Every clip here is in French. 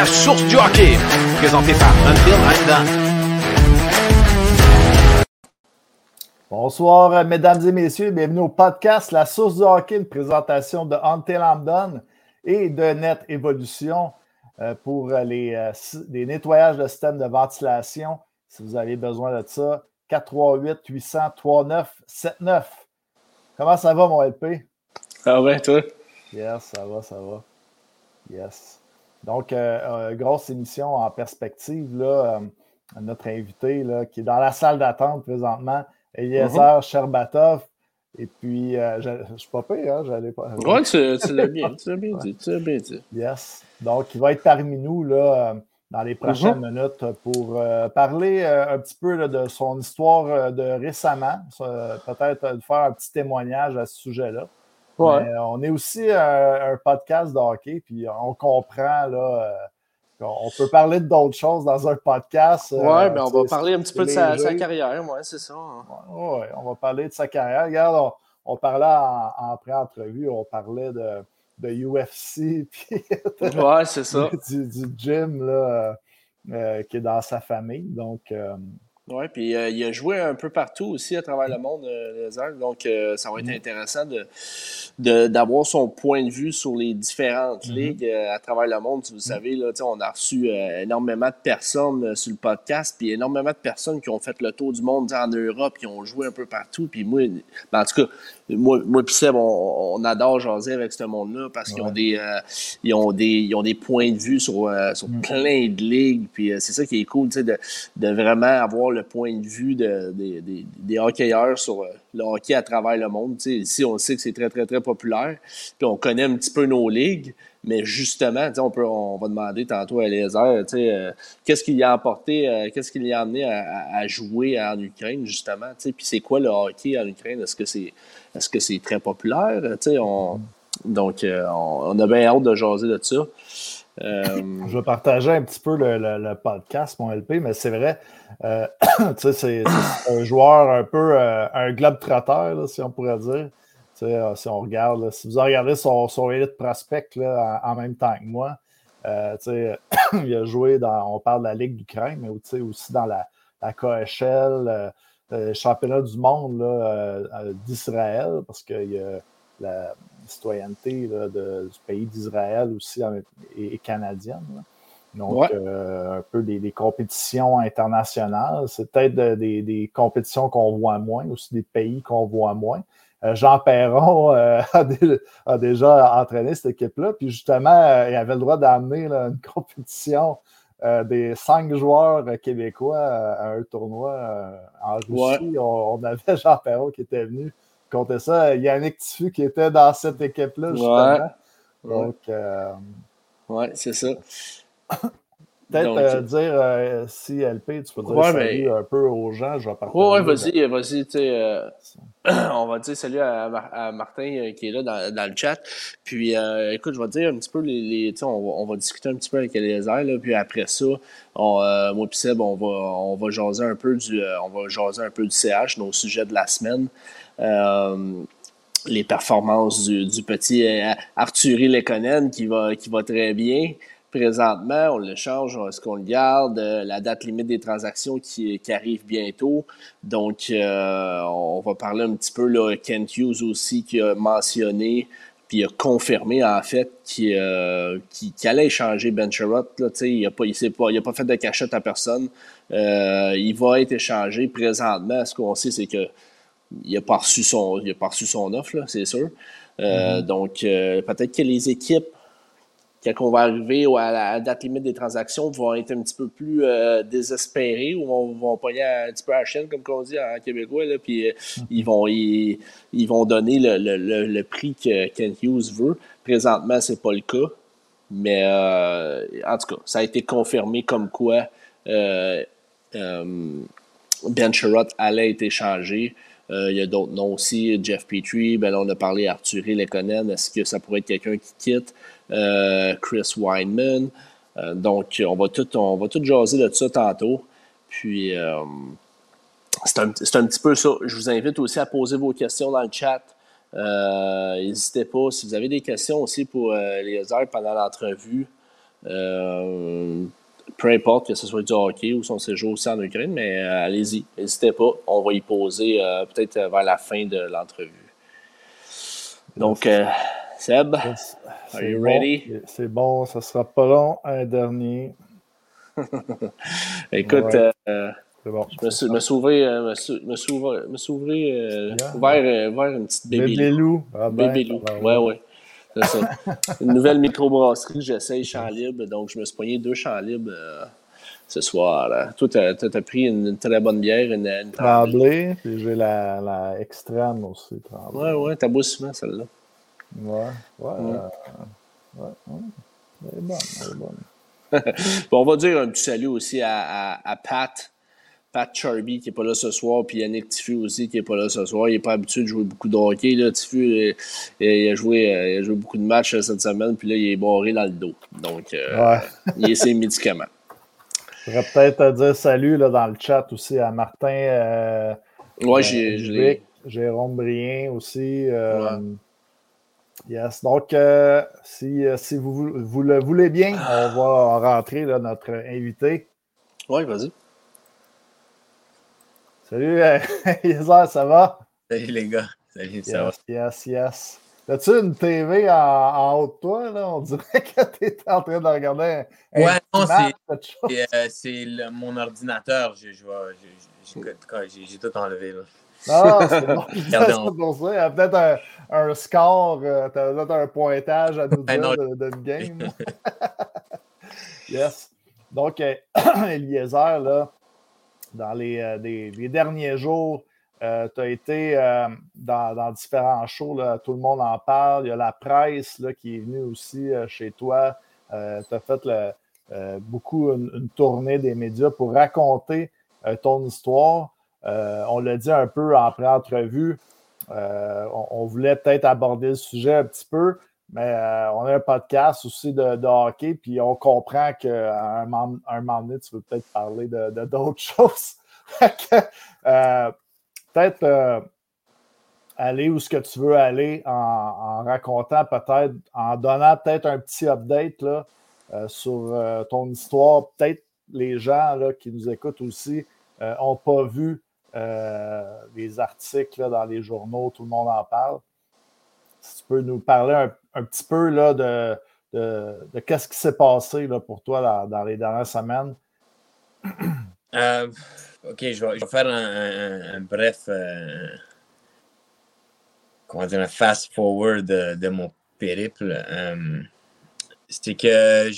podcast Source du hockey, présenté par Until I'm Done. Bonsoir, mesdames et messieurs. Bienvenue au podcast La Source du hockey, une présentation de Until I'm Done et de Net Evolution euh, pour euh, les, les nettoyages de système de ventilation. Si vous avez besoin de ça, 438 800 3979. Comment ça va, mon LP? Ah ouais, toi? Yes, ça va, ça va. Yes. Donc, euh, grosse émission en perspective. Là, notre invité là, qui est dans la salle d'attente présentement, Eliezer mm Sherbatov. Et puis, euh, je ne suis pas payé, hein, j'allais pas. Oui, tu, l'as bien, tu l'as bien dit, tu l'as bien dit. Yes. Donc, il va être parmi nous là, euh, dans les prochaines mm-hmm. minutes pour euh, parler un petit peu de son histoire de récemment, peut-être de faire un petit témoignage à ce sujet-là. Ouais. on est aussi un podcast de hockey, puis on comprend là, on peut parler d'autres choses dans un podcast. Oui, mais on va parler un petit peu de sa, carrière, ouais, c'est ça. Hein. Oui, on va parler de sa carrière. Regarde, on, parlait en, pré-entrevue, on parlait de, de UFC, puis ouais, c'est ça. Du, du, gym là, euh, qui est dans sa famille. Donc, euh, oui, puis euh, il a joué un peu partout aussi à travers le monde, euh, les Donc, euh, ça va être mm-hmm. intéressant de, d'avoir son point de vue sur les différentes mm-hmm. ligues à travers le monde. Vous mm-hmm. savez, là, on a reçu énormément de personnes sur le podcast, puis énormément de personnes qui ont fait le tour du monde en Europe, qui ont joué un peu partout. Puis moi, ben, en tout cas, moi, moi puis Seb, on, adore jaser avec ce monde-là parce qu'ils ont des, ils ont des, ils ont des points de vue sur, sur mm. plein de ligues. Puis c'est ça qui est cool, de, de vraiment avoir le point de vue des hockeyeurs sur euh, le hockey à travers le monde. ici, on sait que c'est très, très, très populaire. Puis on connaît un petit peu nos ligues. Mais justement, on, on va demander tantôt à Lézer, euh, qu'est-ce qu'il a apporté, euh, qu'est-ce qu'il a amené à, jouer en Ukraine, justement? Puis c'est quoi le hockey en Ukraine? Est-ce que c'est est-ce très populaire? On, donc, on, a bien hâte de jaser de ça. Je vais partager un petit peu le, podcast, mon LP, mais c'est vrai, euh, c'est un joueur un peu euh, un globe trotteur, si on pourrait dire. Euh, si on regarde, si vous regardez son, son Elite Prospect là, en, même temps que moi, il a joué dans, on parle de la Ligue d'Ukraine, mais aussi dans la, la KHL, le championnat du monde d'Israël, parce qu'il y a la citoyenneté du pays d'Israël aussi est, canadienne. Donc, euh, un peu des, compétitions internationales. C'est peut-être des, compétitions qu'on voit moins, aussi des pays qu'on voit moins. Euh, Jean Perron euh, a, déjà entraîné cette équipe-là. Puis justement, il avait le droit d'amener une compétition des cinq joueurs québécois à un tournoi en Russie. On, avait Jean Perron qui était venu compter ça. Yannick Tifu qui était dans cette équipe-là, justement. Donc, ouais, c'est ça. Peut-être euh, dire euh, si LP, tu peux dire salut un peu aux gens, je vais partager. Oui, ouais, vas-y, vas-y, tu sais, euh, on va dire salut à, Martin qui est là dans, le chat. Puis, écoute, je vais dire un petit peu les, les on, va, on va discuter un petit peu avec Eliezer, là, puis après ça, on, moi et Seb, on va, on va jaser un peu du, on va jaser un peu du CH, nos sujets de la semaine. Les performances du, petit Arthurie Lekonen qui va, qui va très bien présentement, on le change, est-ce qu'on le garde? Euh, la date limite des transactions qui, arrive bientôt. Donc, euh, on va parler un petit peu, là, Kent Hughes aussi qui a mentionné, puis a confirmé en fait qu'il euh, allait échanger Ben Sherrod. il n'a pas, pas, pas fait de cachette à personne. il va être échangé présentement. Ce qu'on sait, c'est que il n'a pas reçu son, il a pas reçu son offre, c'est sûr. Mm-hmm. Donc, peut-être que les équipes quand on va arriver à la date limite des transactions, vont être un petit peu plus euh, désespérés ou vont, vont pogner un petit peu à la chaîne, comme on dit en québécois, là, puis euh, mm-hmm. ils, vont, ils, vont donner le, le, le, prix que Ken Hughes veut. Présentement, c'est pas le cas. Mais euh, en tout cas, ça a été confirmé comme quoi Ben Sherrod allait être échangé. Il y a d'autres noms aussi, Jeff Petrie, ben on a parlé Arthur Lekonen, est-ce que ça pourrait être quelqu'un qui quitte? Euh, Chris Weinman. Euh, donc, on va, tout, on va tout jaser de ça tantôt. Puis, euh, c'est un, un, petit peu ça. Je vous invite aussi à poser vos questions dans le chat. N'hésitez pas. Si vous avez des questions aussi pour les heures pendant l'entrevue, Euh, peu importe que ce soit du hockey ou son séjour aussi en Ukraine, mais euh, allez-y, n'hésitez pas. On va y poser euh, peut-être vers la fin de l'entrevue. Donc, Seb, are you ready? C'est bon, ça sera pas long, un dernier. Écoute, bon, je me, suis ouvert, me, ouvert, une petite bébé. Bébé loup. Ah ben, bébé loup. Ouais, ouais. C'est ça. Une nouvelle microbrasserie j'essaye champ libre. Donc, je me suis poigné deux champs libres euh, ce soir. Là. Toi, tu as, pris une, très bonne bière, une, une tremblée. puis j'ai la, la, extrême aussi. Tremblay. Ouais, ouais, t'as beau souvent celle-là. Ouais, ouais. ouais. Euh, ouais, Elle est bonne, elle est bonne. bon, on va dire un petit salut aussi à, à, à Pat Pat Charby qui n'est pas là ce soir, puis Yannick Tiffu aussi qui n'est pas là ce soir. Il n'est pas habitué de jouer beaucoup de hockey. Là. Tiffu, euh, il, a joué, euh, il a joué beaucoup de matchs euh, cette semaine, puis là, il est barré dans le dos. Donc, il a ses médicaments. Je pourrais peut-être dire salut là, dans le chat aussi à Martin. Euh, ouais, j'ai. Jérôme Brien aussi. Yes. Donc, si, si vous, vous, le voulez bien, on va rentrer là, notre invité. Oui, vas-y. Salut, Yezer, ça va? Salut les gars. Salut, ça va? Yes, yes. As-tu une TV en, haut de toi? Là? On dirait que tu es en train de regarder un, Ouais, non, c'est euh, mon ordinateur. J'ai tout enlevé. Là. Ah, c'est bon. peut-être un, un, score, euh, peut-être un pointage à nous dire d'une game. yes. Donc, euh, Eliezer, là, dans les, euh, derniers jours. Euh, tu as été euh, dans, différents shows, tout le monde en parle. Il y a la presse qui est venue aussi chez toi. tu as fait beaucoup une, tournée des médias pour raconter ton histoire. on l'a dit un peu en pré-entrevue. On, voulait peut-être aborder le sujet un petit peu, mais on a un podcast aussi de, hockey, puis on comprend qu'à un, moment donné, tu veux peut-être parler de d'autres choses. Euh, peut-être euh, aller où ce que tu veux aller en, racontant peut-être, en donnant peut-être un petit update là, euh, sur ton histoire. Peut-être les gens là, qui nous écoutent aussi n'ont pas vu les articles dans les journaux, tout le monde en parle. Si tu peux nous parler un, petit peu là, de, de, qu'est-ce qui s'est passé là, pour toi dans, les dernières semaines? Ok, je vais, faire un, bref, euh, comment dire, un fast forward de, mon périple. Euh, C'était que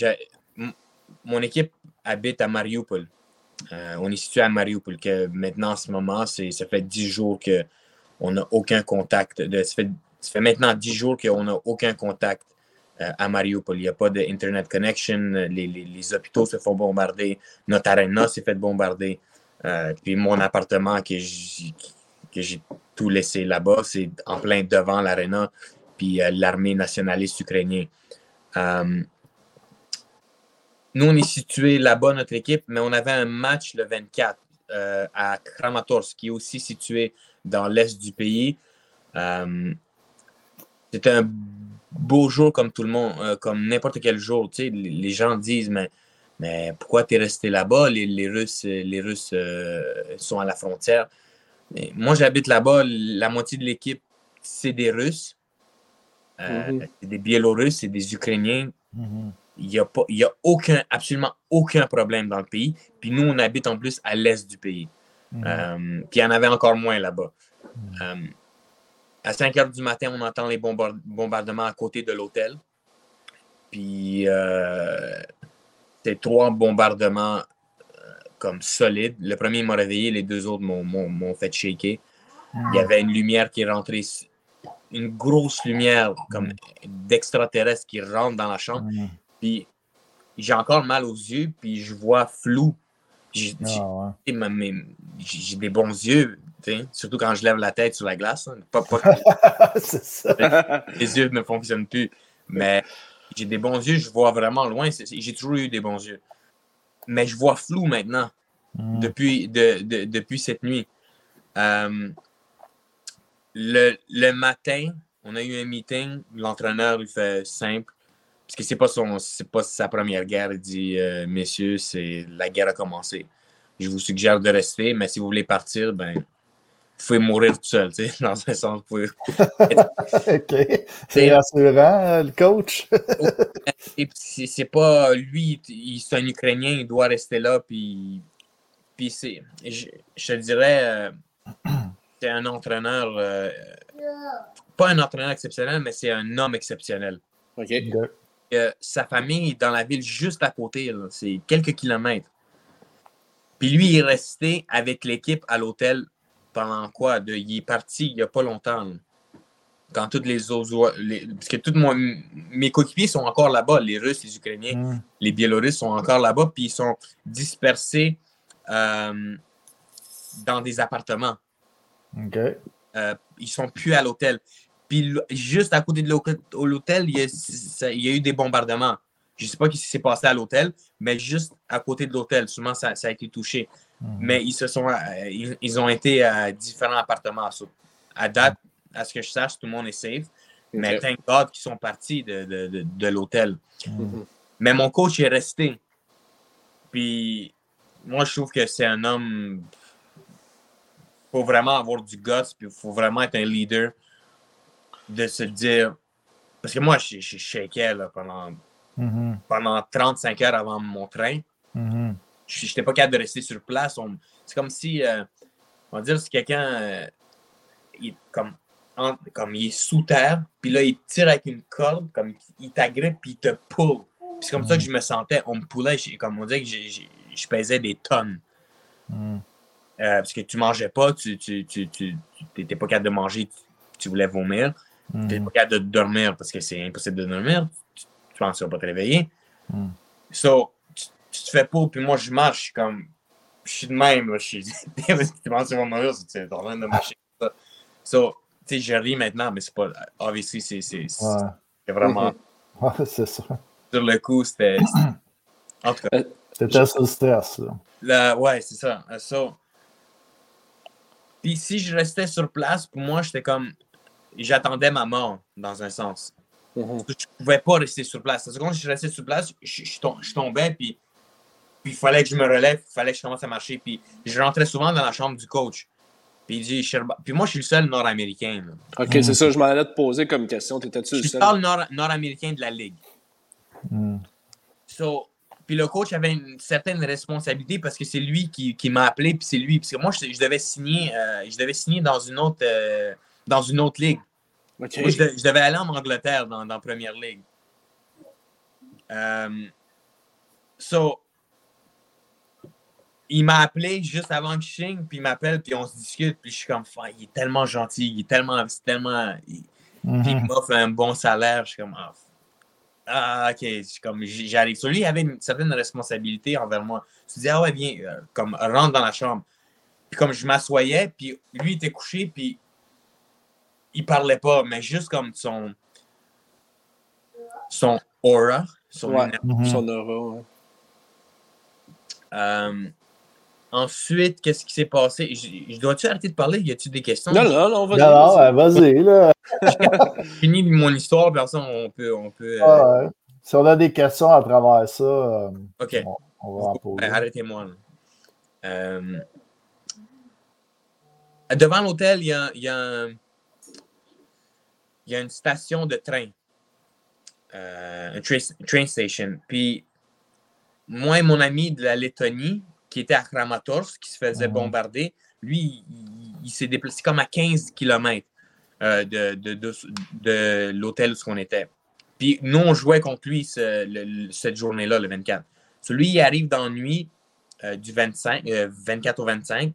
mon équipe habite à Mariupol. Euh, on est situé à Mariupol, que maintenant, en ce moment, ça fait dix jours qu'on n'a aucun contact. Ça, fait, maintenant dix jours qu'on n'a aucun contact à Mariupol. Il n'y a pas d'Internet connection. Les, hôpitaux se font bombarder. Notre arena s'est fait bombarder. Euh, puis mon appartement que j'ai tout laissé là-bas, c'est en plein devant l'aréna, puis euh, l'armée nationaliste ukrainienne. Euh, nous, on est situé là-bas, notre équipe, mais on avait un match le 24 à Kramatorsk, qui est aussi situé dans l'est du pays. C'était un beau jour comme tout le monde, comme n'importe quel jour. les gens disent, mais mais pourquoi tu es resté là-bas? Les, Russes, les Russes euh, sont à la frontière. Mais moi, j'habite là-bas. La moitié de l'équipe, c'est des Russes. Euh, mhm. des Biélorusses, c'est des Ukrainiens. Mhm. Il n'y a, pas, il y a aucun, absolument aucun problème dans le pays. Puis nous, on habite en plus à l'est du pays. Mhm. Euh, puis il y en avait encore moins là-bas. À 5 heures du matin, on entend les bombardements à côté de l'hôtel. Puis c'était trois bombardements euh, comme solides. Le premier m'a réveillé, les deux autres m'ont fait shaker. Il y avait une lumière qui est rentrée, une grosse lumière comme d'extraterrestre qui rentre dans la chambre. Puis j'ai encore mal aux yeux, puis je vois flou. J'ai ah, des bons yeux, surtout quand je lève la tête sur la glace. Hein. Pas, Les yeux ne fonctionnent plus. Mais j'ai des bons yeux, je vois vraiment loin. J'ai toujours eu des bons yeux. Mais je vois flou maintenant, hmm. depuis, depuis cette nuit. Euh, le, matin, on a eu un meeting. L'entraîneur, il fait simple. parce que c'est pas son pas sa première guerre. Il dit euh, Messieurs, c'est la guerre a commencé. Je vous suggère de rester, mais si vous voulez partir, ben pouvez mourir tout seul, tu sais, dans un sens. Vous pouvez... OK. C'est rassurant, le coach. Et puis c'est pas lui, il, c'est un Ukrainien, il doit rester là, puis, puis c'est, je, je te dirais, euh, c'est un entraîneur, euh, pas un entraîneur exceptionnel, mais c'est un homme exceptionnel. OK. Euh, sa famille est dans la ville juste à côté, là. c'est quelques kilomètres. Puis lui, il est resté avec l'équipe à l'hôtel pendant quoi? De, il est parti il n'y a pas longtemps. là. Quand toutes les autres. les- parce que tous mes coéquipiers sont encore là-bas, les Russes, les Ukrainiens, Mm. les Biélorusses sont encore là-bas, puis ils sont dispersés euh, dans des appartements. OK. Euh, ils sont plus à l'hôtel. Puis juste à côté de l'hô- l'hôtel, il y, a, ça- il y a eu des bombardements. Je ne sais pas ce qui s'est passé à l'hôtel, mais juste à côté de l'hôtel, ça, ça a été touché. Mhm. Mais ils se sont, euh, ils, ils ont été à différents appartements. À date, à ce que je sache, tout le monde est safe. Mais thank God qu'ils sont partis de, de, de, de l'hôtel. Mhm. Mais mon coach est resté. Puis moi, je trouve que c'est un homme. Il faut vraiment avoir du guts, puis il faut vraiment être un leader de se dire. Parce que moi, je, je shakais là, pendant, Mhm. pendant 35 heures avant mon train. Je n'étais pas capable de rester sur place. C'est comme si, euh, on va dire, si quelqu'un euh, il, comme, en- comme il est sous terre, puis là, il tire avec une corde, comme il t'agrippe, puis il te pull. C'est comme ça que je me sentais. On me poulait, comme on dirait que je pesais des tonnes. Mhm. Euh, parce que tu mangeais pas, tu n'étais tu, tu, tu- t'étais pas capable de manger, tu, tu voulais vomir. Tu n'étais pas capable de dormir parce que c'est impossible de dormir. Tu, tu penses pas te réveiller. Mm. So, tu, te fais pas, puis moi, je marche, je suis comme. Je suis de même, là, je suis. tu penses que tu vas mourir si tu es en train de marcher. comme ça. So, tu sais, je ris maintenant, mais c'est pas. Obviously, c'est c'est- c'est- Ouais. c'est vraiment. Ouais, c'est ça. Sur le coup, c'était. c'était- En tout cas, C'était sur le stress. Là. Ouais, c'est ça. So, Puis si je restais sur place, pour moi, j'étais comme. J'attendais ma mort, dans un sens. Mhm. Je ne pouvais pas rester sur place. Parce que quand je restais sur place, je, je je tombais, puis puis il fallait que je me relève, il fallait que je commence à marcher. Puis je rentrais souvent dans la chambre du coach. Puis il dit, Puis moi, je suis le seul nord-américain. là. OK, c'est ça, je m'en allais te poser comme question. T'étais-tu Je le suis seul? le seul nord- nord-américain de la ligue. Mhm. So, puis le coach avait une certaine responsabilité parce que c'est lui qui, qui m'a appelé, puis c'est lui. Parce que moi, je, je devais signer, euh, je devais signer dans une autre, euh, dans une autre ligue. Moi, je, de- je devais aller en Angleterre dans, dans la première ligue. Euh, so, il m'a appelé juste avant que je signe, puis il m'appelle, puis on se discute, puis je suis comme, il est tellement gentil, il est tellement, c'est tellement, il- puis il Mhm. m'offre un bon salaire, je suis comme, ah, ah, ok, je suis comme, j'arrive. Sur lui, il avait une certaine responsabilité envers moi. Je me disais, ah ouais, viens, euh, comme, rentre dans la chambre. Puis comme je m'assoyais, puis lui il était couché, puis il parlait pas, mais juste comme son, son aura, son Ouais. énergie. Mhm. Son aura, ouais. Euh, ensuite, qu'est-ce qui s'est passé? Je, je dois-tu arrêter de parler? Y a-tu des questions? Non, non, non, vas-y. Non, non, vas-y. là. Fini mon histoire, ça, on peut. On peut euh, Ah, ouais. Si on a des questions à travers ça, euh, OK. on, on va en poser. Ben, Arrêtez-moi. là. Euh, devant l'hôtel, il y a, il y a un- il y a une station de train. Euh, un train, train station. Puis, moi et mon ami de la Lettonie, qui était à Kramatorsk, qui se faisait Mhm. bombarder, lui, il, il s'est déplacé comme à 15 km de, de, de, de l'hôtel où on était. Puis, nous, on jouait contre lui ce- le- cette journée-là, le 24. Celui, il arrive dans la nuit euh, du 25, euh, 24 au 25,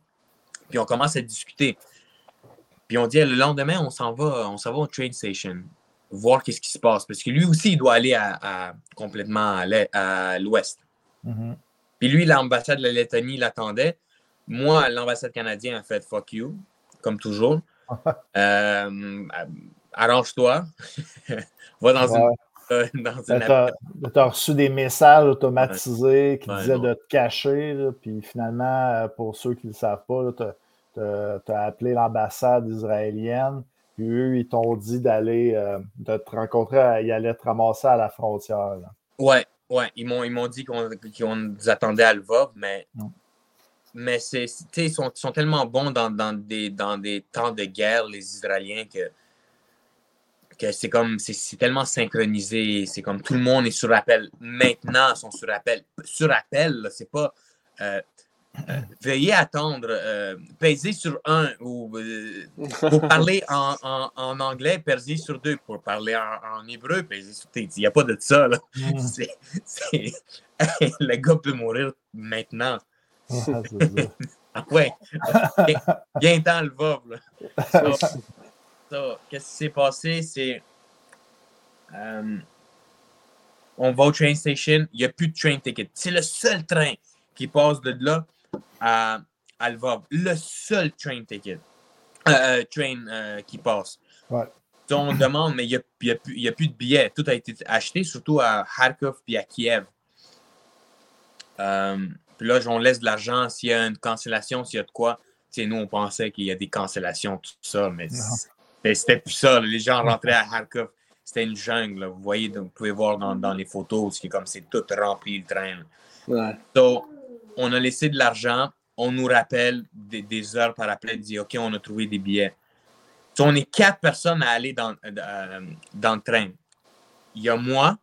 puis on commence à discuter. Puis on dit, le lendemain, on s'en va, on s'en va au train station, voir qu'est-ce qui se passe. Parce que lui aussi, il doit aller à, à- complètement à l'ouest. Puis lui, l'ambassade de la Lettonie l'attendait. Moi, l'ambassade canadienne a fait fuck you, comme toujours. Euh, Arrange-toi. Va dans Ouais. une. T'as reçu des messages automatisés qui Ouais, disaient non. de te cacher, là, puis finalement, euh, pour ceux qui ne le savent pas, tu as, appelé l'ambassade israélienne, eux, ils t'ont dit d'aller, euh, de te rencontrer, ils allaient te ramasser à la frontière. Là. Ouais, ouais. Ils m'ont, ils m'ont dit qu'on, qu'on nous attendait à Lvov, mais, mais c'est, ils sont, sont tellement bons dans, dans, des, dans des temps de guerre, les Israéliens, que, que c'est comme, c'est, c'est tellement synchronisé. C'est comme tout le monde est sur appel. Maintenant, ils sont sur appel. Sur appel, là, c'est pas. Euh, euh, veuillez attendre, euh, sur un ou euh, pour parler en, en, en, anglais, pesez sur deux. Pour parler en, en hébreu, pesez sur Il n'y a pas de ça. Là. Mm. Le gars peut mourir maintenant. Ça. Ah ouais. Bien, temps le ça, qu'est-ce qui s'est passé? C'est. euh, on va au train station, il n'y a plus de train ticket. C'est le seul train qui passe de là à, à Lvov. Le seul train ticket. Euh, euh, train euh, qui passe. Ouais. Donc, on demande, mais il n'y a, y a plus- il y a plus de billets. Tout a été acheté, surtout à Kharkov et à Kiev. Euh, puis là, on laisse de l'argent s'il y a une cancellation, s'il y a de quoi. Tu sais, nous, on pensait qu'il y a des cancellations, tout ça, mais c'était plus ça. Les gens rentraient à Kharkov. C'était une jungle. là. Vous voyez, vous pouvez voir dans, dans les photos, c'est comme c'est tout rempli le train. Ouais. So, on a laissé de l'argent, on nous rappelle des, des heures par après, dit OK, on a trouvé des billets. So, on est quatre personnes à aller dans, euh, dans le train. Il y a moi,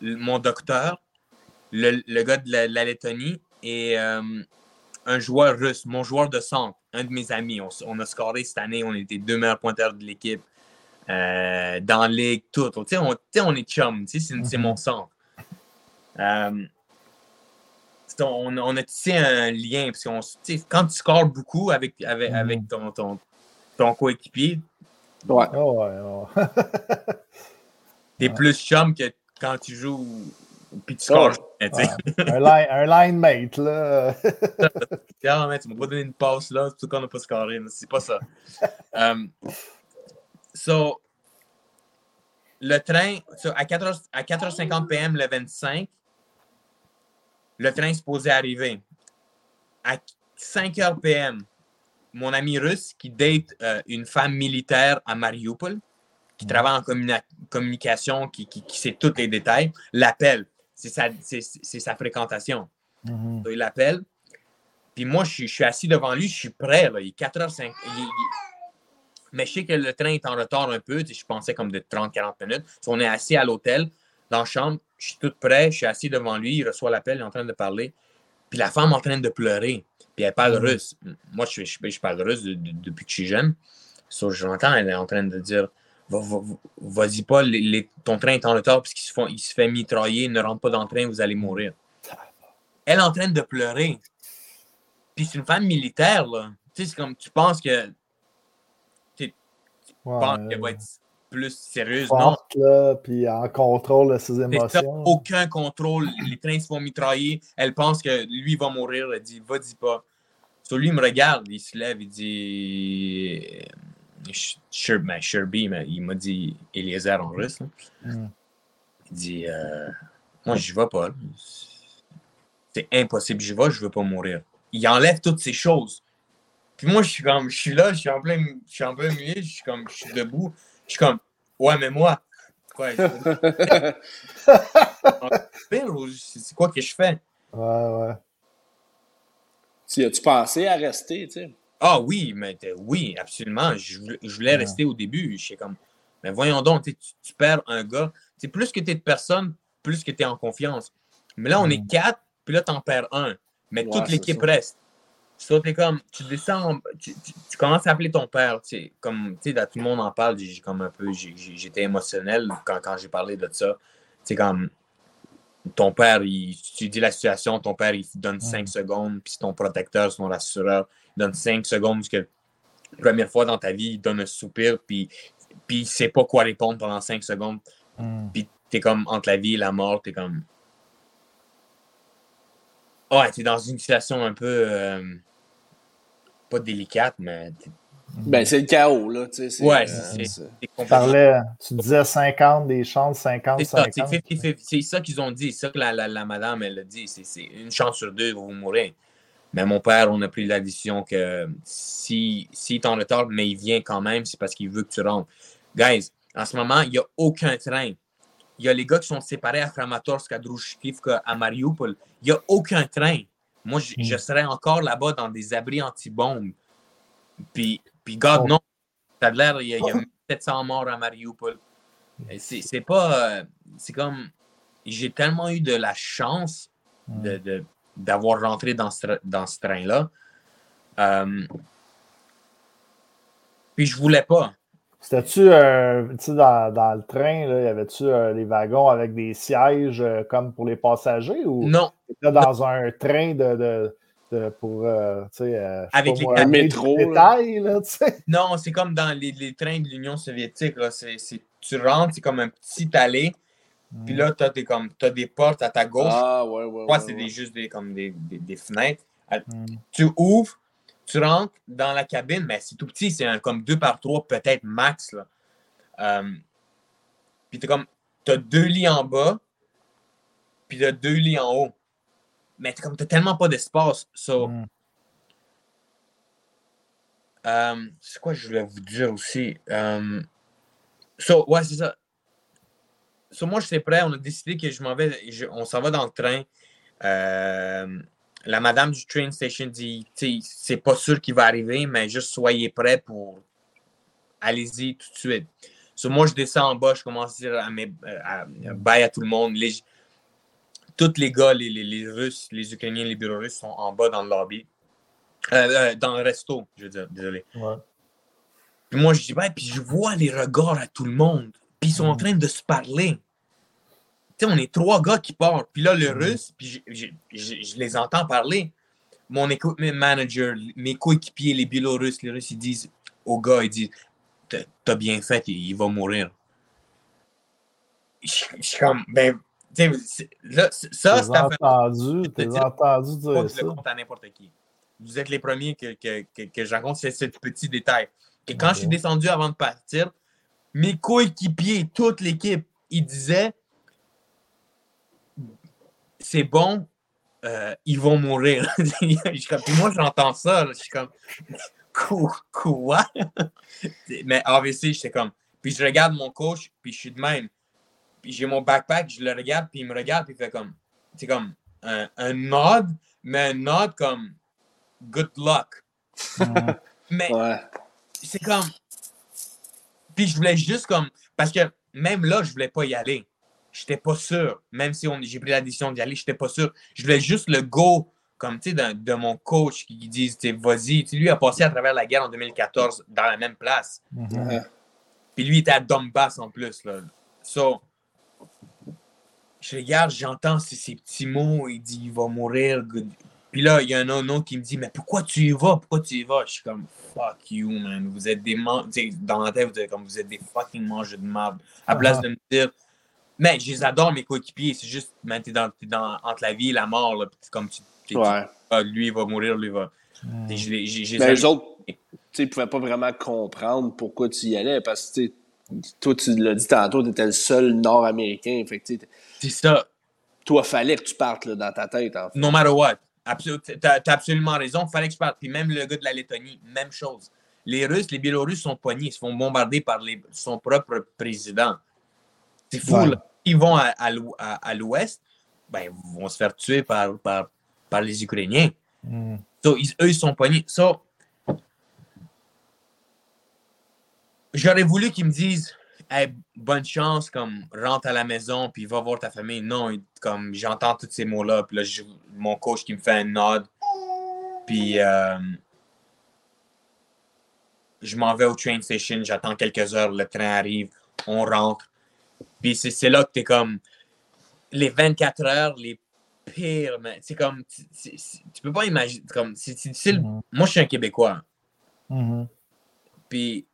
mon docteur, le, le gars de la, la Lettonie et euh, un joueur russe, mon joueur de centre, un de mes amis. On, a scoré cette année, on était deux meilleurs pointeurs de l'équipe. euh, dans la ligue, tout. On, est chum, c'est c'est mon centre. On, on a tissé un lien, parce sais, quand tu scores beaucoup avec, avec, Mhm. avec ton, ton, ton coéquipier, Ouais. Ah ouais, t'es Ouais. plus chum que quand tu joues puis tu scores. Ouais. un, line, un line mate, là. Ah, tu m'as pas donné une passe là, c'est tout qu'on n'a pas scoré. C'est pas ça. Um, so, le train, so, à, 4h, à 4h50 PM le 25, le train est supposé arriver. À 5h PM, mon ami russe qui date euh, une femme militaire à Mariupol, qui travaille en communi- communication, qui, qui, qui sait tous les détails, l'appelle. C'est sa, fréquentation. Mhm. Donc, il l'appelle. Puis moi, je suis, je suis assis devant lui, je suis prêt. Là. Il est 4h05. Il- il- Mais je sais que le train est en retard un peu. Je pensais comme de 30-40 minutes. On est assis à l'hôtel, dans la chambre. Je suis tout prêt. Je suis assis devant lui. Il reçoit l'appel. Il est en train de parler. Puis la femme est en train de pleurer. Puis elle parle Mhm. russe. Moi, je, je, je parle russe de- de- depuis que je suis jeune. So, j'entends, elle est en train de dire Va- va- va- Vas-y pas, les- les- ton train est en retard puisqu'il se, font- il se fait mitrailler. Ne rentre pas dans le train, vous allez mourir. Elle est en train de pleurer. Puis c'est une femme militaire, là. Tu sais, c'est comme tu penses que tu Ouais, penses qu'elle va être plus sérieuse. Non, forte, là, puis en contrôle de ses ça, émotions. aucun contrôle. Les trains se font mitrailler. Elle pense que lui va mourir. Elle dit Va, dis pas. So, lui, il me regarde. Il se lève. Il dit ben, Shirby, mais il m'a dit Eliezer en russe. Mhm. Il dit euh, Moi, je vais pas. C'est impossible. Je vais, je veux pas mourir. Il enlève toutes ces choses. Puis moi, je suis comme, je suis là, je suis en plein, je suis en plein milieu, je suis comme, je suis debout. Je suis comme, ouais, mais moi, quoi, c'est quoi que je fais? Ouais, ouais. Tu as-tu pensé à rester, tu sais? Ah oui, mais oui, absolument. Je, voulais- je voulais Ouais. rester au début. Je suis comme, mais voyons donc, tu, perds un gars. C'est plus que tu es de personne, plus que tu es en confiance. Mais là, on est Mm. quatre, puis là, tu en perds un. Mais Ouais, toute l'équipe reste. So, t'es comme, tu descends, tu, tu- tu commences à appeler ton père. tu sais, Comme, tu sais, tout le monde en parle. J'ai comme un peu, j'étais émotionnel quand, quand j'ai parlé de ça. C'est comme, ton père, il, tu dis la situation, ton père, il donne 5 secondes, puis ton protecteur, c'est ton rassureur, il donne 5 secondes, parce que la première fois dans ta vie, il donne un soupir, puis, puis il sait pas quoi répondre pendant 5 secondes, Mhm. puis t'es comme entre la vie et la mort, t'es comme. Ouais, t'es dans une situation un peu. euh, pas délicate, mais Ben, c'est le chaos, là, tu sais. c'est, Ouais, euh, c'est- Tu parlais, tu disais 50 des chances, 50, C'est ça, c'est 50. 50-50. C'est ça qu'ils ont dit. C'est ça que la, la, la madame, elle a dit. C'est c'est une chance sur deux, vous mourrez. Mais mon père, on a pris la décision que si, si est en retard, mais il vient quand même, c'est parce qu'il veut que tu rentres. Guys, en ce moment, il n'y a aucun train. Il y a les gars qui sont séparés à Kramatorsk, à Drushkivka, à Mariupol. Il n'y a aucun train. Moi, je, je serais encore là-bas dans des abris anti-bombes. Puis, puis God, Oh. non. Ça a l'air, il y a, y a 700 morts à Mariupol. C'est pas. euh, C'est comme. J'ai tellement eu de la chance de- de- d'avoir rentré dans ce, tra- dans ce train-là. Euh, puis je voulais pas. C'était-tu, euh, tu sais, dans, dans le train, là, y avait-tu euh, les wagons avec des sièges euh, comme pour les passagers ou Non, c'était dans un train de, de, de- pour, euh, euh, Avec les là. là, tu sais. non, c'est comme dans les, les trains de l'Union soviétique. Là. C'est- c'est- tu rentres, c'est comme un petit allée. Puis là, tu as, des, comme, t'as des portes à ta gauche. Ah, ouais, ouais. Moi, ouais, c'est ouais. des, juste des, comme des, des, des fenêtres. Euh, Mm. Tu ouvres, tu rentres dans la cabine, mais c'est tout petit, c'est comme deux par trois, peut-être max. Là. Euh, puis tu as deux lits en bas, puis tu as deux lits en haut. Mais t'as comme t'as tellement pas d'espace. So, Mm. euh, c'est quoi je voulais vous dire aussi? Euh, so, ouais, c'est ça. So, moi, je suis prêt. On a décidé que je m'en vais. je- on s'en va dans le train. Euh, la madame du train station dit c'est pas sûr qu'il va arriver, mais juste soyez prêts pour. Allez-y tout de suite. So, moi, je descends en bas, je commence à dire à mes, euh, à- bye à tout le monde. Les, tous les gars, les, les, les Russes, les Ukrainiens, les Biélorusses sont en bas dans le lobby. Euh, euh, dans le resto, je veux dire, désolé. Ouais. Puis moi, je dis, ouais, puis je vois les regards à tout le monde. Puis ils sont en Mhm. train de se parler. Sais, on est trois gars qui parlent. Puis là, le Mhm. russe, puis je, les entends parler. Mon equipment manager, mes coéquipiers, les Biélorusses, les Russes, ils disent au gars, ils disent, T'as- bien fait, il, il va mourir. Je suis comme, ben, tu sais, ça, c'est entendu, te t'as dire- entendu pas dire je ça. le compte à n'importe qui. Vous êtes les premiers que, que, que, que je rencontre, c'est ce petit détail. Que quand je suis Ok. descendu avant de partir, mes coéquipiers, toute l'équipe, ils disaient c'est bon, euh, ils vont mourir. Je suis comme- Puis moi, j'entends ça. là, je suis comme Quoi? quoi? Mais AVC, j'étais comme. Puis je regarde mon coach, puis je suis de même. Puis j'ai mon backpack, je le regarde, puis il me regarde, puis il fait comme. C'est comme un, un nod, mais un nod comme good luck. Mais Ouais. c'est comme. Puis je voulais juste comme. Parce que même là, je voulais pas y aller. J'étais pas sûr. Même si on- j'ai pris la décision d'y aller, j'étais pas sûr. Je voulais juste le go, comme tu sais, de, de mon coach qui dit tu sais, vas-y. Lui a passé à travers la guerre en 2014 dans la même place. Mhm. Ouais. Puis lui il était à Donbass en plus. Là. So, je regarde, j'entends ces, ces petits mots. Il dit il va mourir. good. Puis là, il y a un autre qui me dit Mais pourquoi tu y vas? Pourquoi tu y vas? Je suis comme Fuck you, man. Vous êtes des man- tu sais, Dans la tête, vous êtes comme vous êtes des fucking mangeurs de merde. À place Ah. de me dire Mais je les adore, mes coéquipiers. C'est juste, man, t'es dans, t'es dans, entre la vie et la mort. Là. Comme tu. Ouais. ah, lui, il va mourir, lui, il va. Mm. Les- Ben, autres, tu sais, ils pouvaient pas vraiment comprendre pourquoi tu y allais parce que, tu sais, toi, tu l'as dit tantôt, tu étais le seul Nord-Américain. Fait que, tu sais, C'est ça. toi, fallait que tu partes là, dans ta tête. En fait. No matter what. Absol- T'as t'as absolument raison. Fallait que je parte. Puis même le gars de la Lettonie, même chose. Les Russes, les Biélorusses sont poignés. Ils se font bombarder par les, son propre président. Ils vont à, à l'ou- à- à l'ouest, ben, ils vont se faire tuer par, par, par les Ukrainiens. Mm. So, ils- eux, ils sont poignés. So, J'aurais voulu qu'ils me disent Hey, bonne chance, comme rentre à la maison, puis va voir ta famille. Non, comme j'entends tous ces mots-là, puis là, je- mon coach qui me fait un nod, puis euh, je m'en vais au train station, j'attends quelques heures, le train arrive, on rentre. Puis c'est là que tu es comme les 24 heures, les pires, mais c'est comme, tu- peux pas imaginer, comme, c'est difficile. Mhm. Moi, je suis un Québécois. Mhm. Puis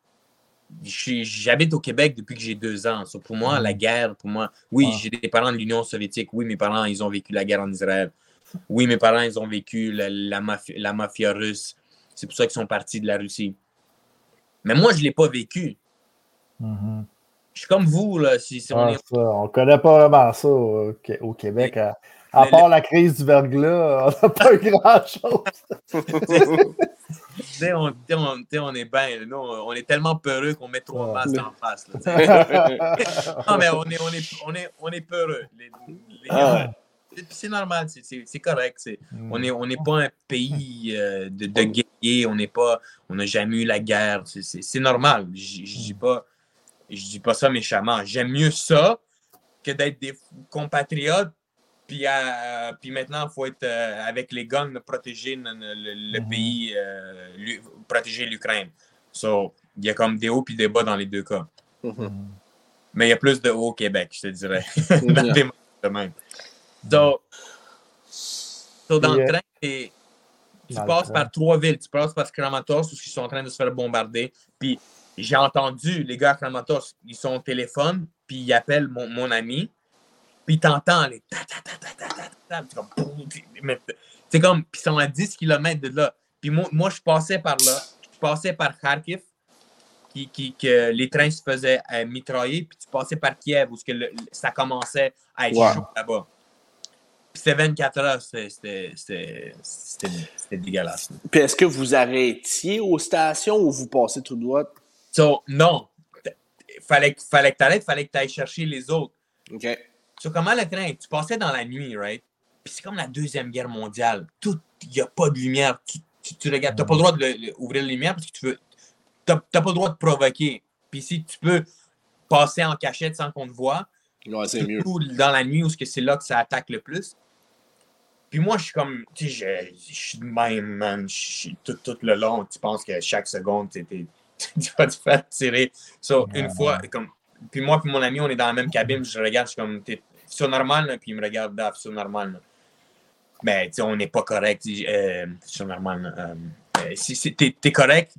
j'habite au Québec depuis que j'ai deux ans. So, pour moi, la guerre, pour moi, oui, Ouais. j'ai des parents de l'Union soviétique. Oui, mes parents, ils ont vécu la guerre en Israël. Oui, mes parents, ils ont vécu la, la, mafia, la mafia russe. C'est pour ça qu'ils sont partis de la Russie. Mais moi, je ne l'ai pas vécu. Je suis comme vous, là. Si, si on Ah, est- on connaît pas vraiment ça au, Qué- au Québec. à- À part la crise du verglas, on n'a pas eu grand-chose. on, on, on, est bien. Nous, on est tellement peureux qu'on met trois masques en face. non, mais on est, on est, on est, on est peureux. Les, ah c'est normal, c'est correct. Mm. On n'est on est pas un pays euh, de, de guerriers, on n'est pas, on n'a jamais eu la guerre. C'est normal. Je dis pas, je dis pas ça méchamment. J'aime mieux ça que d'être des compatriotes. Puis, euh, puis maintenant, il faut être euh, avec les guns, protéger le, le, mm-hmm. pays, protéger l'Ukraine. So, il y a comme des hauts et des bas dans les deux cas. Mm-hmm. Mais il y a plus de hauts au Québec, je te dirais. de même. Donc, dans le train, tu passes par trois villes. Tu passes par Kramatorsk, où ils sont en train de se faire bombarder. Puis j'ai entendu les gars à Kramatorsk, ils sont au téléphone, puis ils appellent mon, mon ami. Puis t'entends les ta ta ta ta ta ta ta. C'est comme, puis ils sont à 10 km de là. Puis moi, moi, je passais par là. Je passais par Kharkiv, qui, qui, que les trains se faisaient euh, mitrailler. Puis tu passais par Kiev, où que ça commençait à être chaud là-bas. Puis c'était 24 heures, c'était dégueulasse. Puis est-ce que vous arrêtiez aux stations ou vous passez tout droit? So, non. Fallait, fallait que tu arrêtes, fallait que tu ailles chercher les autres. OK. So, comment le train? Tu passais dans la nuit, right? Puis c'est comme la Deuxième Guerre mondiale. Tout, il n'y a pas de lumière. Tu, tu, regardes, tu n'as pas le droit d'ouvrir la lumière parce que tu veux. Tu n'as pas le droit de provoquer. Puis si tu peux passer en cachette sans qu'on te voit, c'est mieux. dans la nuit où c'est là que ça attaque le plus. Puis moi, je suis comme, tu sais, je, suis de même, man. tout, tout le long, tu penses que chaque seconde, tu vas te faire tirer. So, une fois, comme, puis moi, puis mon ami, on est dans la même cabine, je regarde, je suis comme, t'es sur normal, puis il me regarde, daf, sur normal. Mais, tu sais, on n'est pas correct, euh, sur normal. Euh, euh, si t'es es correct,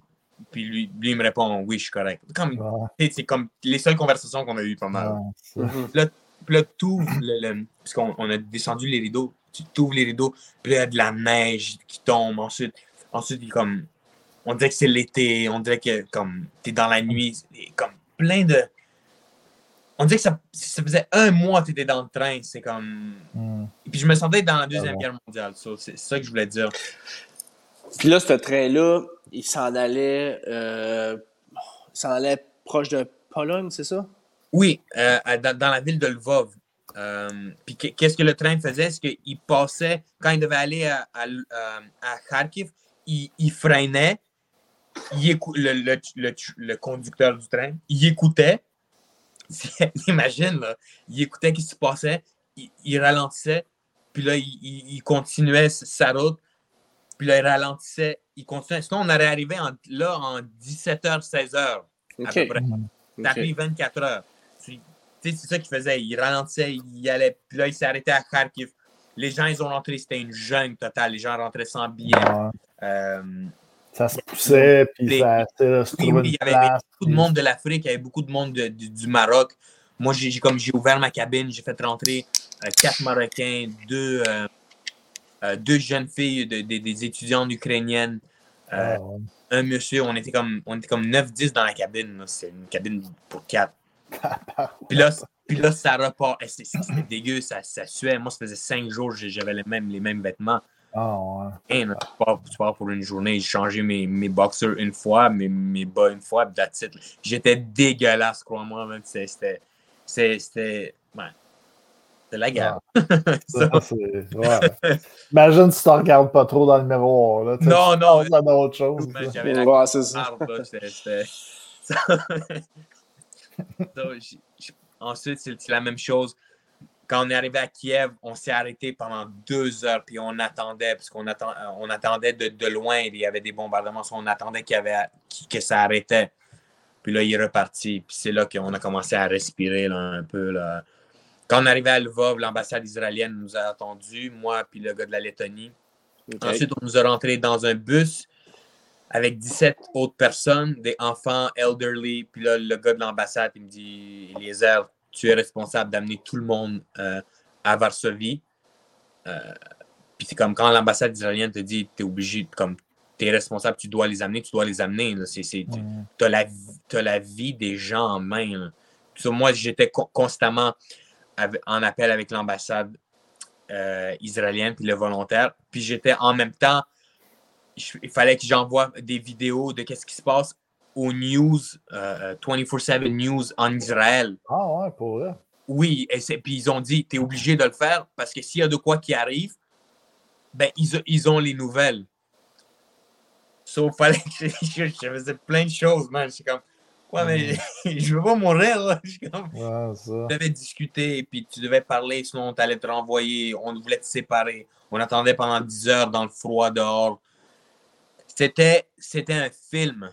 puis lui, lui, il me répond, oui, je suis correct. Comme, C'est comme les seules conversations qu'on a eues pas mal. là, là, tout, le, parce qu'on on a descendu les rideaux, tu ouvres les rideaux, puis il y a de la neige qui tombe. Ensuite, ensuite comme, on dirait que c'est l'été, on dirait que comme tu es dans la nuit, comme plein de. On dirait que ça, ça faisait un mois que tu étais dans le train. C'est comme. Hmm. Et puis je me sentais dans la Deuxième Guerre mondiale. c'est ça que je voulais dire. Puis là, ce train-là, il s'en allait, euh, s'en allait proche de Pologne, c'est ça? Oui, euh, dans, dans, la ville de Lvov. Euh, puis qu'est-ce que le train faisait? C'est qu'il passait, quand il devait aller à, à, Kharkiv, il, freinait, il le, le, le, conducteur du train, il écoutait. Imagine, là, il écoutait ce qui se passait, il, ralentissait, puis là, il, continuait sa route, puis là, il ralentissait, il continuait. Sinon, on aurait arrivé en, là en 17h, 16h, à peu près. Ça a pris 24 heures c'est ça qu'il faisait. Il ralentissait, il allait. Puis là, il s'est arrêté à Kharkiv. Les gens, ils ont rentré. C'était une jungle totale. Les gens rentraient sans billet. Euh, ça se poussait, puis ça, se trouvait Il y avait beaucoup de monde de l'Afrique, il y avait beaucoup de monde du Maroc. Moi, j'ai comme j'ai ouvert ma cabine, j'ai fait rentrer euh, quatre Marocains, deux, euh, deux jeunes filles, des étudiantes ukrainiennes. Ah, un monsieur, on était comme, on était comme 9-10 dans la cabine. C'est une cabine pour quatre puis, là, puis là, ça repart. C'était dégueu, ça, ça suait. Moi, ça faisait cinq jours j'avais les mêmes, les mêmes vêtements. Oh, ouais. tu, pars, pour une journée, j'ai changé mes, mes boxers une fois, mes, mes bas une fois, puis that's J'étais dégueulasse, crois-moi. C'était. C'était. Ouais. C'est la guerre. ouais. Imagine si tu ne regardes pas trop dans le miroir. Là, non, non. C'est autre chose. J'avais la c'est ça. Ensuite, c'est la même chose. Quand on est arrivé à Kiev, on s'est arrêté pendant deux heures, puis on attendait, parce qu'on attend, on attendait de, loin, il y avait des bombardements, on attendait qu'il y avait, que ça arrêtait. Puis là, il est reparti. Puis c'est là qu'on a commencé à respirer un peu. Là. Quand on est arrivé à Lvov, l'ambassade israélienne nous a attendus, moi puis le gars de la Lettonie. Ensuite, on nous a rentrés dans un bus avec 17 autres personnes, des enfants, elderly. Puis là, le gars de l'ambassade, il me dit Eliezer, tu es responsable d'amener tout le monde euh, à Varsovie. Euh, puis c'est comme quand l'ambassade israélienne te dit tu es obligé, comme tu es responsable, tu dois les amener, tu dois les amener. Tu as, la vie des gens en main. moi, j'étais constamment en appel avec l'ambassade euh, israélienne, puis le volontaire. Puis j'étais en même temps, il fallait que j'envoie des vidéos de qu'est-ce qui se passe aux news, euh, 24-7 news en Israël. Ah ouais, pour vrai. Oui, et c'est- puis ils ont dit, tu es obligé de le faire parce que s'il y a de quoi qui arrive, ben, ils, ont- ils ont les nouvelles. Sauf fallait que je, faisais plein de choses, man. Je suis comme, ouais, mais je veux pas mourir, là. Je suis comme, ça. tu devais discuter, puis tu devais parler, sinon tu allais te renvoyer, on voulait te séparer. On attendait pendant 10 heures dans le froid dehors. C'était, c'était un film.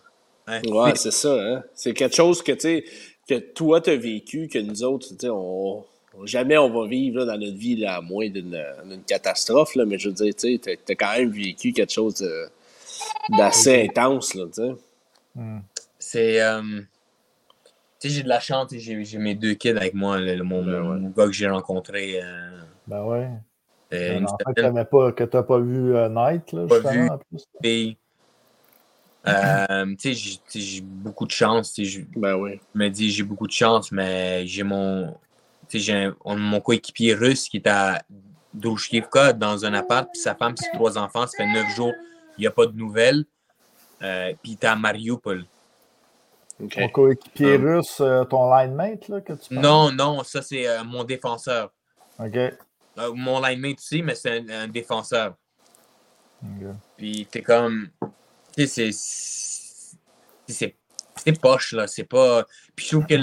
Ouais, c'est ça. Hein? C'est quelque chose que, que toi, tu as vécu, que nous autres, tu sais, on, jamais on va vivre là, dans notre vie là, à moins d'une d'une catastrophe, là, mais je veux dire, tu sais, t'as- as quand même vécu quelque chose d'assez intense, là, tu sais. Hmm. C'est. euh, tu sais, j'ai de la chance, j'ai, j'ai mes deux kids avec moi, le- le- mon, Ben ouais. mon gars que j'ai rencontré. euh, Ben ouais. euh, Un une enfant que t'avais pas, que t'as pas vu euh, Night, là, Pas justement, vu. en plus. Euh, j'ai- tu sais, j'ai beaucoup de chance. Je Ben oui. me dis, j'ai beaucoup de chance, mais j'ai mon. J'ai mon coéquipier russe qui est à Drushkivka dans un appart, puis sa femme, ses trois enfants, ça fait neuf jours, il n'y a pas de nouvelles. Euh, puis il est à Mariupol. OK. Ton coéquipier Um. russe, euh, ton line mate, là, que tu parles? Non, non, ça c'est euh, mon défenseur. OK. Euh, mon line mate aussi, mais c'est un, un défenseur. Ok. Puis t'es comme. C'est. C'est c'est poche, là. C'est pas. Puis je trouve que.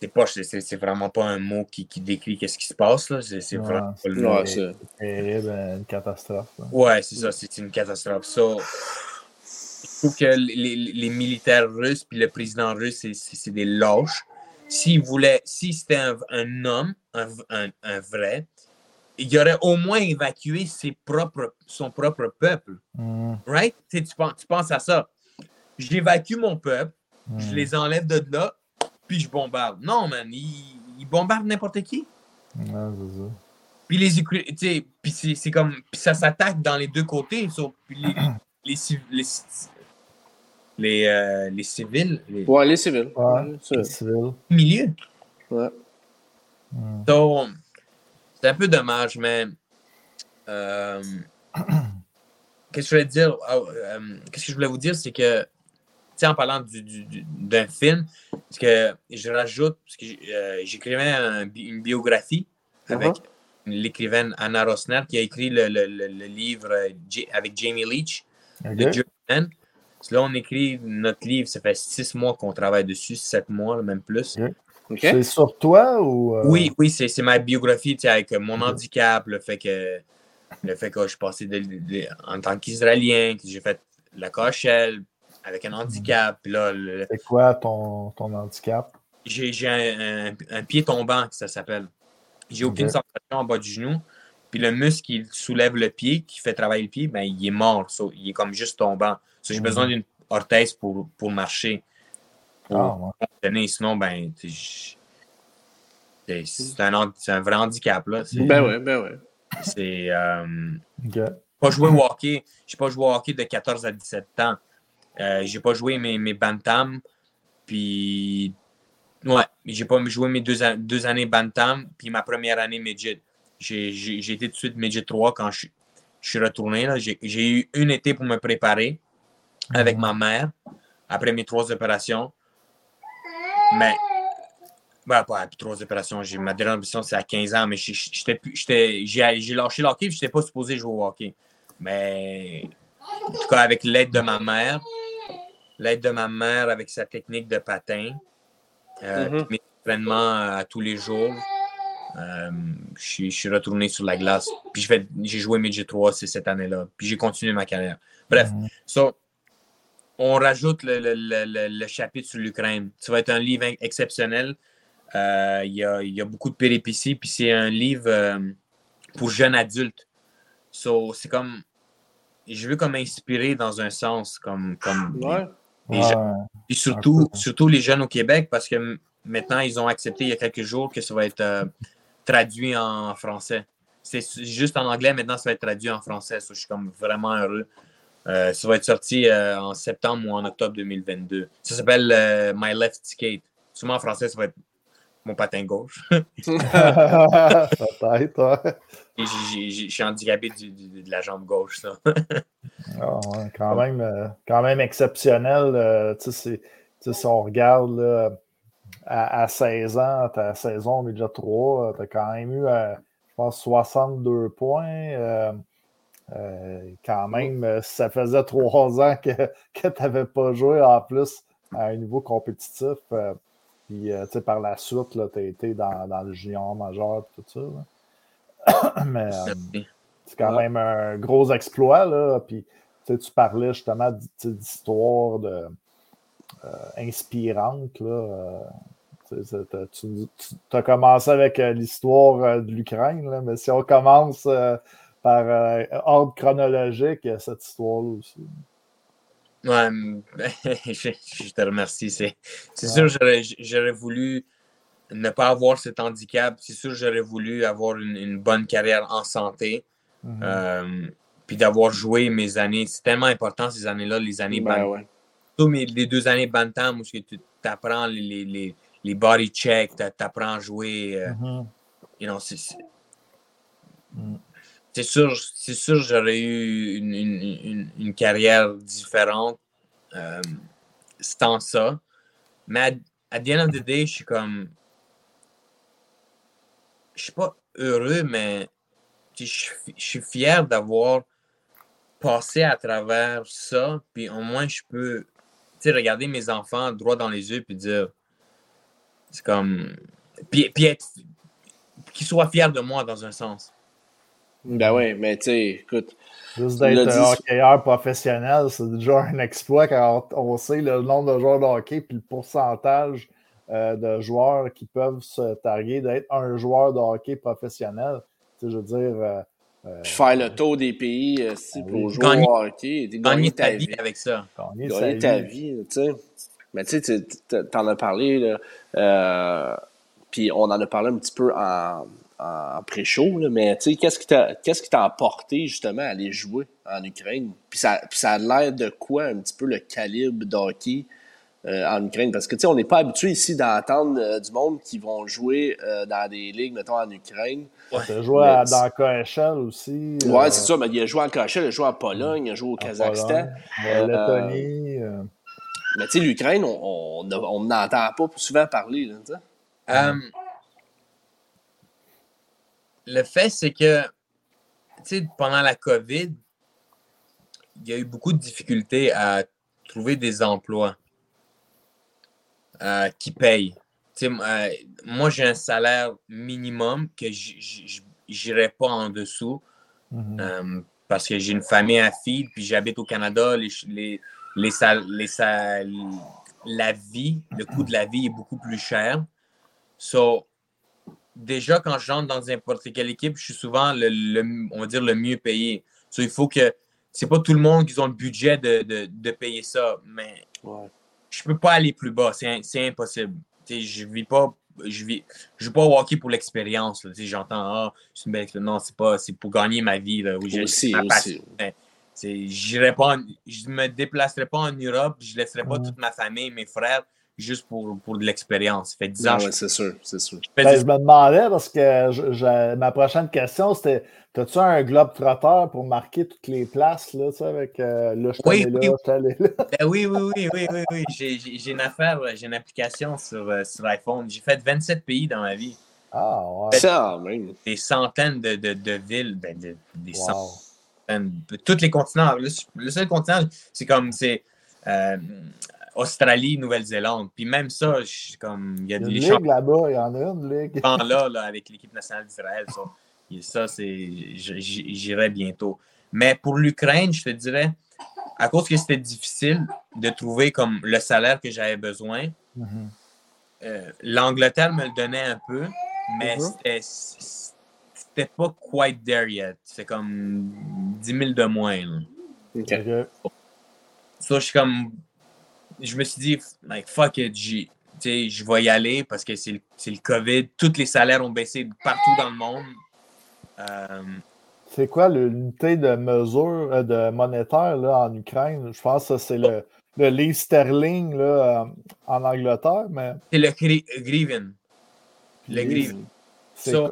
C'est poche, c'est- c'est c'est vraiment pas un mot qui, qui décrit qu'est-ce qui se passe, là. C'est c'est Ouais. vraiment pas le Ouais, c'est. Terrible, une catastrophe. là. Ouais, c'est ça, c'est une catastrophe. So, je trouve que les, les- les militaires russes puis le président russe, c'est- des lâches. S'il voulait, si c'était un, un homme, un, un- un vrai, il aurait au moins évacué ses propres, son propre peuple. Hmm, Right? Tu, penses, tu penses à ça. J'évacue mon peuple, hmm. je les enlève de là, puis je bombarde. Non, man, ils il bombardent n'importe qui. Ouais, c'est ça. Puis les Ukra- tu sais, puis c'est c'est comme puis ça s'attaque dans les deux côtés so, puis les les les, les, euh, les civils les Ouais, les civils. Ouais. Les civils. milieux Ouais. Hmm. C'est un peu dommage mais euh, qu'est-ce que je voulais dire? Ah, euh, qu'est-ce que je voulais vous dire c'est que tu sais en parlant du- du- du- d'un film parce que je rajoute parce que euh, j'écrivais un une biographie avec Uh-huh. l'écrivaine Anna Rosner qui a écrit le, le- le- le livre avec Jamie Leach, Ok. The Journeyman. Là, on écrit notre livre, ça fait six mois qu'on travaille dessus, sept mois, même plus. C'est sur toi ou. euh, Oui, oui, c'est c'est ma biographie tu sais, avec mon handicap, le fait que le fait que je suis passé de- de- de- en tant qu'Israélien, que j'ai fait la KHL avec un handicap, là, le- C'est quoi ton, ton handicap? j'ai j'ai un, un- un pied tombant, ça s'appelle. J'ai aucune sensation en bas du genou. Puis le muscle qui soulève le pied, qui fait travailler le pied, ben, il est mort. So, il est comme juste tombant. So, j'ai Mhm. besoin d'une orthèse pour, pour marcher. Pour Ah, ouais. Sinon, ben, c'est un, un vrai handicap. Là. Ben ouais, ben ouais. c'est, euh, pas joué au hockey. J'ai pas joué au hockey de 14 à 17 ans. Euh, j'ai pas joué mes, mes bantam. Puis, ouais, j'ai pas joué mes deux, deux années bantam. Puis ma première année midget. J'ai, été tout de suite midget 3 quand je, suis- je suis retourné. Là. J'ai, j'ai eu une été pour me préparer avec ma mère après mes trois opérations. Mais, ben, pas après trois opérations. J'ai, ma dernière opération, c'est à 15 ans, mais j'ai- j'étais j'étais- j'ai, j'ai lâché le hockey et je n'étais pas supposé jouer au hockey. Mais, en tout cas, avec l'aide de ma mère, l'aide de ma mère avec sa technique de patin, euh, Mhm. mes entraînements à tous les jours, euh, je suis- retourné sur la glace. Puis j'ai joué Midget 3 c'est cette année-là. Puis j'ai continué ma carrière. Bref, Mhm. So, on rajoute le, le- le- le- le chapitre sur l'Ukraine. Ça va être un livre exceptionnel. Euh, Il y, a, il y a beaucoup de péripéties, puis c'est un livre euh, pour jeunes adultes. So, c'est comme. Je veux comme inspirer dans un sens, comme. comme Ouais. les Ouais. jeunes. Puis surtout, surtout les jeunes au Québec, parce que maintenant, ils ont accepté il y a quelques jours que ça va être euh, traduit en français. C'est juste en anglais, maintenant, ça va être traduit en français. So, je suis comme vraiment heureux. Euh, ça va être sorti euh, en septembre ou en octobre 2022. Ça s'appelle euh, My Left Skate. Souvent en français, ça va être mon patin gauche. Peut-être, Je suis handicapé de la jambe gauche, ça. Ah, quand, même, quand même exceptionnel. Si on regarde à, 16 ans, ta saison déjà 3, tu as quand même eu, je pense, 62 points. Quand même, ça faisait trois ans que, que tu n'avais pas joué en plus à un niveau compétitif. Puis, euh, tu sais, par la suite, tu as été dans, dans, le junior majeur et tout ça. Mais euh, c'est quand même un gros exploit. Là. Puis, tu parlais justement d'histoires de, euh, inspirantes. Là. tu, as commencé avec l'histoire de l'Ukraine, mais si on commence par ordre chronologique, cette histoire-là aussi. Ouais, je, te remercie. C'est sûr, j'aurais voulu ne pas avoir cet handicap. C'est sûr, j'aurais voulu avoir une, bonne carrière en santé. Mm-hmm. Euh, puis d'avoir joué mes années. C'est tellement important ces années-là, les années ben, Bantam. Surtout les deux années Bantam où tu apprends les, les, les, body checks, tu apprends à jouer. Euh, mm-hmm. you know, mm. C'est sûr, c'est sûr j'aurais eu une, une, carrière différente euh, sans ça. Mais à, of the je suis comme. Je suis pas heureux, mais je, suis fier d'avoir passé à travers ça. Puis au moins, je peux regarder mes enfants droit dans les yeux puis dire. C'est comme. Puis, puis être. Qu'ils soient fiers de moi dans un sens. Ben oui, mais tu sais, écoute. Juste d'être un hockeyeur professionnel, c'est déjà un exploit quand on sait le nombre de joueurs de hockey et le pourcentage euh, de joueurs qui peuvent se targuer d'être un joueur de hockey professionnel. Tu sais, je veux dire. Euh, euh, faire le tour des pays si, ben pour jouer au hockey. Gagner, ta, vie, avec ça. Gagner, ta vie, tu sais. Mais tu sais, tu en as parlé, là. Puis on en a parlé un petit peu en en pré-show, mais qu'est-ce qui t'a qu'est-ce qui t'a apporté justement à aller jouer en Ukraine? Puis ça, puis ça a l'air de quoi un petit peu le calibre d'hockey euh, en Ukraine? Parce que tu sais, on n'est pas habitué ici d'entendre euh, du monde qui vont jouer euh, dans des ligues, mettons, en Ukraine. Ouais. Tu as joué dans KHL aussi. Ouais, c'est ça, mais il a joué en KHL, il a joué en Pologne, il a joué au Kazakhstan. En Lettonie. Mais tu sais, l'Ukraine, on n'entend pas souvent parler, là, um, le fait, c'est que, pendant la COVID, il y a eu beaucoup de difficultés à trouver des emplois euh, qui payent. Euh, moi, j'ai un salaire minimum que je n'irai pas en dessous mm-hmm. euh, parce que j'ai une famille à fille, puis j'habite au Canada. Les, les, les, la vie, le coût de la vie est beaucoup plus cher. So, déjà, quand je rentre dans n'importe quelle équipe, je suis souvent le, on va dire, le mieux payé. il faut que. C'est pas tout le monde qui a le budget de, payer ça, mais je peux pas aller plus bas. C'est impossible. je vis pas. Je vis, je joue pas au hockey pour l'expérience. J'entends, ah, c'est une belle Non, c'est pas. C'est pour gagner ma vie. Là, aussi, J'irai pas, je me déplacerai pas en Europe, je laisserai pas toute ma famille, mes frères, juste pour, pour de l'expérience. Ça fait 10 ans. Ah c'est sûr, c'est sûr. Ben, je me demandais parce que ma prochaine question, c'était As-tu un globe trotteur pour marquer toutes les places là, tu sais, avec euh, là, je oui, oui. là, là. Ben oui, oui, oui, oui, oui, oui. J'ai une affaire, j'ai une application sur, euh, sur iPhone. J'ai fait 27 pays dans ma vie. Ah, ouais. Ça, même. Des centaines de, de, de villes, ben, de, des centaines, tous les continents. Le, seul continent, c'est comme, c'est. Euh, Australie, Nouvelle-Zélande. Puis même ça, comme il y a, des ligue là-bas, il y en a une ligue. là, là avec l'équipe nationale d'Israël. Ça, ça c'est j'irai bientôt. Mais pour l'Ukraine, je te dirais, à cause que c'était difficile de trouver comme le salaire que j'avais besoin, mm-hmm. euh, l'Angleterre me le donnait un peu, mais c'était pas quite there yet. C'est comme 10 000 de moins. Ça, je suis comme je me suis dit, like, fuck it, je vais y aller parce que c'est le, le, COVID. Tous les salaires ont baissé partout dans le monde. Euh, c'est quoi l'unité de mesure euh, de monétaire là, en Ukraine? Je pense que c'est le, le sterling là, euh, en Angleterre. mais... C'est le Griven. Le Grieve. C'est So-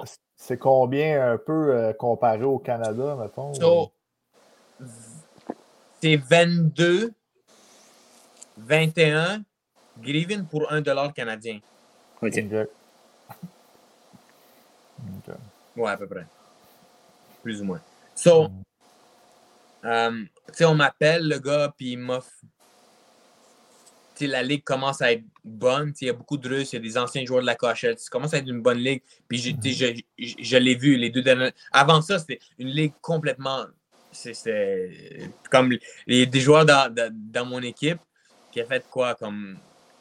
combien un peu euh, comparé au Canada, mettons? So, c'est 22, 21 Griven pour 1 dollar canadien. OK. Ok. Ok. Ouais, à peu près. Plus ou moins. So, euh, tu sais, on m'appelle, le gars, puis il m'offre. Tu sais, la ligue commence à être bonne. Tu sais, Il y a beaucoup de Russes, il y a des anciens joueurs de la KHL. Ça commence à être une bonne ligue. Puis j'ai- tu sais, je, je, je l'ai vu les deux dernières. Avant ça, c'était une ligue complètement. c'est- C'était comme les, des joueurs dans, dans, dans mon équipe qui a fait quoi? Comme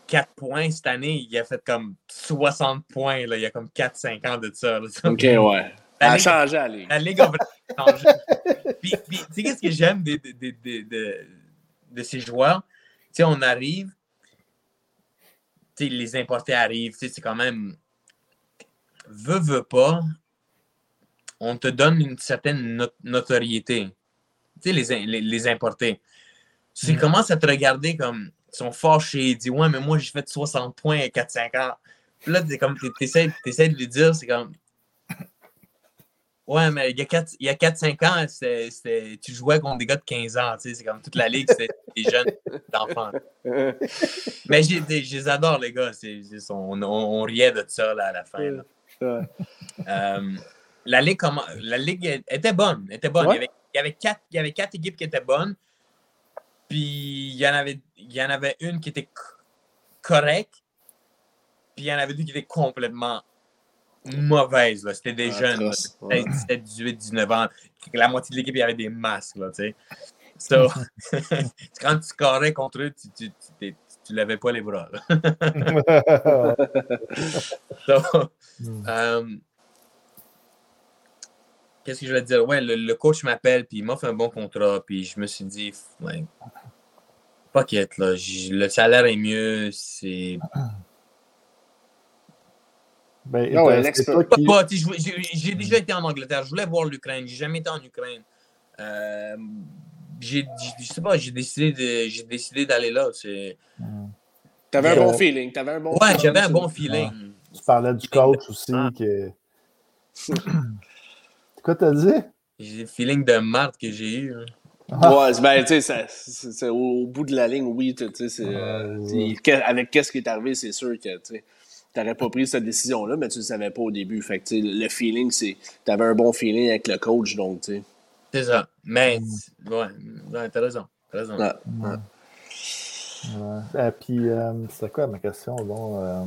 4 points cette année. Il a fait comme 60 points. Là. Il y a comme 4-5 ans de ça. là. OK, ouais. La a changé, allez. la Ligue a vraiment changé. puis, puis, tu sais, qu'est-ce que j'aime de, de, de, de, ces joueurs? Tu sais, on arrive, tu sais, les importés arrivent, tu sais, c'est quand même. Veux, veux pas, on te donne une certaine no- notoriété. Tu sais, les, les, les importés. Tu Mm. commences à te regarder comme. Ils sont fâchés, ils disent Ouais, mais moi, j'ai fait 60 points à 4-5 ans. Puis là, t'es comme, t'essaies, t'essaies de lui dire, c'est comme. Ouais, mais il y a 4 il y a 4-5 ans, tu jouais contre des gars de 15 ans. C'est comme toute la ligue, c'était des jeunes d'enfants. Mais je les adore, les gars. c'est- c'est- on, on- on riait de ça là, à la fin. là. Ouais. Euh, la, ligue, comment- la ligue était bonne. était bonne. Ouais. Il, y avait, il, y avait quatre, il y avait quatre équipes qui étaient bonnes. Puis il y en avait, il y en avait une qui était correcte. Puis il y en avait deux qui étaient complètement mauvaises. là. C'était des Ah, jeunes. Ouais. 17, 18, 19 ans. La moitié de l'équipe, il y avait des masques. Là. So, quand tu scorais contre eux, tu, tu, tu, tu levais pas les bras. là. So, Mm. euh, Qu'est-ce que je vais te dire? Ouais, le, le coach m'appelle, puis il m'offre un bon contrat, puis je me suis dit, ouais, fuck it, là, j- le salaire est mieux, c'est. Ben, Ah ouais, qui- J'ai déjà été en Angleterre, je voulais voir l'Ukraine, j'ai jamais été en Ukraine. Euh, j'ai, je sais pas, j'ai décidé, de, j'ai décidé d'aller là. C'est... Mm. T'avais un Euh, bon feeling. T'avais un bon Ouais, j'avais un bon feeling. Tu parlais du coach aussi. Ah. Que... Quoi t'as dit? J'ai le feeling de marde que j'ai eu. hein. Ouais, c'est- ben, tu sais, c'est- c'est au, au bout de la ligne, oui, tu sais, c'est, euh, c'est- avec qu'est-ce qui est arrivé, c'est sûr que, tu sais, t'aurais pas pris cette décision-là, mais tu le savais pas au début. Fait que, tu sais, le feeling, c'est, t'avais un bon feeling avec le coach, donc, tu sais. C'est ça. Mais, ouais, ouais, t'as raison. T'as raison. Ouais. Ouais. Ouais. Et puis, euh, c'était quoi ma question? Bon, euh,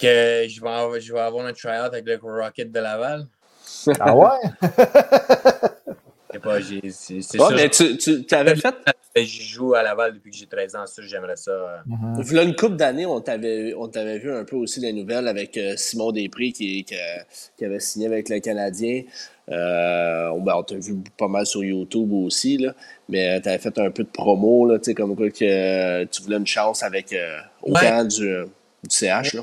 Que je vais, avoir, je vais avoir un tryout avec le Rocket de Laval. Ah ouais? Pas, c'est Ouais, sûr. mais tu, tu t'avais fait, Je joue à Laval depuis que j'ai 13 ans. Ça, j'aimerais ça. euh. Mhm. Voilà une couple d'années, on t'avait, on t'avait vu un peu aussi les nouvelles avec euh, Simon Després qui, qui, qui avait signé avec le Canadien. Euh, ben, on t'a vu pas mal sur YouTube aussi, là, mais tu avais fait un peu de promo, là, tu sais, comme quoi que euh, tu voulais une chance avec euh, au Ouais. camp du, du CH. Là.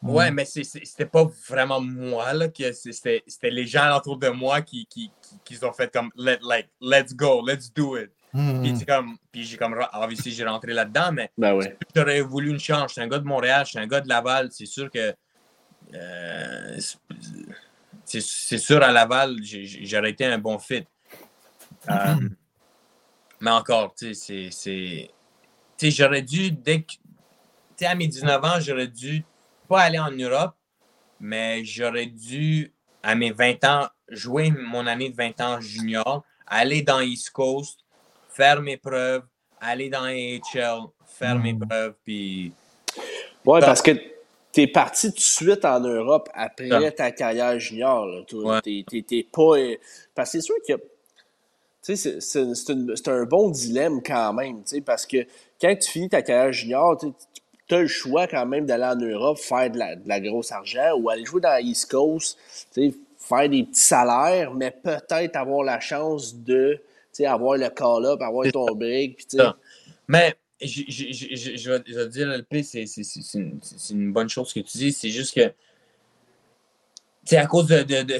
Ouais, mais c'était pas vraiment moi. là, que C'était les gens autour de moi qui, qui, qui, qui ont fait comme Let, like, let's go, let's do it. Mhm. Puis, c'est comme, puis j'ai comme, obviously, j'ai rentré là-dedans, mais Ben ouais. j'aurais voulu une chance. Je suis un gars de Montréal, je suis un gars de Laval. C'est sûr que. euh, c'est sûr, à Laval, j'aurais été un bon fit. Euh, mais encore, tu sais, c'est- c'est. Tu sais, j'aurais dû, dès que. Tu sais, à mes 19 ans, j'aurais dû pas aller en Europe, mais j'aurais dû, à mes 20 ans, jouer mon année de 20 ans junior, aller dans East Coast, faire mes preuves, aller dans AHL, faire mes Mm. preuves, puis. Ouais, parce que t'es parti tout de suite en Europe après ta carrière junior. Là. Ouais. Pas. euh, Parce que c'est sûr que. Tu c'est un bon dilemme quand même, tu sais, parce que quand tu finis ta carrière junior, tu as le choix quand même d'aller en Europe, faire de la, de la grosse argent ou aller jouer dans la East Coast, tu faire des petits salaires, mais peut-être avoir la chance de tu avoir le call-up, avoir ton break. Tu. Mais je, je, je, je, je vais, te dire, LP, c'est une, une bonne chose que tu dis. C'est juste que, tu à cause de, de, de,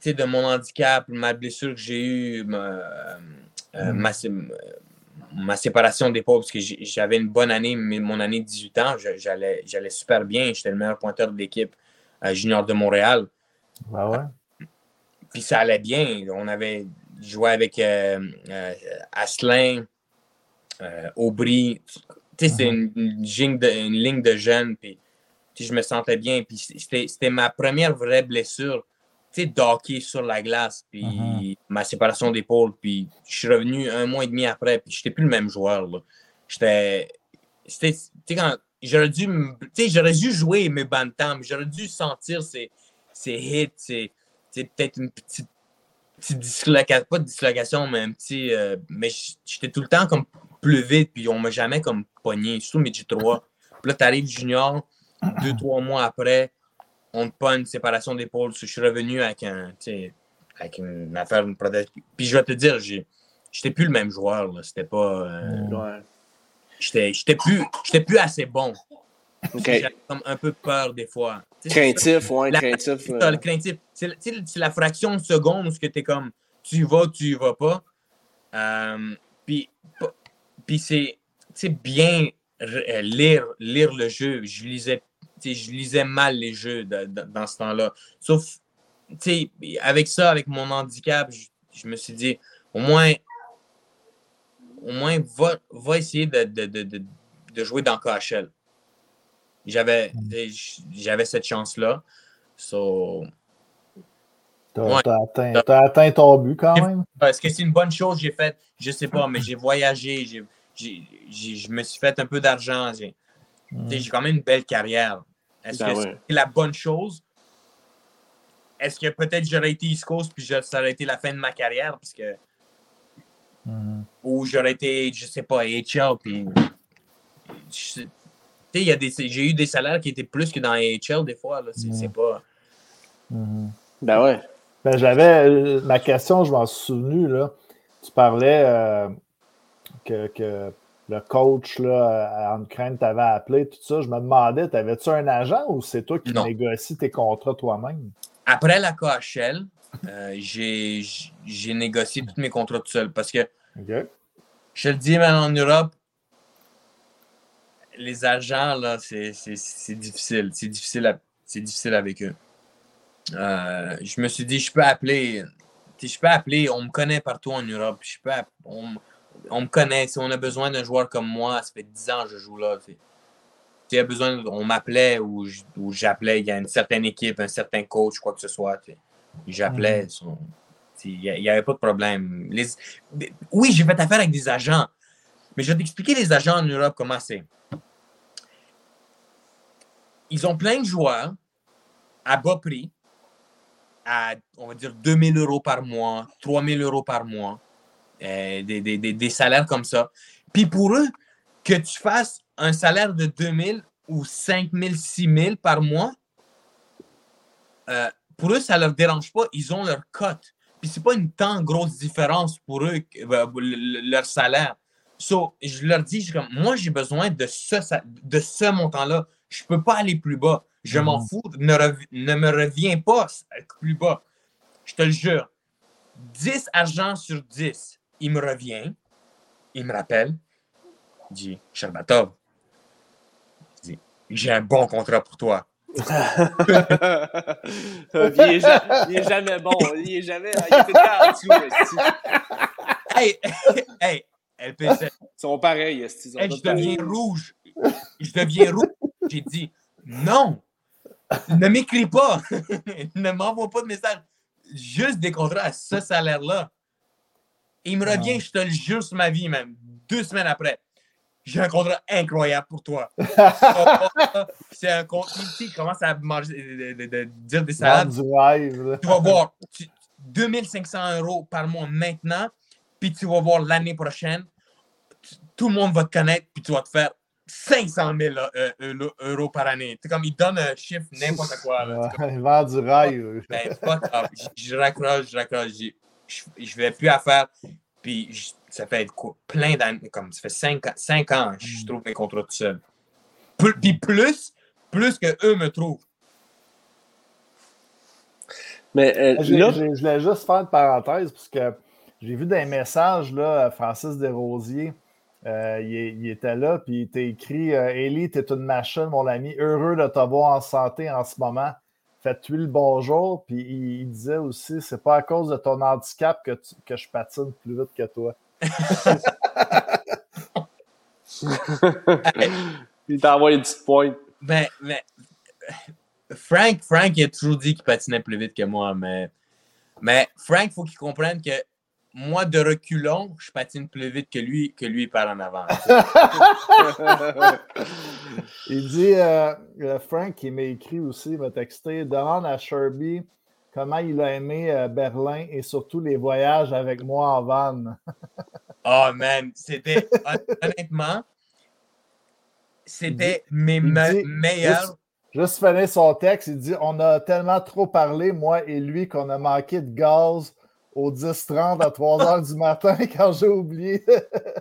tu mon handicap, ma blessure que j'ai eue, ma, euh, ma, sé- ma séparation des pauvres, parce que j'avais une bonne année, mais mon année de 18 ans, j'allais j'allais super bien. J'étais le meilleur pointeur de l'équipe. junior de Montréal. Ah ouais? Puis ça allait bien. On avait joué avec Asselin, Aubry. Tu sais, c'est mm-hmm. une, une, ligne de jeunes. Puis je me sentais bien. Puis c'était ma première vraie blessure d'hockey sur la glace, puis mm-hmm. ma séparation d'épaule, puis je suis revenu un mois et demi après, puis j'étais plus le même joueur. J'étais. Tu quand. J'aurais dû, j'aurais dû jouer mes bantams, j'aurais dû sentir ces, ces hits, c'est peut-être une petite, petite dislocation, pas de dislocation, mais un petit. Euh, mais j'étais tout le temps comme plus vite, puis on m'a jamais comme pogné, surtout mes G3. Puis là, t'arrives junior, deux, trois mois après, on pas une séparation d'épaule. Je suis revenu avec, un, avec une affaire, une prothèse. Puis je vais te dire, j'étais plus le même joueur. C'était pas. Euh, J'étais plus, plus assez bon. J'avais comme un peu peur des fois. Craintif, ouais, craintif. Le craintif. C'est la fraction de seconde où tu es comme tu y vas, tu y vas pas. Euh, puis puis c'est bien euh, lire, lire le jeu. Je lisais je lisais mal les jeux dans ce temps-là. Sauf, avec ça, avec mon handicap, je, me suis dit, au moins, au moins, va, va essayer de, de, jouer dans KHL. J'avais, j'avais cette chance-là. So, T'as as atteint, ton but quand même? Est-ce que c'est une bonne chose? J'ai fait? Je sais pas, mais j'ai voyagé, je me suis fait un peu d'argent. J'ai quand même une belle carrière. Est-ce ben que c'est la bonne chose? Est-ce que peut-être j'aurais été East Coast puis ça aurait été la fin de ma carrière? Parce que... Hmm. Ou j'aurais été, je sais pas, HL. Puis. J'ai eu des salaires qui étaient plus que dans HL des fois. C'est hmm. pas. Ben ouais. Ben, j'avais. Euh, ma question, je m'en suis souvenu. Là. Tu parlais euh, que, que le coach là, en Ukraine t'avait appelé, tout ça. Je me demandais, t'avais-tu un agent ou c'est toi qui négocies tes contrats toi-même? Après la KHL, euh, j'ai négocié tous mes contrats tout seul parce que je le dis, mais en Europe, les agents, là, c'est difficile. C'est difficile, difficile avec eux. Euh, je me suis dit, je peux appeler. Je peux appeler, on me connaît partout en Europe. Je peux, on, on me connaît. Si on a besoin d'un joueur comme moi, ça fait 10 ans que je joue là. Si a besoin, on m'appelait ou j'appelais, il y a une certaine équipe, un certain coach, quoi que ce soit. J'appelais. Mhm. Il n'y avait pas de problème. Oui, j'ai fait affaire avec des agents. Mais je vais t'expliquer les agents en Europe comment c'est. Ils ont plein de joueurs à bas prix, à, on va dire, 2000 euros par mois, 3000 euros par mois. Euh, des, salaires comme ça. Puis pour eux, que tu fasses un salaire de 2000 ou 5000, 6000 par mois, euh, pour eux, ça ne leur dérange pas. Ils ont leur cote. Puis c'est pas une tant grosse différence pour eux, euh, leur salaire. So, je leur dis, comme, moi, j'ai besoin de ce, de ce montant-là. Je peux pas aller plus bas. Je m'en mm-hmm. fous. Ne, ne, me reviens pas plus bas. Je te le jure. 10 argent sur 10 il me revient, il me rappelle, il dit Sherbatov, j'ai un bon contrat pour toi. il, est jamais, bon. Il est jamais. Il est tout en dessous. hey, hey, LPC. Ils sont pareils. Ils je deviens rouge. Je deviens rouge. J'ai dit non. Ne m'écris pas. ne m'envoie pas de message. Juste des contrats à ce salaire-là il me revient, je te le jure sur ma vie, même, deux semaines après. J'ai un contrat incroyable pour toi. c'est un contrat qui commence à manger, de, dire des salades. Tu vas voir 2500 euros par mois maintenant, puis tu vas voir l'année prochaine, tout le monde va te connaître, puis tu vas te faire 500 000 euh, euh, euros par année. C'est comme, il donne un chiffre n'importe quoi. il vend du rail. Ben, je raccroche, je raccroche je ne vais plus à faire. Puis ça fait plein d'années, comme ça fait cinq, cinq ans que je trouve mes contrats tout seul. Puis plus, plus que eux me trouvent. Mais euh, je voulais juste faire une parenthèse parce que j'ai vu des messages, là, Francis Desrosiers. Euh, il, était là, puis il t'a écrit euh, Élie, t'es une machine, mon ami, heureux de te voir en santé en ce moment. Faites-lui le bonjour. Puis il, disait aussi c'est pas à cause de ton handicap que, que je patine plus vite que toi. il t'a envoyé une petite pointe. Ben, mais Frank, Frank, il a toujours dit qu'il patinait plus vite que moi, mais, mais Frank, il faut qu'il comprenne que moi, de reculons, je patine plus vite que lui, que lui part en avant. il dit, euh, Frank, il m'a écrit aussi, il m'a texté, demande à Sherby comment il a aimé euh, Berlin et surtout les voyages avec moi en van. oh man, c'était, honnêtement, c'était mes meilleurs. Juste, juste son texte, il dit, on a tellement trop parlé, moi et lui, qu'on a manqué de gaz au 10-30 à 3 h du matin quand j'ai oublié,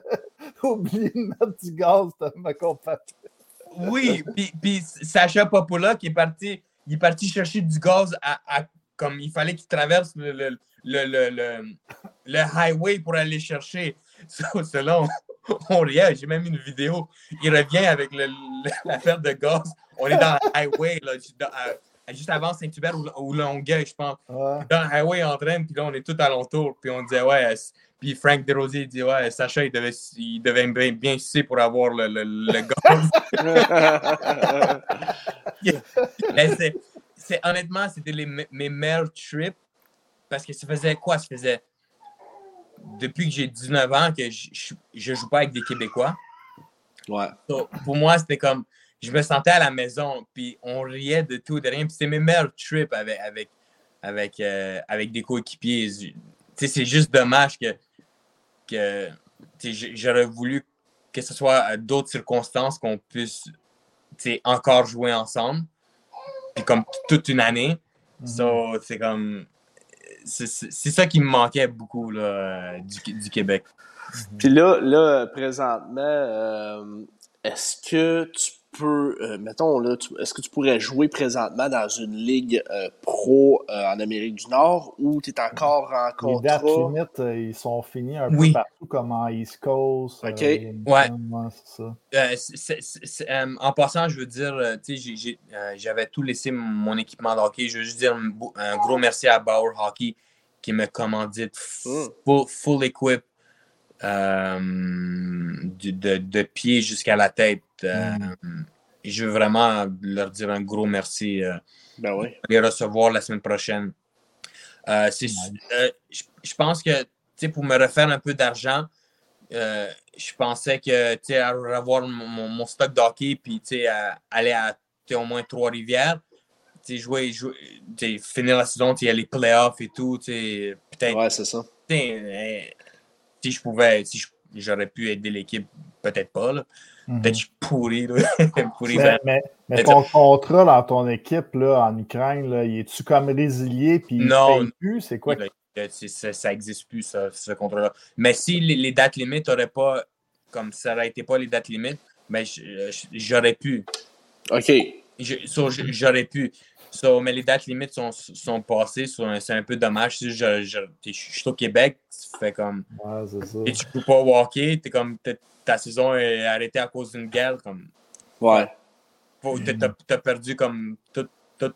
oublié de mettre du gaz ma compagnie. Oui, puis, puis Sacha Popola qui est parti, il est parti chercher du gaz à, comme il fallait qu'il traverse le, le, le, le, highway pour aller chercher. Selon, on riait, j'ai même une vidéo. Il revient avec l'affaire de gaz. On est dans le highway, là, juste avant Saint-Hubert ou, Longueuil, je pense. Dans le highway en train, puis là, on est tout alentour. Puis on disait, ouais. Puis Frank Desrosiers dit, ouais, Sacha, il devait, il devait bien, bien sucer pour avoir le, le, le gaz. c'est, honnêtement, c'était mes meilleurs trips. Parce que ça faisait quoi? Ça faisait depuis que j'ai 19 ans que je, je, joue pas avec des Québécois. Ouais. pour moi, c'était comme je me sentais à la maison, puis on riait de tout, de rien. Puis c'était mes meilleurs trips avec, avec, avec, euh, avec des coéquipiers. C'est juste dommage que, que j'aurais voulu que ce soit d'autres circonstances qu'on puisse encore jouer ensemble. Puis comme toute une année. Mm-hmm. c'est comme. C'est ça qui me manquait beaucoup là, du, du Québec. Puis là, là présentement, euh, est-ce que tu euh, mettons, là, est-ce que tu pourrais jouer présentement dans une ligue euh, pro euh, en Amérique du Nord ou tu es encore en contrat? Les dates limites, ils sont finis un peu partout, comme en East Coast. OK. ouais. en passant, je veux dire, j'avais tout laissé mon équipement de hockey. Je veux juste dire un, gros merci à Bauer Hockey qui me commandite hmm. full, full equip euh, de, de, pied jusqu'à la tête. Euh, mm. Et je veux vraiment leur dire un gros merci. Euh, ben oui. Les recevoir la semaine prochaine. je, pense que pour me refaire un peu d'argent, je pensais que avoir mon, mon, stock d'hockey puis aller à au moins Trois-Rivières, jouer, jouer finir la saison, il y a les playoffs et tout, peut-être. Ouais, c'est ça si je pouvais, si j'aurais pu aider l'équipe, peut-être pas. Là. Mhm. Peut-être que je suis pourri. mais, mais, ton contrat dans ton équipe là, en Ukraine, là, es-tu comme résilié puis non, plus? C'est quoi? Ça n'existe plus, ça, ce contrat-là. Mais si les, dates limites n'auraient pas, comme ça n'aurait été pas les dates limites, ben, j'aurais pu. OK. J'aurais pu mais les dates limites sont, sont passées. C'est un peu dommage. Si je, je, suis au Québec, tu fais comme. Et tu peux pas walker. Es comme, ta saison est arrêtée à cause d'une guerre. Comme, ouais. Tu as, perdu comme tout, tout,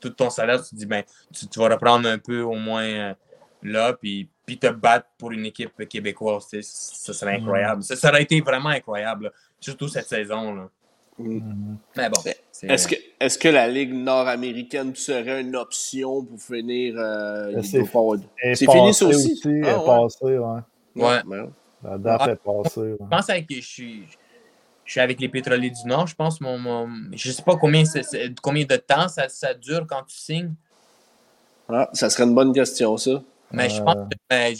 tout, ton salaire. Tu te dis, ben, tu, tu, vas reprendre un peu au moins euh, là. Puis, puis te battre pour une équipe québécoise. Ça serait incroyable. Ça, ça, aurait été vraiment incroyable. Surtout cette saison. Là. Mm. Mais bon. Est-ce que, est que la Ligue nord-américaine serait une option pour finir euh, C'est fini ça aussi? ah, passé, ouais. Ouais. La date ah, est passée. Je pense que je suis, je suis avec les pétroliers du Nord. Je pense mon, mon je sais pas combien, combien de temps ça, ça, dure quand tu signes. Ah, ça serait une bonne question, ça. Mais je pense que ben,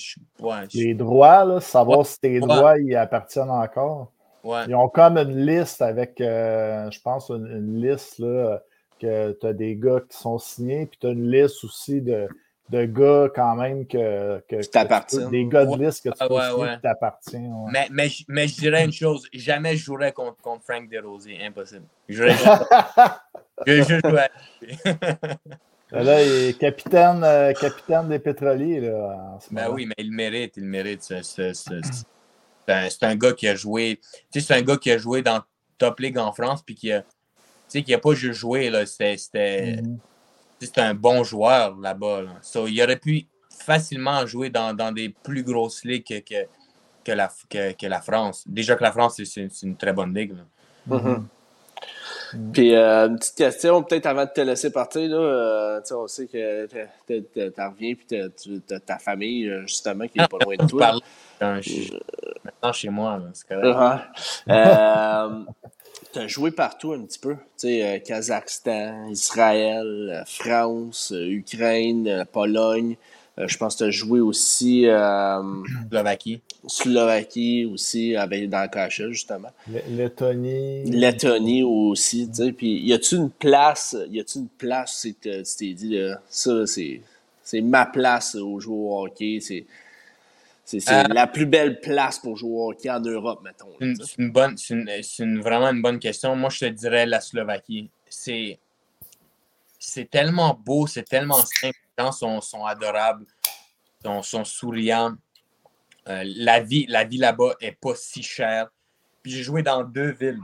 les droits, là, savoir si tes droits y appartiennent encore. Ils ont comme une liste avec, euh, je pense, une, liste là, que tu as des gars qui sont signés, puis tu as une liste aussi de, de gars quand même que, que, que des gars de liste que tu ah, peux signer qui t'appartiennent. Mais, mais, mais, je dirais une chose, jamais je jouerais contre, contre Frank DeRosier, impossible. Je jouerais. Là, il est capitaine, euh, capitaine des pétroliers. Là, ben oui, mais il mérite, il mérite. ce, un, gars qui a joué. C'est un gars qui a joué dans Top League en France, puis qui a, qui a pas juste joué. C'était. Mm-hmm. c'est un bon joueur là-bas. So, il aurait pu facilement jouer dans, dans des plus grosses ligues que, que, que la, que, que, la France. Déjà que la France, c'est une très bonne ligue. Mm-hmm. Mm. Puis, euh, une petite question, peut-être avant de te laisser partir. Là, euh, on sait que tu reviens puis tu as ta famille, euh, justement, qui n'est pas loin de toi. Maintenant, chez moi, c'est correct. Uh tu as joué partout un petit peu. Tu sais, Kazakhstan, Israël, France, Ukraine, Pologne. je pense que tu as joué aussi. Slovaquie. Slovaquie aussi, avec, dans le KHL, justement. Lettonie. Lettonie aussi, tu sais. Puis, y a-tu une place, y a-tu une place, tu t'es dit, là, ça, c'est, c'est ma place au jouer au hockey, c'est, c'est, euh, la plus belle place pour jouer au hockey en Europe, mettons. C'est une, bonne, une, vraiment une bonne question. Moi, je te dirais la Slovaquie. C'est, c'est tellement beau, c'est tellement simple. Les gens sont, sont adorables, sont, sont souriants. Euh, la vie, la vie là-bas est pas si chère. Puis j'ai joué dans deux villes.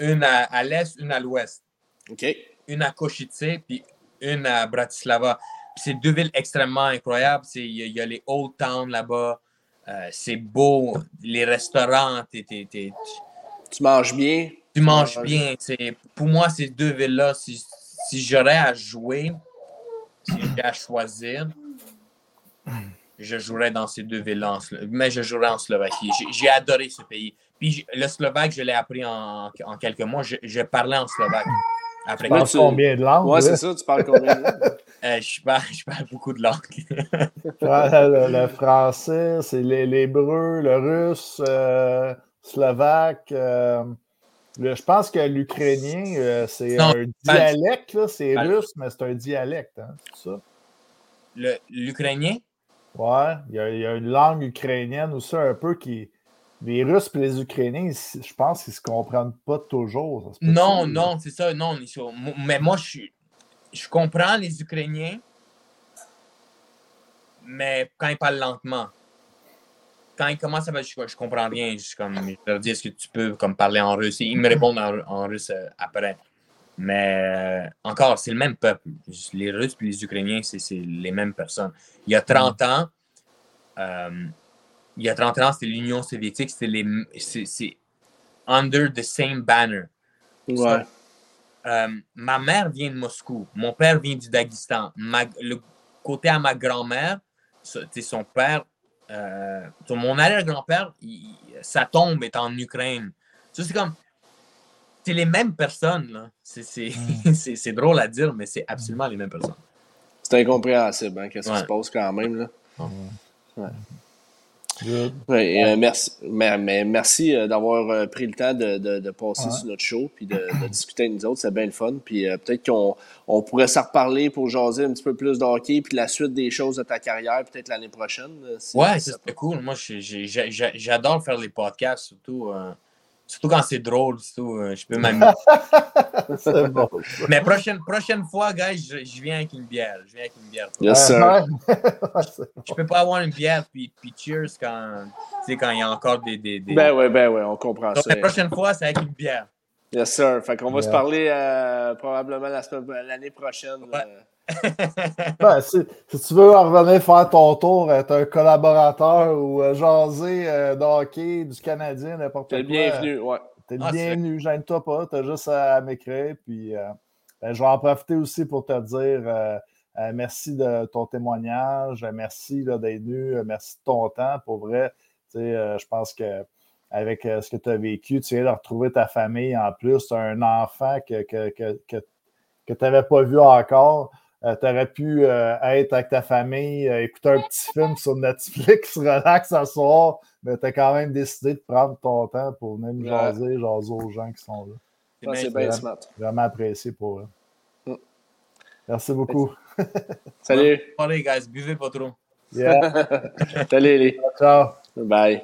Une à, l'est, une à l'ouest. OK. Une à Košice, puis une à Bratislava. C'est deux villes extrêmement incroyables. Il y, a les Old Town là-bas. Euh, c'est beau. Les restaurants, tu manges bien. Tu manges bien. Pour moi, ces deux villes-là, si, si j'aurais à jouer, si j'ai à choisir, je jouerais dans ces deux villes-là, mais je jouerais en Slovaquie. J'ai adoré ce pays. Puis le slovaque, je l'ai appris en, en, quelques mois. Je, je, parlais en slovaque. Après, tu parles combien de langues? Oui, c'est ça, tu parles combien de langues? Euh, je, parle, je, parle, beaucoup de langues. le, le, français, c'est l'hébreu, le russe, euh, slovaque. Euh, le, je pense que l'ukrainien, euh, c'est un dialecte, c'est russe, mais c'est un dialecte, hein, ça? L'ukrainien? Ouais, il y, a, il y, a, une langue ukrainienne aussi un peu qui. Les Russes et les Ukrainiens, je pense qu'ils ne se comprennent pas toujours. Non, non, c'est ça, non. Mais moi, je, je comprends les Ukrainiens, mais quand ils parlent lentement. Quand ils commencent à parler, je, je comprends rien. Je, comme, je leur dis, est-ce que tu peux comme, parler en russe? Ils me répondent en, en russe euh, après. Mais euh, encore, c'est le même peuple. Les Russes et les Ukrainiens, c'est les mêmes personnes. Il y a 30 ans, euh, il y a 30 ans, c'était l'Union soviétique, c'était les. C'est under the same banner. Ouais. Euh, ma mère vient de Moscou. Mon père vient du Daghestan. le côté à ma grand-mère, son père, mon arrière-grand-père, sa tombe est en Ukraine. c'est comme c'est les mêmes personnes. Mm. C'est drôle à dire, mais c'est absolument les mêmes personnes. C'est incompréhensible, hein, qu'est-ce qui se passe quand même. Là. Ouais. Euh, merci, mais, merci euh, d'avoir euh, pris le temps de, de, passer sur notre show puis de, discuter avec nous autres. C'est bien le fun. Puis peut-être qu'on on pourrait s'en reparler pour jaser un petit peu plus de hockey puis la suite des choses de ta carrière, peut-être l'année prochaine. ouais, c'est cool. Moi, j'adore faire les podcasts, surtout. Surtout quand c'est drôle, surtout, euh, je peux m'amuser. c'est bon. Mais prochaine, prochaine fois, guys, je, je, viens avec une bière. Je viens avec une bière. Yes, sir. je peux pas avoir une bière puis, puis cheers quand, quand il y a encore des, des, des... Ben oui, ben oui, on comprend Donc, ça. La prochaine fois, c'est avec une bière. Yes, sir. Fait qu'on va se parler euh, probablement l'année prochaine. Ouais. Euh, ben, si, si, tu veux revenir faire ton tour, être un collaborateur ou euh, jaser euh, hockey, du Canadien, n'importe quoi. T'es bienvenu, ouais. T'es le ah, bienvenu, gêne-toi pas, t'as juste à, m'écrire. Puis euh, ben, je vais en profiter aussi pour te dire euh, merci de ton témoignage, merci d'être venu, merci de ton temps. Pour vrai, je pense que avec ce que tu as vécu, tu viens de retrouver ta famille en plus, tu as un enfant que, que, que, que, que tu n'avais pas vu encore. Euh, tu aurais pu euh, être avec ta famille, euh, écouter un petit film sur Netflix, relax à soir, mais tu as quand même décidé de prendre ton temps pour venir me jaser, jaser aux gens qui sont là. C'est bien smart. Vraiment apprécié pour eux. Mm. Merci beaucoup. Salut. Allez, guys, buvez pas trop. Yeah. Salut, les. Ciao. Bye.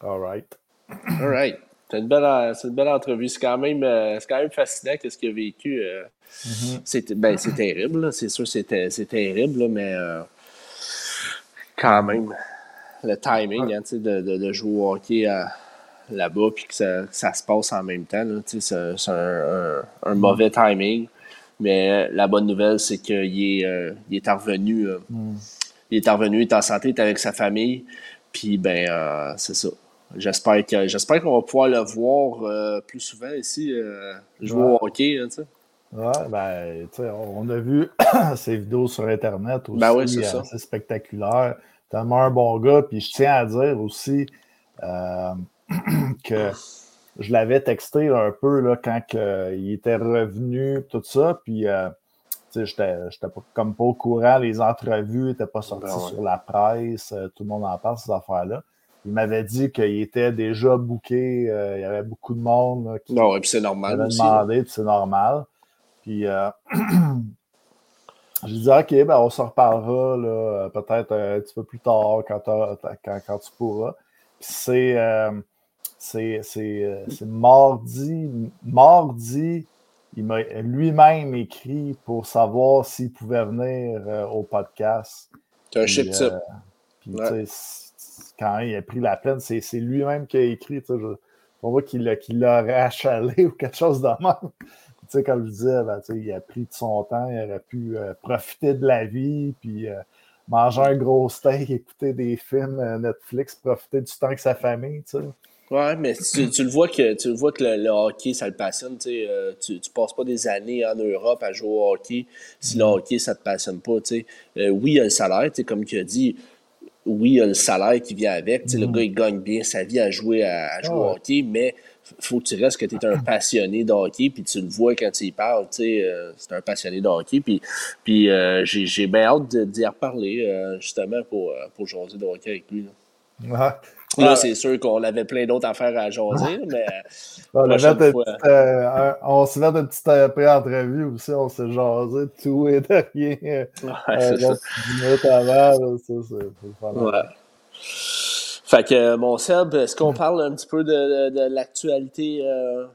All right. All right. C'est une, belle, entrevue. C'est quand, même, euh, quand même fascinant ce qu'il a vécu. Euh. Ben, c'est terrible, c'est sûr, c'est terrible, mais euh, quand même, le timing hein, de, de, jouer au hockey là-bas, puis que ça, se passe en même temps. C'est un, un, mauvais timing. Mais la bonne nouvelle, c'est qu'il est, euh, il est revenu. Mm. Il est revenu, il est en santé, il est avec sa famille. Puis, ben, c'est ça. J'espère que j'espère qu'on va pouvoir le voir plus souvent ici, jouer au hockey. Hein, Ouais, ben, tu sais, on a vu ces vidéos sur Internet aussi. Ben oui, c'est ça. C'est spectaculaire. Tellement un bon gars. Puis je tiens à dire aussi euh, que je l'avais texté un peu là, quand il était revenu, tout ça. Puis, euh, tu sais, j'étais comme pas au courant. Les entrevues n'étaient pas sorties ben sur la presse. Euh, tout le monde en parle, ces affaires-là. Il m'avait dit qu'il était déjà booké. il y avait beaucoup de monde qui non, et puis c'est normal aussi, demandé, puis c'est normal. Puis euh, je dis OK, ben on se reparlera peut-être un petit peu plus tard quand, quand, tu pourras. c'est euh, c'est mardi. Mardi, il m'a lui-même écrit pour savoir s'il pouvait venir euh, au podcast. C'est un chip type. Puis, quand il a pris la peine, c'est lui-même qui a écrit. on voit qu'il l'a rachalé ou quelque chose de même sais, comme je disais, ben, il a pris de son temps, il aurait pu euh, profiter de la vie, puis euh, manger un gros steak, écouter des films euh, Netflix, profiter du temps avec sa famille, tu sais. Ouais, mais tu, le vois que tu le vois que le, hockey, ça le passionne. tu, tu passes pas des années en Europe à jouer au hockey si le mm. hockey, ça te passionne pas. oui, il y a le salaire, comme tu as dit. Oui, il y a le salaire qui vient avec. Le mm. gars, il gagne bien sa vie à jouer, à, jouer au hockey, mais faut que tu restes que tu es un passionné de hockey, puis tu le vois quand tu y parles, tu sais, euh, c'est un passionné de hockey, puis, puis euh, j'ai bien hâte d'y reparler, euh, justement, pour, pour jaser de hockey avec lui. Là, là c'est sûr qu'on avait plein d'autres affaires à jaser, mais on, on s'est fait une petite pré-entrevue aussi, on s'est jasé tout et de rien. Ouais, c'est minutes avant, ça, c'est ouais. Fait que, mon Seb, est-ce qu'on parle un petit peu de, de, l'actualité euh,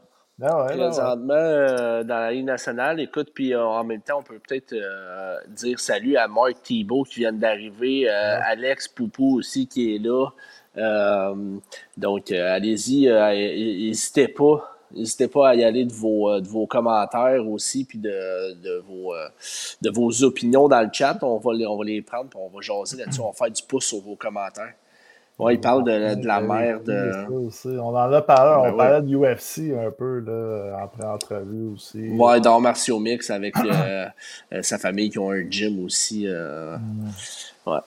ah ben présentement euh, dans la Ligue nationale? Écoute, puis euh, en même temps, on peut peut-être dire salut à Marc Thibault qui vient d'arriver, Alex Poupou aussi qui est là. Donc, allez-y, n'hésitez pas. N'hésitez pas à y aller de vos, de vos commentaires aussi, puis de, de, vos, de vos opinions dans le chat. On va les, on va les prendre, puis on va jaser là-dessus. On va faire du pouce sur vos commentaires. Oui, il parle de, de la mère de. On en a parlé, ben on parlait de UFC un peu là, après entrevue aussi. Ouais, dans Martial Mix avec euh, euh, sa famille qui ont un gym aussi. Euh... Mm. Ouais.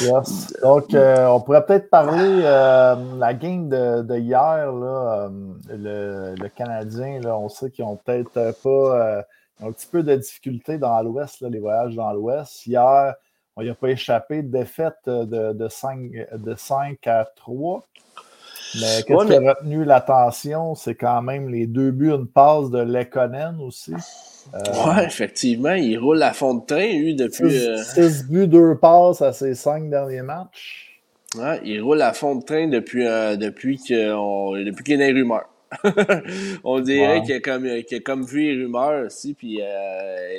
Yes. Donc, euh, on pourrait peut-être parler de la game de, de hier, là, le, le, Canadien, là, on sait qu'ils ont peut-être pas un petit peu de difficultés dans l'Ouest, les voyages dans l'Ouest. Hier, on n'y a pas échappé défaite de, de, 5, de 5 à 3. Mais qu'est-ce qui a retenu l'attention, c'est quand même les deux buts, une passe de Lekonen aussi. Euh, oui, effectivement, il roule à fond de train, lui, depuis. 6 euh, buts, 2 passes à ses 5 derniers matchs. Ouais, il roule à fond de train depuis, euh, depuis qu'il depuis y a des rumeurs. on dirait qu'il a, comme, a comme vu les rumeurs aussi, puis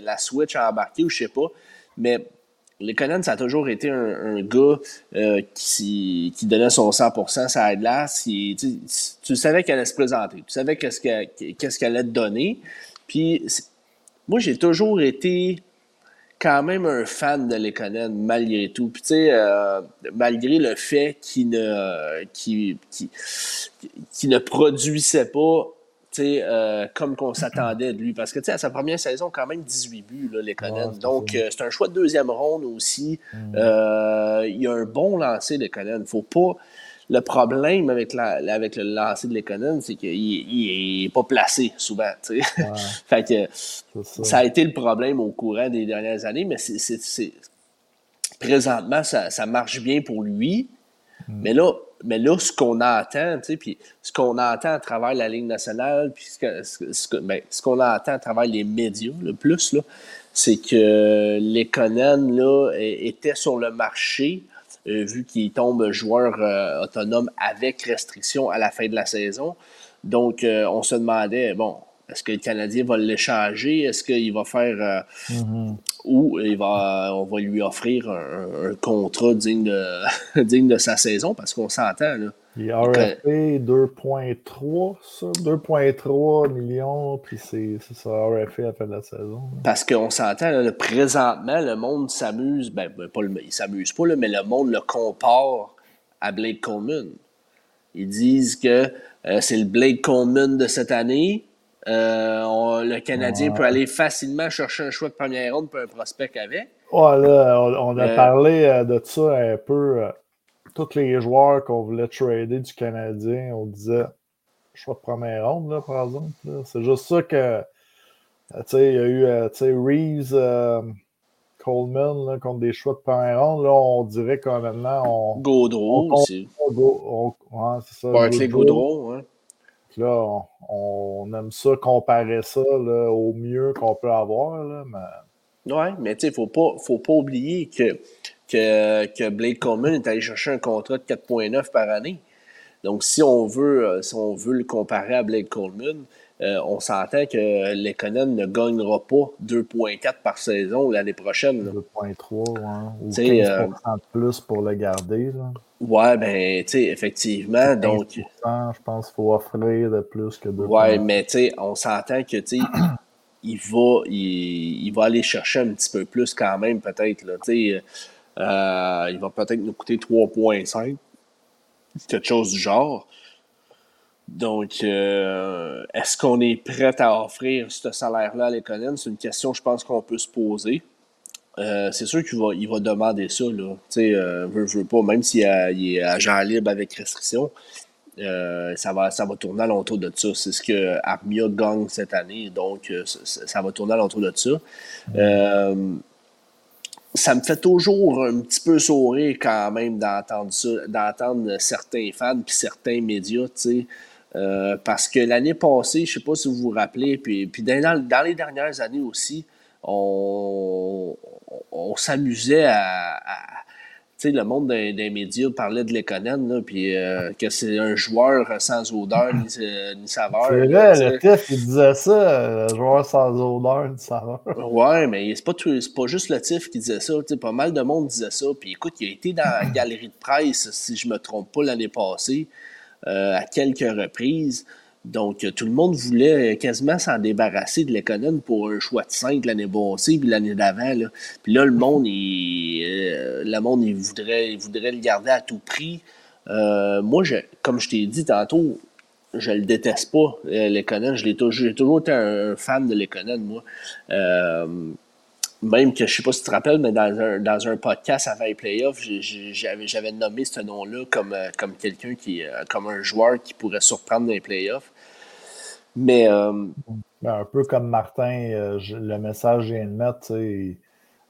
la Switch a embarqué ou je sais pas. Mais Lekonen, ça a toujours été un, gars euh, qui, donnait son 100% ça aide. Tu, savais qu'elle allait se présenter. Tu savais qu'est-ce qu'elle allait te donner. Puis, moi, j'ai toujours été quand même un fan de Lekonen, malgré tout. Puis, tu sais, euh, malgré le fait qu'il ne, ne produisait pas euh, comme qu'on s'attendait de lui. Parce que à sa première saison, quand même 18 buts, là, les Conan. Donc, euh, c'est un choix de deuxième ronde aussi. Mm. Euh, il y a un bon lancer Conan. Faut pas. Le problème avec, la, avec le lancer de Lekonen, c'est qu'il n'est pas placé souvent. fait que ça. a été le problème au courant des dernières années, mais c'est présentement, ça, ça, marche bien pour lui. Mais là, mais là, ce qu'on entend, puis ce qu'on entend à travers la Ligue nationale, puis ce, ben, qu'on entend à travers les médias, le plus, c'est que les Conan, là, étaient sur le marché, euh, vu qu'il tombe joueur euh, autonome avec restriction à la fin de la saison. Donc, euh, on se demandait, bon, est-ce que le Canadien va l'échanger? Est-ce qu'il va faire. Mm-hmm ou il va, on va lui offrir un, contrat digne de, digne de sa saison? Parce qu'on s'entend. Là. Puis RFA 2.3, ça, 2.3 millions, puis c'est ça, RFA à la fin de la saison. Parce qu'on s'entend, présentement, le monde s'amuse, ben, ben pas le, il s'amuse pas, là, mais le monde le compare à Blake Coleman. Ils disent que euh, c'est le Blake Coleman de cette année. Euh, le Canadien peut aller facilement chercher un choix de première ronde pour un prospect avec. Ouais, là, on, a euh, parlé de ça un peu tous les joueurs qu'on voulait trader du Canadien, on disait choix de première ronde, là, par exemple. C'est juste ça que. Euh, tu sais, il y a eu euh, Reeves, euh, Coleman là, contre des choix de première ronde. Là, on dirait que maintenant, on. Gaudreau aussi. On, ouais, c'est ça. Barclay Gaudreau, ouais. Là, on, aime ça, comparer ça au mieux qu'on peut avoir. Là, mais... Ouais, mais il ne faut pas, faut pas oublier que que, que Blake Coleman est allé chercher un contrat de 4,9 par année. Donc, si on veut, euh, si on veut le comparer à Blake Coleman, euh, on s'entend que Lekonen ne gagnera pas 2,4 par saison l'année prochaine. 2,3, ouais. Ou 15% euh, de plus pour le garder. Là. Ouais, ben, tu sais, effectivement. Donc, je pense qu'il faut offrir de plus que 2. Ouais, mais tu sais, on s'entend que, tu sais, il va, il, il, va aller chercher un petit peu plus quand même, peut-être. Tu sais, euh, il va peut-être nous coûter 3,5, quelque chose du genre. Donc, euh, est-ce qu'on est prêt à offrir ce salaire-là à l'économie? C'est une question, je pense, qu'on peut se poser. Euh, c'est sûr qu'il va, il va demander ça, là. Sais, veut, veut pas, même s'il est agent libre avec restriction, ça, va, ça va tourner à l'entour de ça. C'est ce que Armia gagne cette année, donc ça, ça, va tourner à l'entour de ça ça me fait toujours un petit peu sourire quand même d'entendre ça, d'entendre certains fans puis certains médias, tu sais. Euh, parce que l'année passée, je sais pas si vous vous rappelez, puis, puis dans, dans les dernières années aussi, on, on, s'amusait à, sais, le monde des, médias parlait de Lekonen, puis euh, que c'est un joueur sans odeur ni, euh, ni saveur. C'est vrai, le TIF, il disait ça, un joueur sans odeur ni saveur. Ouais, mais c'est pas, pas juste le TIF qui disait ça. Pas mal de monde disait ça. Puis écoute, il a été dans la galerie de presse, si je me trompe pas, l'année passée, euh, à quelques reprises. Donc, tout le monde voulait quasiment s'en débarrasser de l'économie pour un choix de 5 l'année passée puis l'année d'avant. Puis là, le monde, il, euh, le monde, il voudrait, il voudrait le garder à tout prix. Euh, moi, je, comme je t'ai dit tantôt, je le déteste pas, euh, l'économie. J'ai toujours, toujours été un, fan de l'économie, moi. Même que je sais pas si tu te rappelles, mais dans un, dans un podcast avant les playoffs, j'avais nommé ce nom-là comme, comme quelqu'un qui, comme un joueur qui pourrait surprendre les playoffs. Mais. Euh, ben, un peu comme Martin, euh, le message vient de mettre,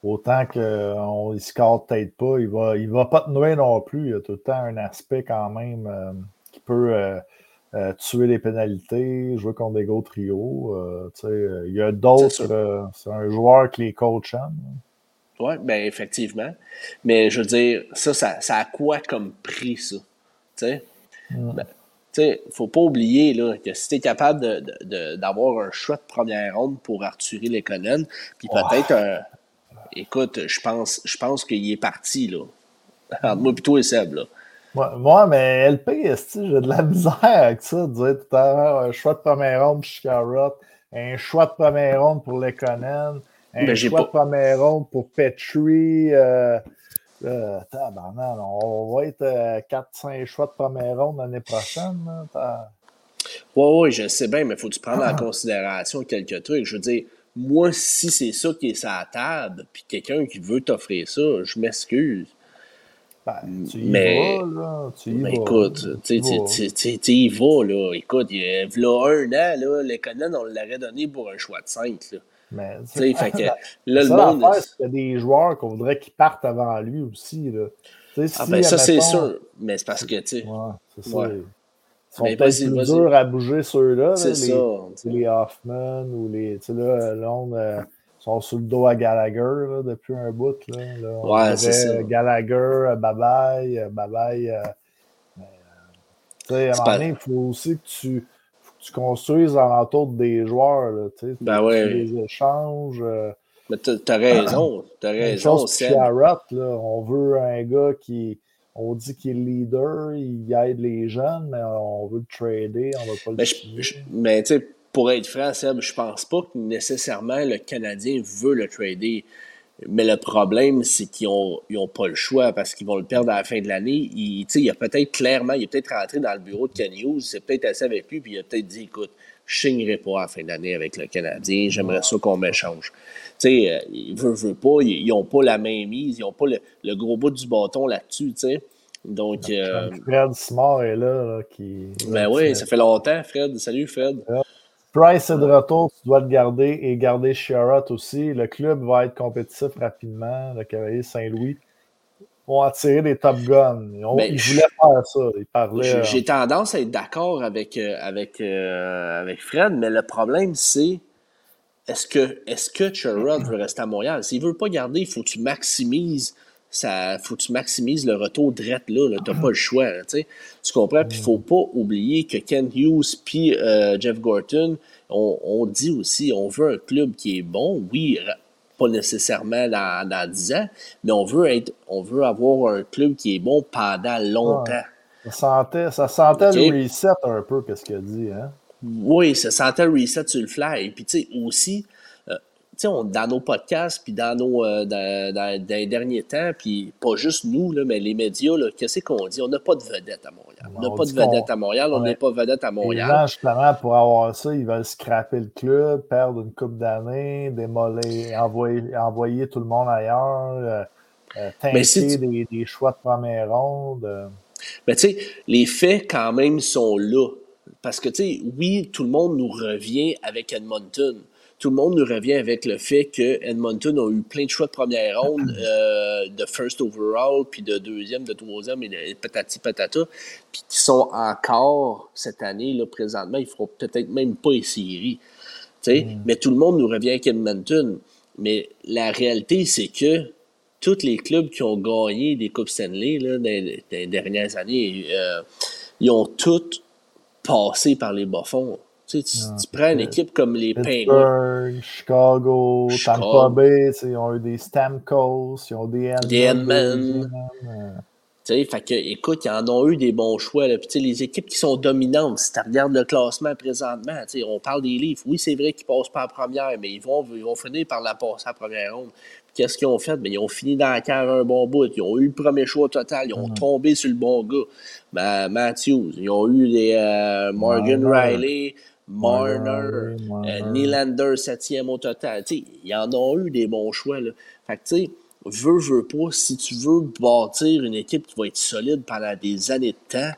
autant qu'on ne score peut-être pas, il va, il va pas te nouer non plus. Il y a tout le temps un aspect quand même euh, qui peut tuer les pénalités, jouer contre des gros trios. il y a d'autres. c'est un joueur qui les coach. Oui, bien effectivement. Mais je veux dire, ça, ça, a quoi comme prix, ça? Tu sais? Mm. Ben, il ne faut pas oublier là, que si tu es capable d'avoir un choix de première ronde pour Arthur Lekonen, puis peut-être un. Écoute, je pense, je pense qu'il est parti, là. Entre moi plutôt et Seb, là. Moi, mais LP, j'ai de la misère avec ça, de dire tout à l'heure un choix de première ronde pour Chicago, un choix de première ronde pour Lekonen, un ben, choix de première ronde pour Petrie. Euh, euh, on va être 4-5 euh, choix de première ronde l'année prochaine. Oui, oui, je sais bien, mais il faut tu prendre en considération quelques trucs. Je veux dire, moi, si c'est ça qui est sa table, puis quelqu'un qui veut t'offrir ça, je m'excuse. Ben, tu y mais, vas, là. Tu y mais écoute, tu y vas, là. Écoute, il y a, un an, là, les on l'aurait donné pour un choix de 5, là. Mais, fait que, là, le monde. Il y a des joueurs qu'on voudrait qu'ils partent avant lui aussi. Là. ah, ben, ça, c'est sûr. Mais c'est parce que, tu sais. Ouais, c'est ça. Ils sont plus durs à bouger ceux-là. C'est ça. Les Hoffman ou les. Tu sais, là, euh, sont sur le dos à Gallagher là, depuis un bout. Là, là ouais, c'est ça. Gallagher, Babaye, Babaye. Euh, tu sais, à un moment donné, il faut aussi que tu tu construises alentour des joueurs. Là, ben ouais. des échanges. Euh, Mais t'as as raison. T'as raison. Là, on veut un gars qui. on dit qu'il est leader, il aide les jeunes, mais on veut le trader, on va pas le Mais, mais tu sais, pour être franc, Seb, je pense pas que nécessairement le Canadien veut le trader. Mais le problème, c'est qu'ils n'ont ont pas le choix parce qu'ils vont le perdre à la fin de l'année. Il, il a peut-être clairement, il est peut-être rentré dans le bureau de Ken Hughes, c'est peut-être assez avec lui, puis il a peut-être dit écoute, je signerai pas à la fin de l'année avec le Canadien, j'aimerais ça qu'on m'échange. Tu sais, euh, il veut, veut pas, ils n'ont pas la main mise, ils n'ont pas le, gros bout du bâton là-dessus, tu sais. Donc. Euh, Fred Smart est là, qui. Ben oui, ça fait longtemps, Fred. Salut, Fred. Price est de retour, tu dois le garder et garder Sherrod aussi. Le club va être compétitif rapidement. Le Cavalier Saint-Louis vont attirer des Top Guns. Ils, ben, voulaient faire ça. Ils parlaient. J'ai euh, tendance à être d'accord avec, euh, avec, euh, avec Fred, mais le problème, c'est est-ce que, est que Sherrod veut rester à Montréal? S'il ne veut pas garder, il faut que tu maximises ça faut que tu maximises le retour direct là, là. tu n'as pas le choix. tu comprends? Puis il ne faut pas oublier que Ken Hughes puis euh, Jeff Gorton, on, dit aussi on veut un club qui est bon, oui, pas nécessairement dans, dans 10 ans, mais on veut être on veut avoir un club qui est bon pendant longtemps. Ça sentait, ça sentait le reset un peu, qu'est-ce qu'il a dit, hein? Oui, ça sentait le reset sur le fly. Puis tu sais, aussi, on, dans nos podcasts, puis dans nos euh, dans, les derniers temps, puis pas juste nous, là, mais les médias, qu'est-ce qu'on dit? On n'a pas de vedette à Montréal. On n'a pas de vedette à Montréal, on n'est pas vedette à Montréal. Les gens, justement, pour avoir ça, ils veulent scraper le club, perdre une coupe d'années, démolir, envoyer, envoyer tout le monde ailleurs, euh, euh des, choix de première ronde. Euh. Mais tu sais, les faits, quand même, sont là. Parce que, tu sais, oui, tout le monde nous revient avec Edmonton tout le monde nous revient avec le fait que Edmonton a eu plein de choix de première ronde, euh, de first overall, puis de deuxième, de troisième, et de patati patata, puis qui sont encore cette année, là, présentement, ils feront peut-être même pas les séries. Mm. Mais tout le monde nous revient avec Edmonton. Mais la réalité, c'est que tous les clubs qui ont gagné des Coupes Stanley là, dans, les dernières années, euh, ils ont tous passé par les bas-fonds. Tu, sais, tu, ah, prends une équipe comme les Penguins. Chicago, Tampa Bay, ils ont eu des Stamkos, ils ont des Edmund. Tu sais, fait que, écoute, ils en ont eu des bons choix. Là. Puis, les équipes qui sont dominantes, si tu regardes le classement présentement, on parle des livres. Oui, c'est vrai qu'ils passent pas en première, mais ils vont, ils vont finir par la passer à première ronde. Qu'est-ce qu'ils ont fait? Ben, ils ont fini dans la cave un bon bout. Ils ont eu le premier choix total. Ils ont mm-hmm. tombé sur le bon gars. Ben, Matthews. Ils ont eu des euh, Morgan Riley. Marner, euh, Nylander, septième au total. T'sais, ils en ont eu des bons choix. Là. Fait que, tu sais, veux, veux pas, si tu veux bâtir une équipe qui va être solide pendant des années de temps,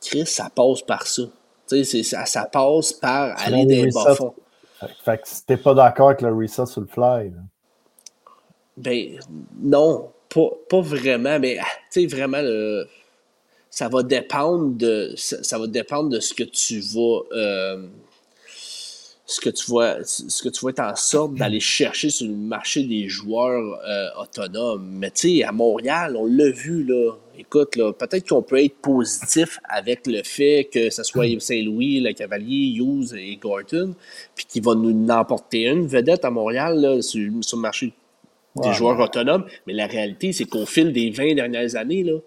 Chris, ça passe par ça. Ça, ça passe par aller des bas fonds. Fait que si t'es pas d'accord avec le reset sur le fly, là. Ben, non, pas, pas vraiment, mais, ah, tu sais, vraiment, le ça va dépendre de ça, va dépendre de ce que tu vas euh, ce que tu vas ce que tu vas être en sorte d'aller chercher sur le marché des joueurs euh, autonomes. Mais tu sais, à Montréal, on l'a vu là. Écoute, là, peut-être qu'on peut être positif avec le fait que ce soit Saint-Louis, le Cavalier, Hughes et Gorton, puis qu'il va nous emporter une vedette à Montréal là, sur, le marché des joueurs autonomes. Mais la réalité, c'est qu'au fil des 20 dernières années, là,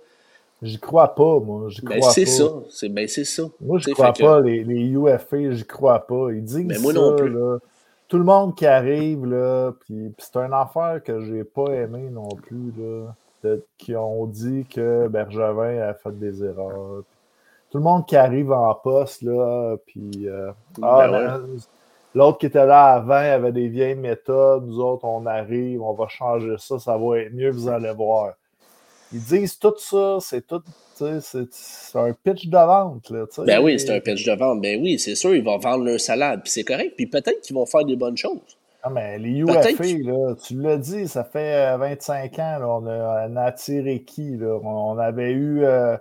J'y crois pas, moi. J'y ben, crois c'est ça. C'est, ben, c'est ça. Moi, je crois pas. Les, les UFA, j'y crois pas. Ils disent ben, moi ça, non plus. Là. Tout le monde qui arrive, là, puis, c'est une affaire que j'ai pas aimé non plus, là, qui ont dit que Bergevin a fait des erreurs. Tout le monde qui arrive en poste, là, puis... Euh, ah, ben l'autre qui était là avant avait des vieilles méthodes. Nous autres, on arrive, on va changer ça, ça va être mieux, vous allez voir. Ils disent tout ça, c'est tout. C'est un pitch de vente. Là, ben oui, c'est un pitch de vente. Ben oui, c'est sûr, ils vont vendre leur salade. Puis c'est correct. Puis peut-être qu'ils vont faire des bonnes choses. Ah, mais les UFA, là, tu l'as dit, ça fait 25 euh, ans, là, on, a, attiré qui? Là? On, avait eu. Euh,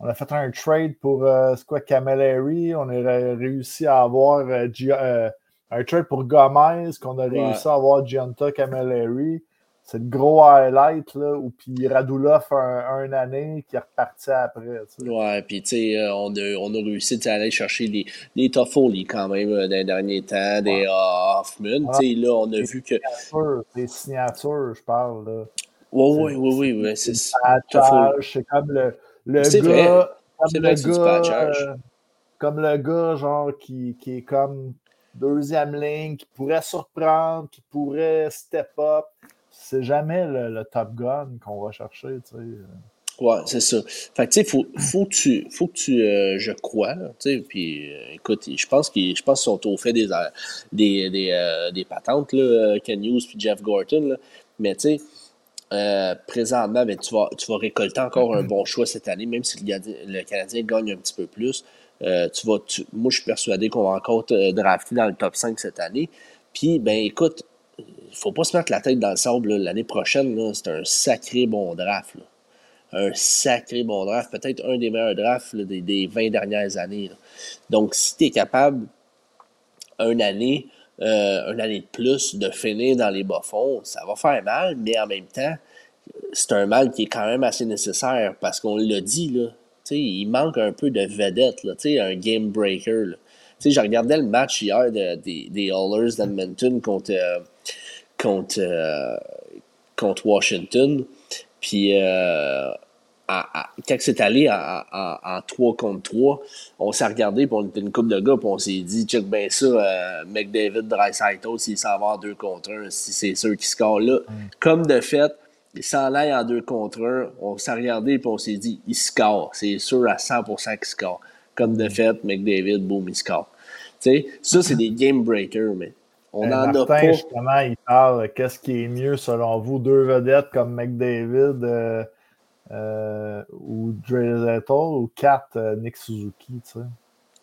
on a fait un trade pour euh, quoi, Camilleri? On a réussi à avoir un trade pour Gomez, qu'on a réussi à avoir Gianta Camilleri c'est le gros highlight, là, où puis Radulov a un, année qui est reparti après. Ouais, puis tu sais, euh, on a, on a réussi à aller chercher les, les Toffoli quand même euh, dans les derniers temps, des uh, Hoffman. Tu sais, là, on a vu que. Des signatures, je parle, là. Oui, oui, oui, oui. C'est C'est comme le, le gars. Comme le gars, euh, comme le gars, genre, qui, qui est comme deuxième ligne, qui pourrait surprendre, qui pourrait step up. C'est jamais le, top gun qu'on va chercher, tu sais. Ouais, c'est ça. Fait que, tu sais, faut, faut que tu, faut que tu euh, je crois, tu sais, puis euh, écoute, je pense qu'ils, sont au fait des, euh, des, des, des patentes, là, Ken Hughes puis Jeff Gorton, mais tu sais, présentement, ben, tu, vas, tu vas récolter encore un bon choix cette année, même si le, le Canadien gagne un petit peu plus. tu vas, moi, je suis persuadé qu'on va encore te drafter dans le top 5 cette année. Puis, ben, écoute, faut pas se mettre la tête dans le sable. L'année prochaine, c'est un sacré bon draft. Un sacré bon draft, peut-être un des meilleurs drafts des, 20 dernières années. Donc, si tu es capable, une année, euh, une année de plus, de finir dans les bas-fonds, ça va faire mal, mais en même temps, c'est un mal qui est quand même assez nécessaire parce qu'on l'a dit, là, il manque un peu de vedette, là, un game breaker. Là. Je regardais le match hier des, des Hallers d'Edmonton contre, euh, contre, euh, contre Washington. Puis euh, quand c'est allé en, 3 contre 3, on s'est regardé, puis on était une coupe de gars, puis on s'est dit, check bien ça, euh, McDavid, Dreisaitl, s'il s'en va en 2 contre 1, si c'est sûr qu'il score là. Mm. Comme de fait, il s'en aille en 2 contre 1, on s'est regardé, puis on s'est dit, il score. C'est sûr à 100% qu'il score. Comme de mm. fait, McDavid, boum, il score. Tu sais, ça, c'est des game breakers, mais on n'en a pas. justement, il parle, qu'est-ce qui est mieux selon vous, deux vedettes comme McDavid, euh, euh, ou Dre ou quatre euh, Nick Suzuki, tu sais.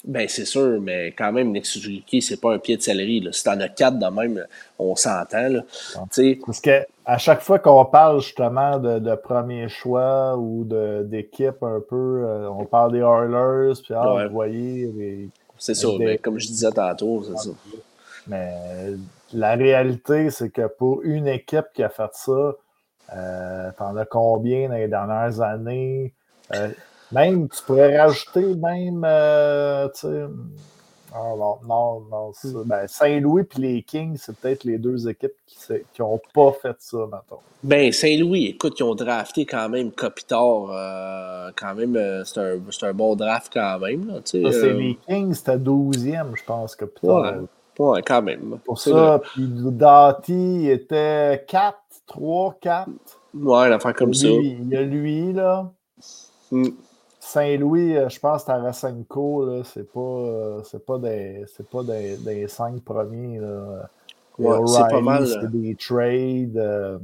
Ben, c'est sûr, mais quand même, Nick Suzuki, c'est pas un pied de céleri. Là. Si t'en as quatre de même, on s'entend. Là. Parce que à chaque fois qu'on parle justement de, premier choix ou d'équipe un peu, euh, on parle des Oilers, puis ah, vous voyez. C'est ça, mais comme je disais tantôt, c'est ça. Mais la réalité, c'est que pour une équipe qui a fait ça, euh, T'en as combien dans les dernières années? Euh, même, tu pourrais rajouter même, euh, tu sais, ah, non, non, non. Ben, Saint-Louis et les Kings, c'est peut-être les deux équipes qui n'ont pas fait ça, maintenant. Ben, Saint-Louis, écoute, ils ont drafté quand même Kopitar. Euh, quand même, euh, c'est un, un, bon draft quand même. Là, c'est les Kings, c'était 12e, je pense, Kopitar. Ouais, ouais, quand même. Pour ça, puis Dati était 4 3, 4. Ouais, l'affaire comme ça. Il y a lui, là. Hmm. Saint-Louis, euh, je pense Tarasenko, c'est pas, euh, c'est pas, des, c'est pas des, des cinq premiers. Là. Ouais, c'est pas mal. C'est des trades. Euh,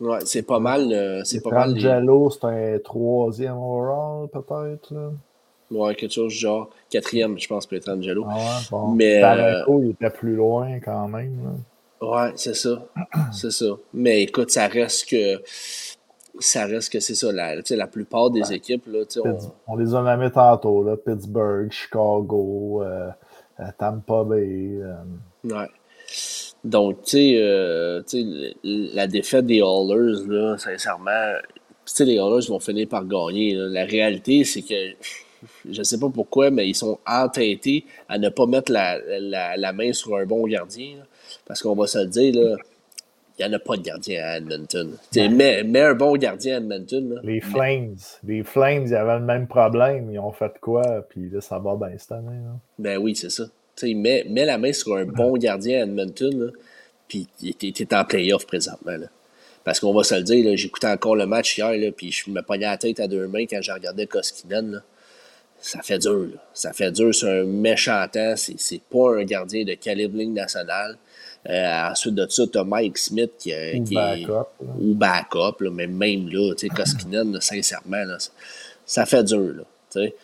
ouais, c'est pas mal. c'est pas mal. Angelo, c'est un troisième overall, peut-être. Ouais, quelque chose genre quatrième, je pense, Pietrangelo. Ah bon. Mais. Tarasenko, il était plus loin quand même. Là. Ouais, c'est ça. c'est ça. Mais écoute, ça reste que. Ça reste que c'est ça. La, la plupart des équipes. Là, on... on... les a nommés tantôt. Là, Pittsburgh, Chicago, euh, euh, Tampa Bay. Euh. Ouais. Donc, tu sais, la défaite des Hallers, là, sincèrement, les Hallers vont finir par gagner. La réalité, c'est que je sais pas pourquoi, mais ils sont entêtés à ne pas mettre la, la, la main sur un bon gardien. Parce qu'on va se le dire, là, il n'y en a pas de gardien à Edmonton. Mais, mais, un bon gardien à Edmonton. Là, les Flames. Les Flames, ils avaient le même problème. Ils ont fait quoi? Puis là, ça va bien cette année. Ben oui, c'est ça. Mets, mets la main sur un bon gardien à Edmonton. Là, puis tu es en playoff présentement. Là. Parce qu'on va se le dire, j'écoutais encore le match hier, là, puis je me pognais la tête à deux mains quand je regardais Koskinen. Ça fait dur. Là. Ça fait dur. C'est un méchant temps. C'est pas un gardien de calibre ligne nationale. Euh, ensuite de ça, tu as Mike Smith qui, ou qui backup, est. Ou backup, là, mais même là, tu sais, Koskinen, sincèrement, là, ça fait dur, là, tu sais.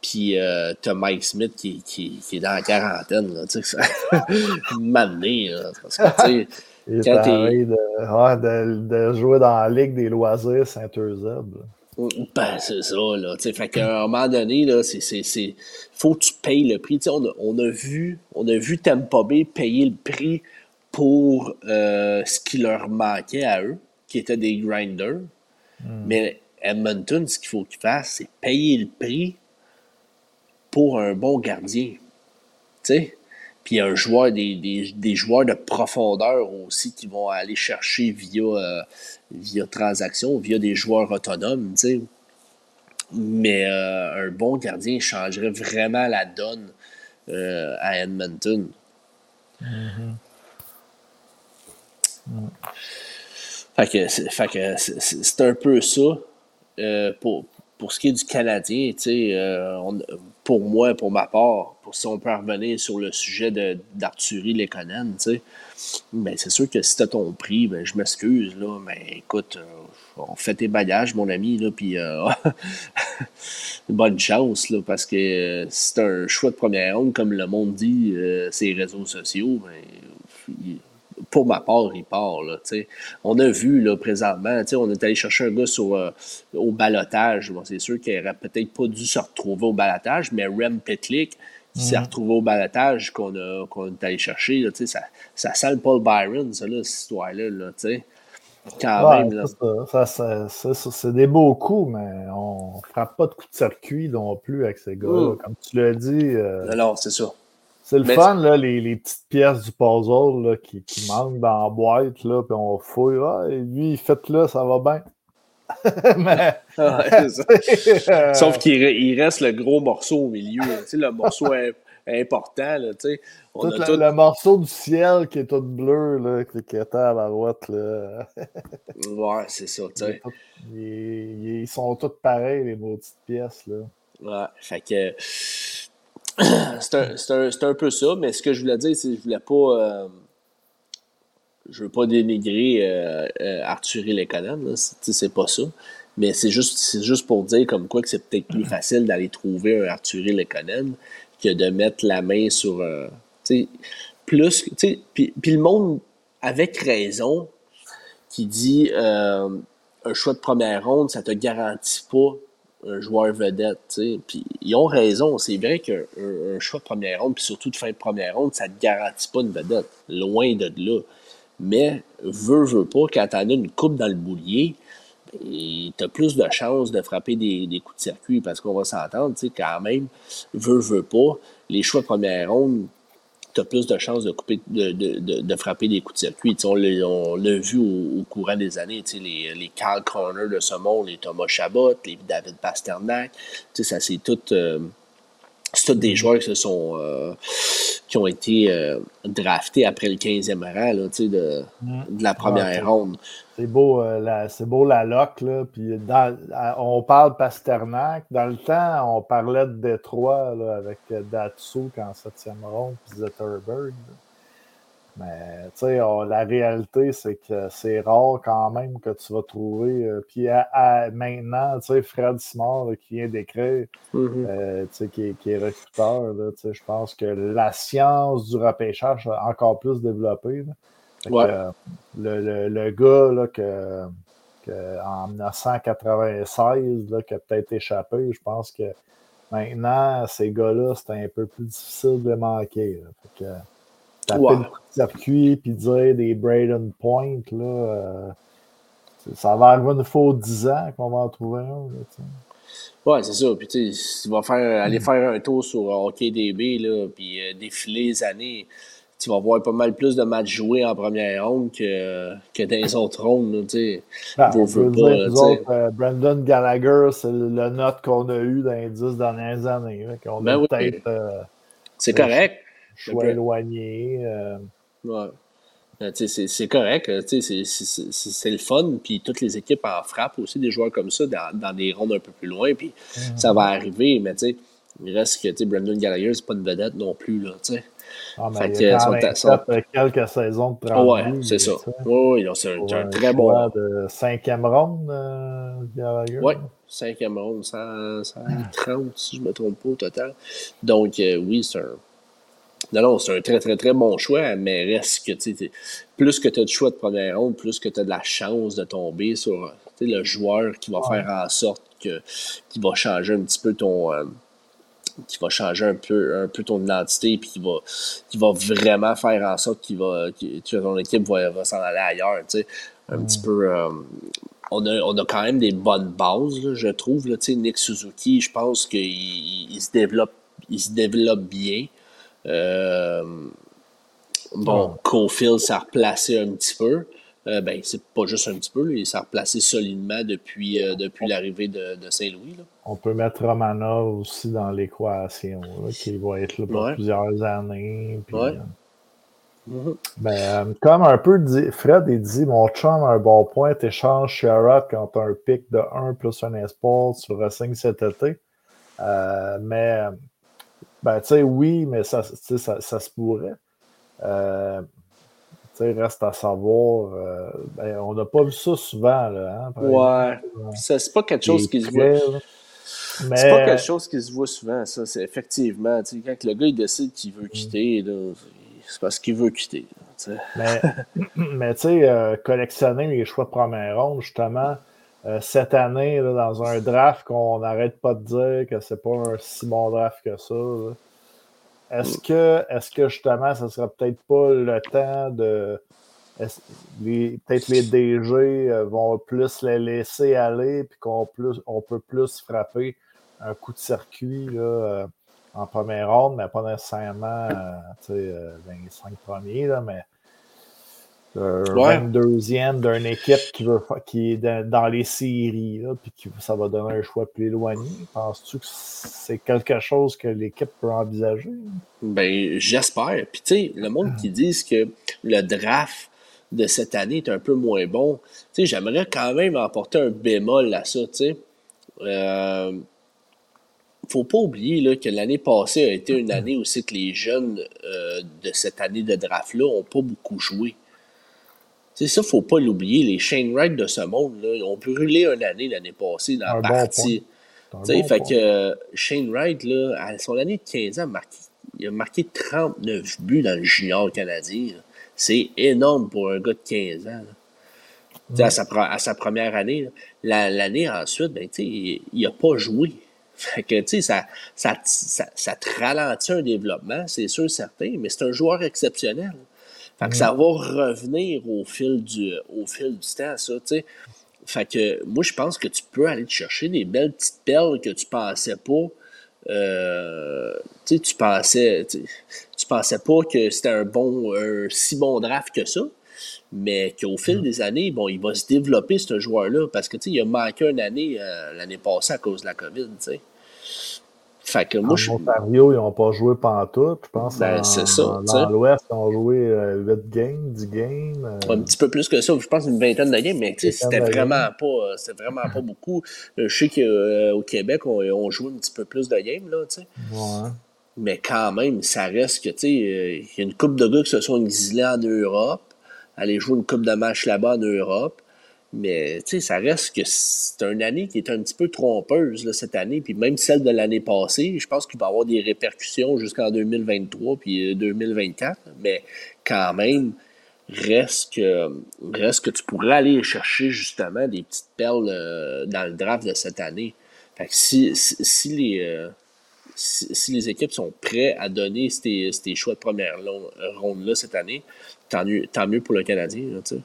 Puis euh, t'as Mike Smith qui, qui, qui, est dans la quarantaine, là, tu sais, là, parce que, tu sais, quand de, de, jouer dans la Ligue des loisirs Saint-Eusèbe, ben, c'est ça, là. T'sais, fait qu'à un moment donné, là, c'est, c'est, faut que tu payes le prix. On a, on a, vu, on a vu Tampa Bay payer le prix pour euh, ce qui leur manquait à eux, qui étaient des grinders. Hmm. Mais Edmonton, ce qu'il faut qu'ils fassent, c'est payer le prix pour un bon gardien. Tu sais? Puis un joueur, des, des, joueurs de profondeur aussi qui vont aller chercher via, euh, via transaction, via des joueurs autonomes, tu sais. Mais euh, un bon gardien changerait vraiment la donne euh, à Edmonton. Mm-hmm. Fait que, c'est un peu ça pour, pour ce qui est du Canadien. tu sais, pour moi, pour ma part, pour si on peut revenir sur le sujet d'Arthurie Lekonen, tu sais, ben c'est sûr que si t'as ton prix, ben je m'excuse, là, mais écoute, euh, on fait tes bagages, mon ami, là, puis euh, bonne chance, là, parce que euh, si t'as un choix de première ronde, comme le monde dit, ces réseaux sociaux, ben, pour ma part, il part. Là, on a vu là, présentement, on est allé chercher un gars sur, euh, au balotage. Bon, c'est sûr qu'il n'aurait peut-être pas dû se retrouver au balotage, mais Rem Petlik, qui s'est mhm. retrouvé au balotage qu'on est allé chercher, là, ça, ça sent le Paul Byron, ça, là, cette histoire-là. Là, quand même. Là. Ça, ça, c'est des beaux coups, mais on frappe pas de coups de circuit non plus avec ces gars-là. Mm. Comme tu l'as dit. Euh... Non, c'est ça. C'est le fun, là, les, les, petites pièces du puzzle là, qui, qui manquent dans la boîte, là, puis on fouille. Ah, et lui, fait là, ça va bien. Mais... Euh, Sauf qu'il reste le gros morceau au milieu, tu sais, le morceau important. Là, tu sais. On tout... le morceau du ciel qui est tout bleu, là, qui est à la droite. Là. ouais, c'est ça. tu sais. Ils, ils, sont tous pareils, les petites pièces. Là. Ouais, fait que c'est un, peu ça, mais ce que je voulais dire, c'est que je voulais pas. Euh, je veux pas dénigrer euh, euh Arthur et c'est pas ça. Mais c'est juste, juste pour dire comme quoi que c'est peut-être plus facile d'aller trouver un Arthur et que de mettre la main sur un. plus. Puis le monde, avec raison, qui dit un choix de première ronde, ça te garantit pas un joueur vedette. Puis ils ont raison. C'est vrai qu'un un choix de première ronde, puis surtout de fin de première ronde, ça ne te garantit pas une vedette. Loin de là. Mais, veux, veux pas, quand t'en as une coupe dans le boulier, tu as plus de chances de frapper des, des coups de circuit parce qu'on va s'entendre, tu sais, quand même, veux, veux pas, les choix de première ronde, tu as plus de chances de, couper, de, de, de, frapper des coups de circuit. on l'a vu au, courant des années, les, les Carl Corner de ce monde, les Thomas Chabot, les David Pasternak, ça c'est tout... Euh, c'est tous des joueurs qui, sont, euh, qui ont été euh, draftés après le 15e rang là, de, de la première ronde. C'est beau, euh, la, c'est beau la loc, là. Puis dans, on parle Pasternak. Dans le temps, on parlait de Détroit là, avec Datsuk en septième ronde, puis Zetterberg. Mais tu sais, la réalité, c'est que c'est rare quand même que tu vas trouver. Euh, puis à, maintenant, tu sais, Fred Simard qui vient d'écrire, mm-hmm. euh, tu sais, qui, qui, est recruteur, je pense que la science du repêchage a encore plus développé. Euh, le, le, gars là, que, que en 1996 là, qui a peut-être échappé, je pense que maintenant, ces gars-là, c'est un peu plus difficile de manquer. Fait que, le circuit puis dire des Braden Point, là, euh, ça va arriver une fois 10 ans qu'on va en trouver un. Là, ouais, c'est ça. Puis tu sais, tu vas faire, aller mm. faire un tour sur HockeyDB, là, puis euh, défiler les années tu vas voir pas mal plus de matchs joués en première ronde que, que dans les autres rondes. Tu ah, euh, Brandon Gallagher, c'est le note qu'on a eu dans les dix dernières années. On ben peut-être. c'est correct choix éloigné. Euh. Ouais. Ben, c'est correct, c'est le fun, puis toutes les équipes en frappent aussi des joueurs comme ça dans, dans des rondes un peu plus loin, puis mm-hmm. ça va arriver, mais tu sais, il reste que Brandon Gallagher, c'est pas une vedette non plus, là, tu sais. Ah, mais il a quand même quelques saisons de 30 Ouais, c'est ça. Oui, c'est un, un, très bon. de cinquième ronde, euh, Gallagher. Oui, cinquième ronde, 130, si je ne me trompe pas au total. Donc, euh, oui, c'est un non, non, c'est un très, très, très bon choix, mais reste que, tu plus que tu as de choix de première ronde, plus que tu as de la chance de tomber sur le joueur qui va faire en sorte que, qui va changer un petit peu ton. Euh, qui va changer un peu, un peu ton identité, puis qui va, qui va vraiment faire en sorte qu'il va, que ton équipe va, va s'en aller ailleurs. Tu sais. Un petit peu. Euh, on, a, on a quand même des bonnes bases, je trouve. Là, Nick Suzuki, je pense qu'il il se développe il se développe bien. Bon, Cofield s'est replacé un petit peu. Euh, ben, c'est pas juste un petit peu, il s'est replacé solidement depuis, euh, depuis l'arrivée de, de Saint-Louis. On peut mettre Romanov aussi dans l'équation, qui va être là pour plusieurs années. Euh, mm-hmm. ben, comme un peu dit, Fred, il dit Mon chum a un bon point, t'échanges Sherrod quand t'as un pic de 1 plus un espoir sur Racing cet été. mais, ben, tu sais, oui, mais ça, ça, ça se pourrait. Il reste à savoir. Euh, ben, on n'a pas vu ça souvent. Là, hein, ouais. C'est pas quelque chose qui se voit. Mais... C'est pas quelque chose qui se voit souvent, ça. C'est effectivement. Quand le gars il décide qu'il veut mm. quitter, c'est parce qu'il veut quitter. mais, mais tu sais, euh, collectionner les choix de première ronde, justement, euh, cette année, dans un draft qu'on n'arrête pas de dire que c'est pas un si bon draft que ça. Est-ce que, est que justement, ça sera peut-être pas le temps de. Peut-être les DG euh, vont plus les laisser aller, puis qu'on on peut plus frapper un coup de circuit là, euh, en première ronde, mais pas nécessairement euh, les cinq premiers, là, mais un 22e d'une équipe qui, veut, qui est dans, les séries, là, puis que ça va donner un choix plus éloigné. Penses-tu que c'est quelque chose que l'équipe peut envisager? Ben, j'espère. Puis, tu sais, le monde qui dit que le draft de cette année est un peu moins bon, tu sais, j'aimerais quand même apporter un bémol à ça, tu sais. Euh, faut pas oublier là, que l'année passée a été une année où c'est que les jeunes euh, de cette année de draft-là n'ont pas beaucoup joué. C'est ça, faut pas l'oublier. Les Shane Wright de ce monde, là, ils ont brûlé une année l'année passée dans la partie. fait que euh, Shane Wright, là, à son année de 15 ans, il a marqué 39 buts dans le junior canadien. C'est énorme pour un gars de 15 ans. À, sa, à, sa, première année. L'année ensuite, ben, il n'a pas joué. Fait que, ça, ça, ça, ça, te ralentit un développement, c'est sûr, certain, mais c'est un joueur exceptionnel. Fait que ça va revenir au fil du, au fil du temps, ça, tu sais. Fait que moi, je pense que tu peux aller te chercher des belles petites perles que tu pensais pas. Euh, tu pensais, tu pensais pas que c'était un bon, un si bon draft que ça, mais qu'au fil mm. des années, bon, il va se développer ce joueur-là parce que tu sais, il a manqué une année euh, l'année passée à cause de la COVID, tu sais. Fait que moi, en je... Ontario, ils n'ont pas joué pantoute. Je pense ben, c'est ça, dans l'Ouest, ils ont joué 8 euh, games, 10 games. Euh. Un petit peu plus que ça. Je pense une vingtaine de games, mais c'était vraiment, pas, euh, c'était vraiment pas beaucoup. Je sais qu'au Québec, on, on, joue un petit peu plus de games. Là, sais. ouais. Mais quand même, ça reste que, tu sais, il y a une coupe de gars qui se sont exilés en Europe, aller jouer une coupe de match là-bas en Europe. Mais ça reste que c'est une année qui est un petit peu trompeuse là, cette année, puis même celle de l'année passée, je pense qu'il va y avoir des répercussions jusqu'en 2023 puis 2024, euh, mais quand même, reste que, reste que tu pourrais aller chercher justement des petites perles euh, dans le draft de cette année. Fait que si, si, les, euh, si, les équipes sont prêtes à donner ces, choix de première ronde-là cette année, tant mieux, tant mieux pour le Canadien. sais.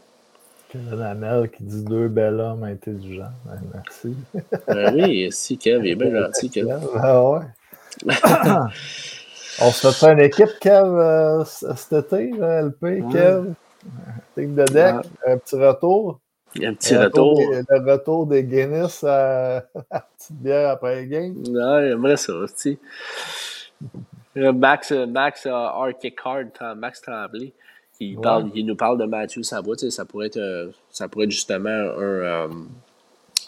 Amel qui dit deux bel hommes intelligents. Ben, merci. ben oui, si, Kev, il est bien gentil, Kev. Ah ouais. On se fait une équipe, Kev, euh, cet été, LP, Kev. Team de deck, un petit retour. Il y a un petit retour. le retour des Guinness à la petite bière après le game. Non, j'aimerais ça, tu sais. Max, Max uh, Arctic Card, Max Tremblay. Il, nous parle de Mathieu Savoie. Ça pourrait, être, euh, ça pourrait être justement un, euh,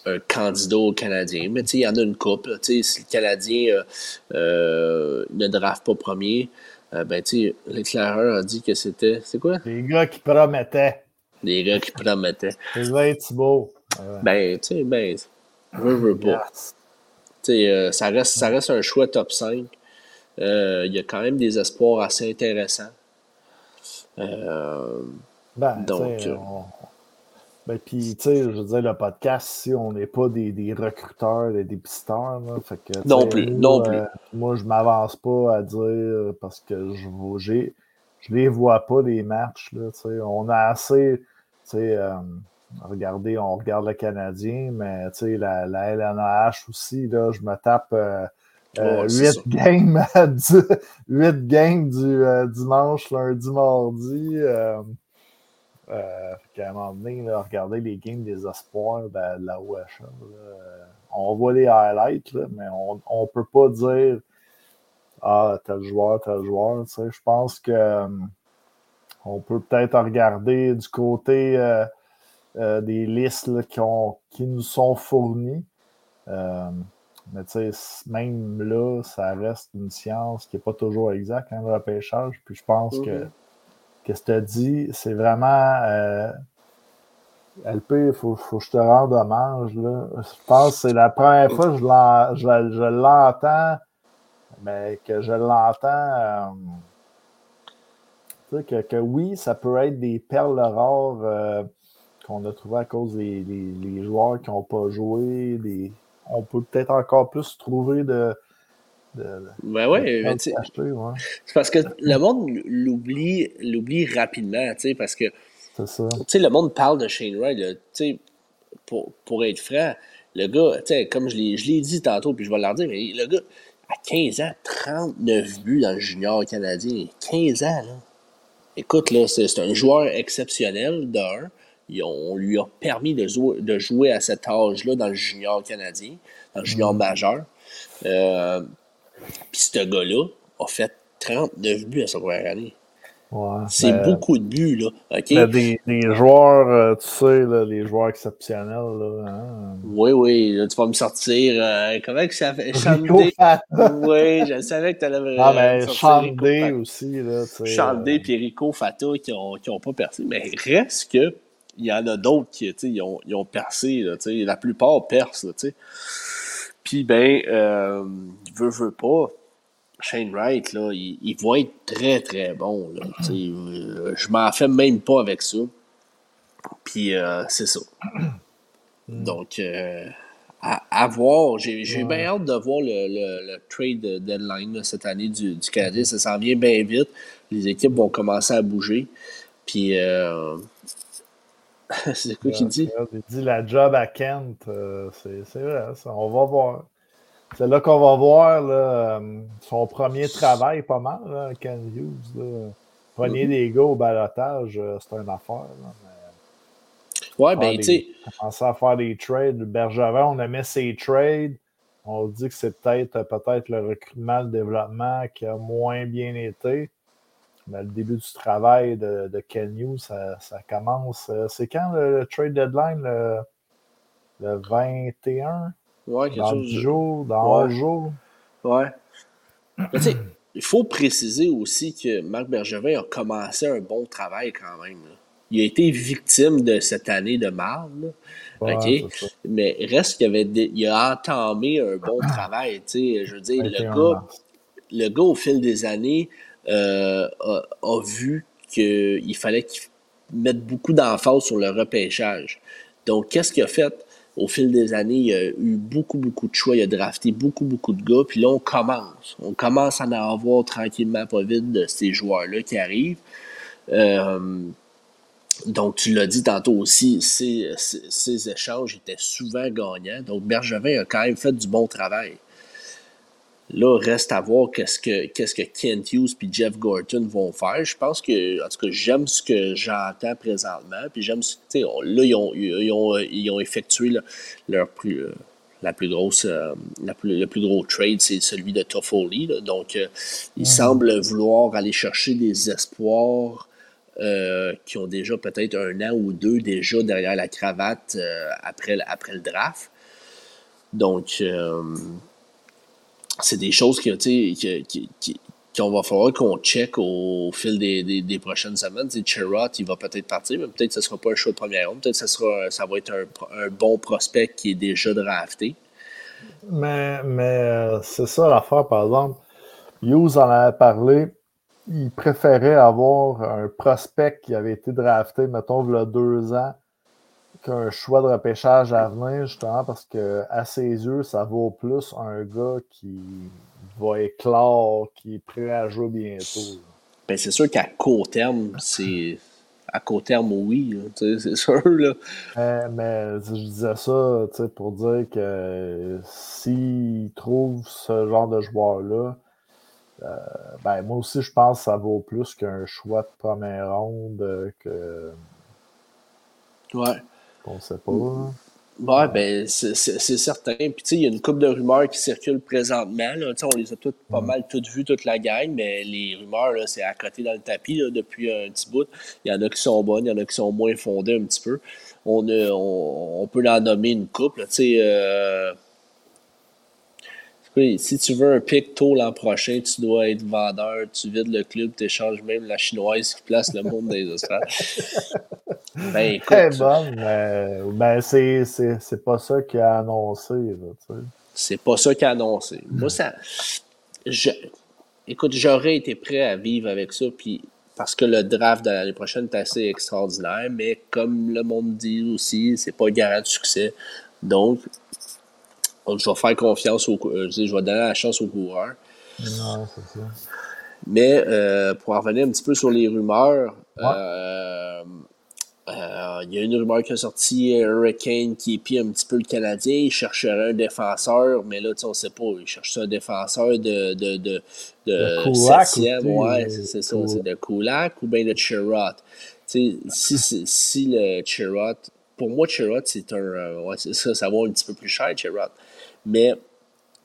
un candidat au Canadien. Mais il y en a une couple. Si le Canadien euh, ne draft pas premier, ben, l'éclaireur a dit que c'était. C'est quoi? Des gars qui promettaient. Des gars qui promettaient. C'est vrai, Thibault. Ben, tu sais, ben, je veux pas. ça, reste, ça reste un choix top 5. Il y a quand même des espoirs assez intéressants. Euh, ben, donc. Euh, ben, puis, tu sais, je veux dire, le podcast, si on n'est pas des, des, recruteurs, des dépisteurs, là, fait que, non plus, non plus. Euh, moi, je m'avance pas à dire parce que je j'ai je les vois pas les matchs, là, tu sais. On a assez, tu sais, regardez, on regarde le Canadien, mais tu sais, la, la LNH aussi, là, je me tape Euh, 8 games, 8 games du dimanche, lundi, mardi. Euh, à un moment donné, là, regarder les games des espoirs de, la OHL. on voit les highlights, là, mais on ne peut pas dire Ah, tel joueur, tel joueur. Je pense que on peut peut-être regarder du côté euh, euh, des listes qui, nous sont fournies. Euh, mais tu sais, même là, ça reste une science qui n'est pas toujours exacte, hein, le repêchage. Puis je pense que, mm-hmm. que ce que tu as dit, c'est vraiment. LP, il faut, que je te rende hommage. Là. Je pense que c'est la première fois que je l'entends, mais que je l'entends que, oui, ça peut être des perles rares euh, qu'on a trouvées à cause des, joueurs qui n'ont pas joué. On peut peut-être encore plus trouver de. ben ouais, c'est parce que le monde l'oublie, l'oublie rapidement, parce que le monde parle de Shane Wright, pour, pour être franc, le gars, comme je l'ai dit tantôt, puis je vais leur dire, mais le gars, à 15 ans, 39 buts dans le junior canadien. 15 ans, là. Écoute, là, c'est un joueur exceptionnel, d'un. On lui a permis de jouer, de jouer à cet âge-là dans le junior canadien, dans le junior mm. majeur. Euh, Puis ce gars-là a fait 39 buts à sa première année. c'est beaucoup de buts, là. Des, des, joueurs, euh, tu sais, là, les joueurs exceptionnels. Là, hein. Oui, oui, là, tu vas me sortir. Euh, comment que ça fait Chandé. oui, je savais que tu allais Ah, mais Chandé aussi. Là, Chandé et Rico Fata qui n'ont qui ont pas percé. Mais reste que il y en a d'autres qui ils ont, ils ont percé. Là, la plupart percent. Puis, ben, euh, veut, veut pas Shane Wright, là, il, va être très, très bon. Là, euh, je m'en fais même pas avec ça. Puis euh, c'est ça. Donc, euh, à, voir. J'ai bien hâte de voir le, trade deadline cette année du, du Canadien. Ça s'en vient bien vite. Les équipes vont commencer à bouger. Puis, c'est quoi qu'il dit? Il dit la job à Kent. c'est vrai, ça. On va voir. C'est là qu'on va voir euh, son premier travail pas mal, là, Ken Hughes. Là. Prenez mm-hmm. des gars au balotage, euh, c'est une affaire. ouais, ben, tu sais. Commencer à faire des trades. Bergevin, on aimait ses trades. On dit que c'est peut-être euh, peut-être le recrutement, le développement qui a moins bien été. Mais le début du travail de, de Ken Hughes, ça, commence. C'est quand le, trade deadline? Le, le 21? Ouais, quelque dans chose. 10 jours, dans ouais. jours. Ouais. Mais il faut préciser aussi que Marc Bergevin a commencé un bon travail quand même. Il a été victime de cette année de marde. OK? Mais reste qu'il avait il a entamé un bon travail. Je veux dire, le gars, le gars, au fil des années, euh, a, a, vu qu'il fallait qu'il mette beaucoup d'emphase sur le repêchage. Donc, qu'est-ce qu'il a fait? au fil des années, il a eu beaucoup, beaucoup de choix. Il a drafté beaucoup, beaucoup de gars. Puis là, on commence. On commence à en avoir tranquillement, pas vite, de ces joueurs-là qui arrivent. Euh, donc, tu l'as dit tantôt aussi, ces, ces, échanges étaient souvent gagnants. Donc, Bergevin a quand même fait du bon travail. Là, reste à voir qu'est-ce que, qu'est-ce que Kent Hughes et Jeff Gorton vont faire. Je pense que, en tout cas, j'aime ce que j'entends présentement. Puis j'aime, tu là, ils ont, ils ont, ils ont effectué leur plus, euh, la plus grosse, euh, la plus, le plus gros trade, c'est celui de Toffoli. Donc, euh, ils semblent vouloir aller chercher des espoirs qui ont déjà peut-être un an ou deux déjà derrière la cravate après, après le draft. Donc, c'est des choses qui, qu'on va falloir qu'on check au fil des, prochaines semaines. T'sais, il va peut-être partir, mais peut-être que ce ne sera pas un choix de première ronde. Peut-être que ça, sera, ça va être un, bon prospect qui est déjà drafté. Mais, mais euh, c'est ça l'affaire, par exemple. Hughes en avait parlé. Il préférait avoir un prospect qui avait été drafté, mettons, il y a deux ans, qu'un choix de repêchage à venir, justement, parce que à ses yeux, ça vaut plus un gars qui va éclore, qui est prêt à jouer bientôt. Ben, c'est sûr qu'à court terme, c'est. à court terme, oui, c'est sûr. Là. mais je disais ça pour dire que s'ils trouvent ce genre de joueur-là, euh, ben, moi aussi, je pense que ça vaut plus qu'un choix de première ronde euh, que. Ouais. On sait pas. Ouais, ben, c'est certain. Puis, tu sais, il y a une couple de rumeurs qui circulent présentement. Là. On les a toutes pas mal toutes vues, toute la gang, mais les rumeurs, c'est à côté dans le tapis depuis un petit bout. Il y en a qui sont bonnes, il y en a qui sont moins fondées un petit peu. On, on, peut en nommer une couple. Tu sais, euh, si tu veux un pic tôt l'an prochain, tu dois être vendeur, tu vides le club, tu échanges même la chinoise qui place le monde les estrades. ben, écoute, Très bonne, mais ben, c'est pas ça qu'il a annoncé. C'est pas ça qu'il a annoncé. Moi, ça. Je, écoute, j'aurais été prêt à vivre avec ça, puis parce que le draft de l'année prochaine est assez extraordinaire, mais comme le monde dit aussi, c'est pas garant de succès. Donc, je vais faire confiance au euh, je vais donner la chance aux coureurs. Non, c'est ça. Mais euh, pour en revenir un petit peu sur les rumeurs, euh, il y a une rumeur qui a sorti Hurricane qui épie un petit peu le Canadien. Il chercherait un défenseur, mais là, on ne sait pas. Il cherche un défenseur de, de, de, de, septième. Ouais, c'est ça. C'est de Kulak ou bien de Chirot. Si, si le Chirot, pour moi, Chirot, c'est un. ouais, ça, ça va un petit peu plus cher, Chirot. Mais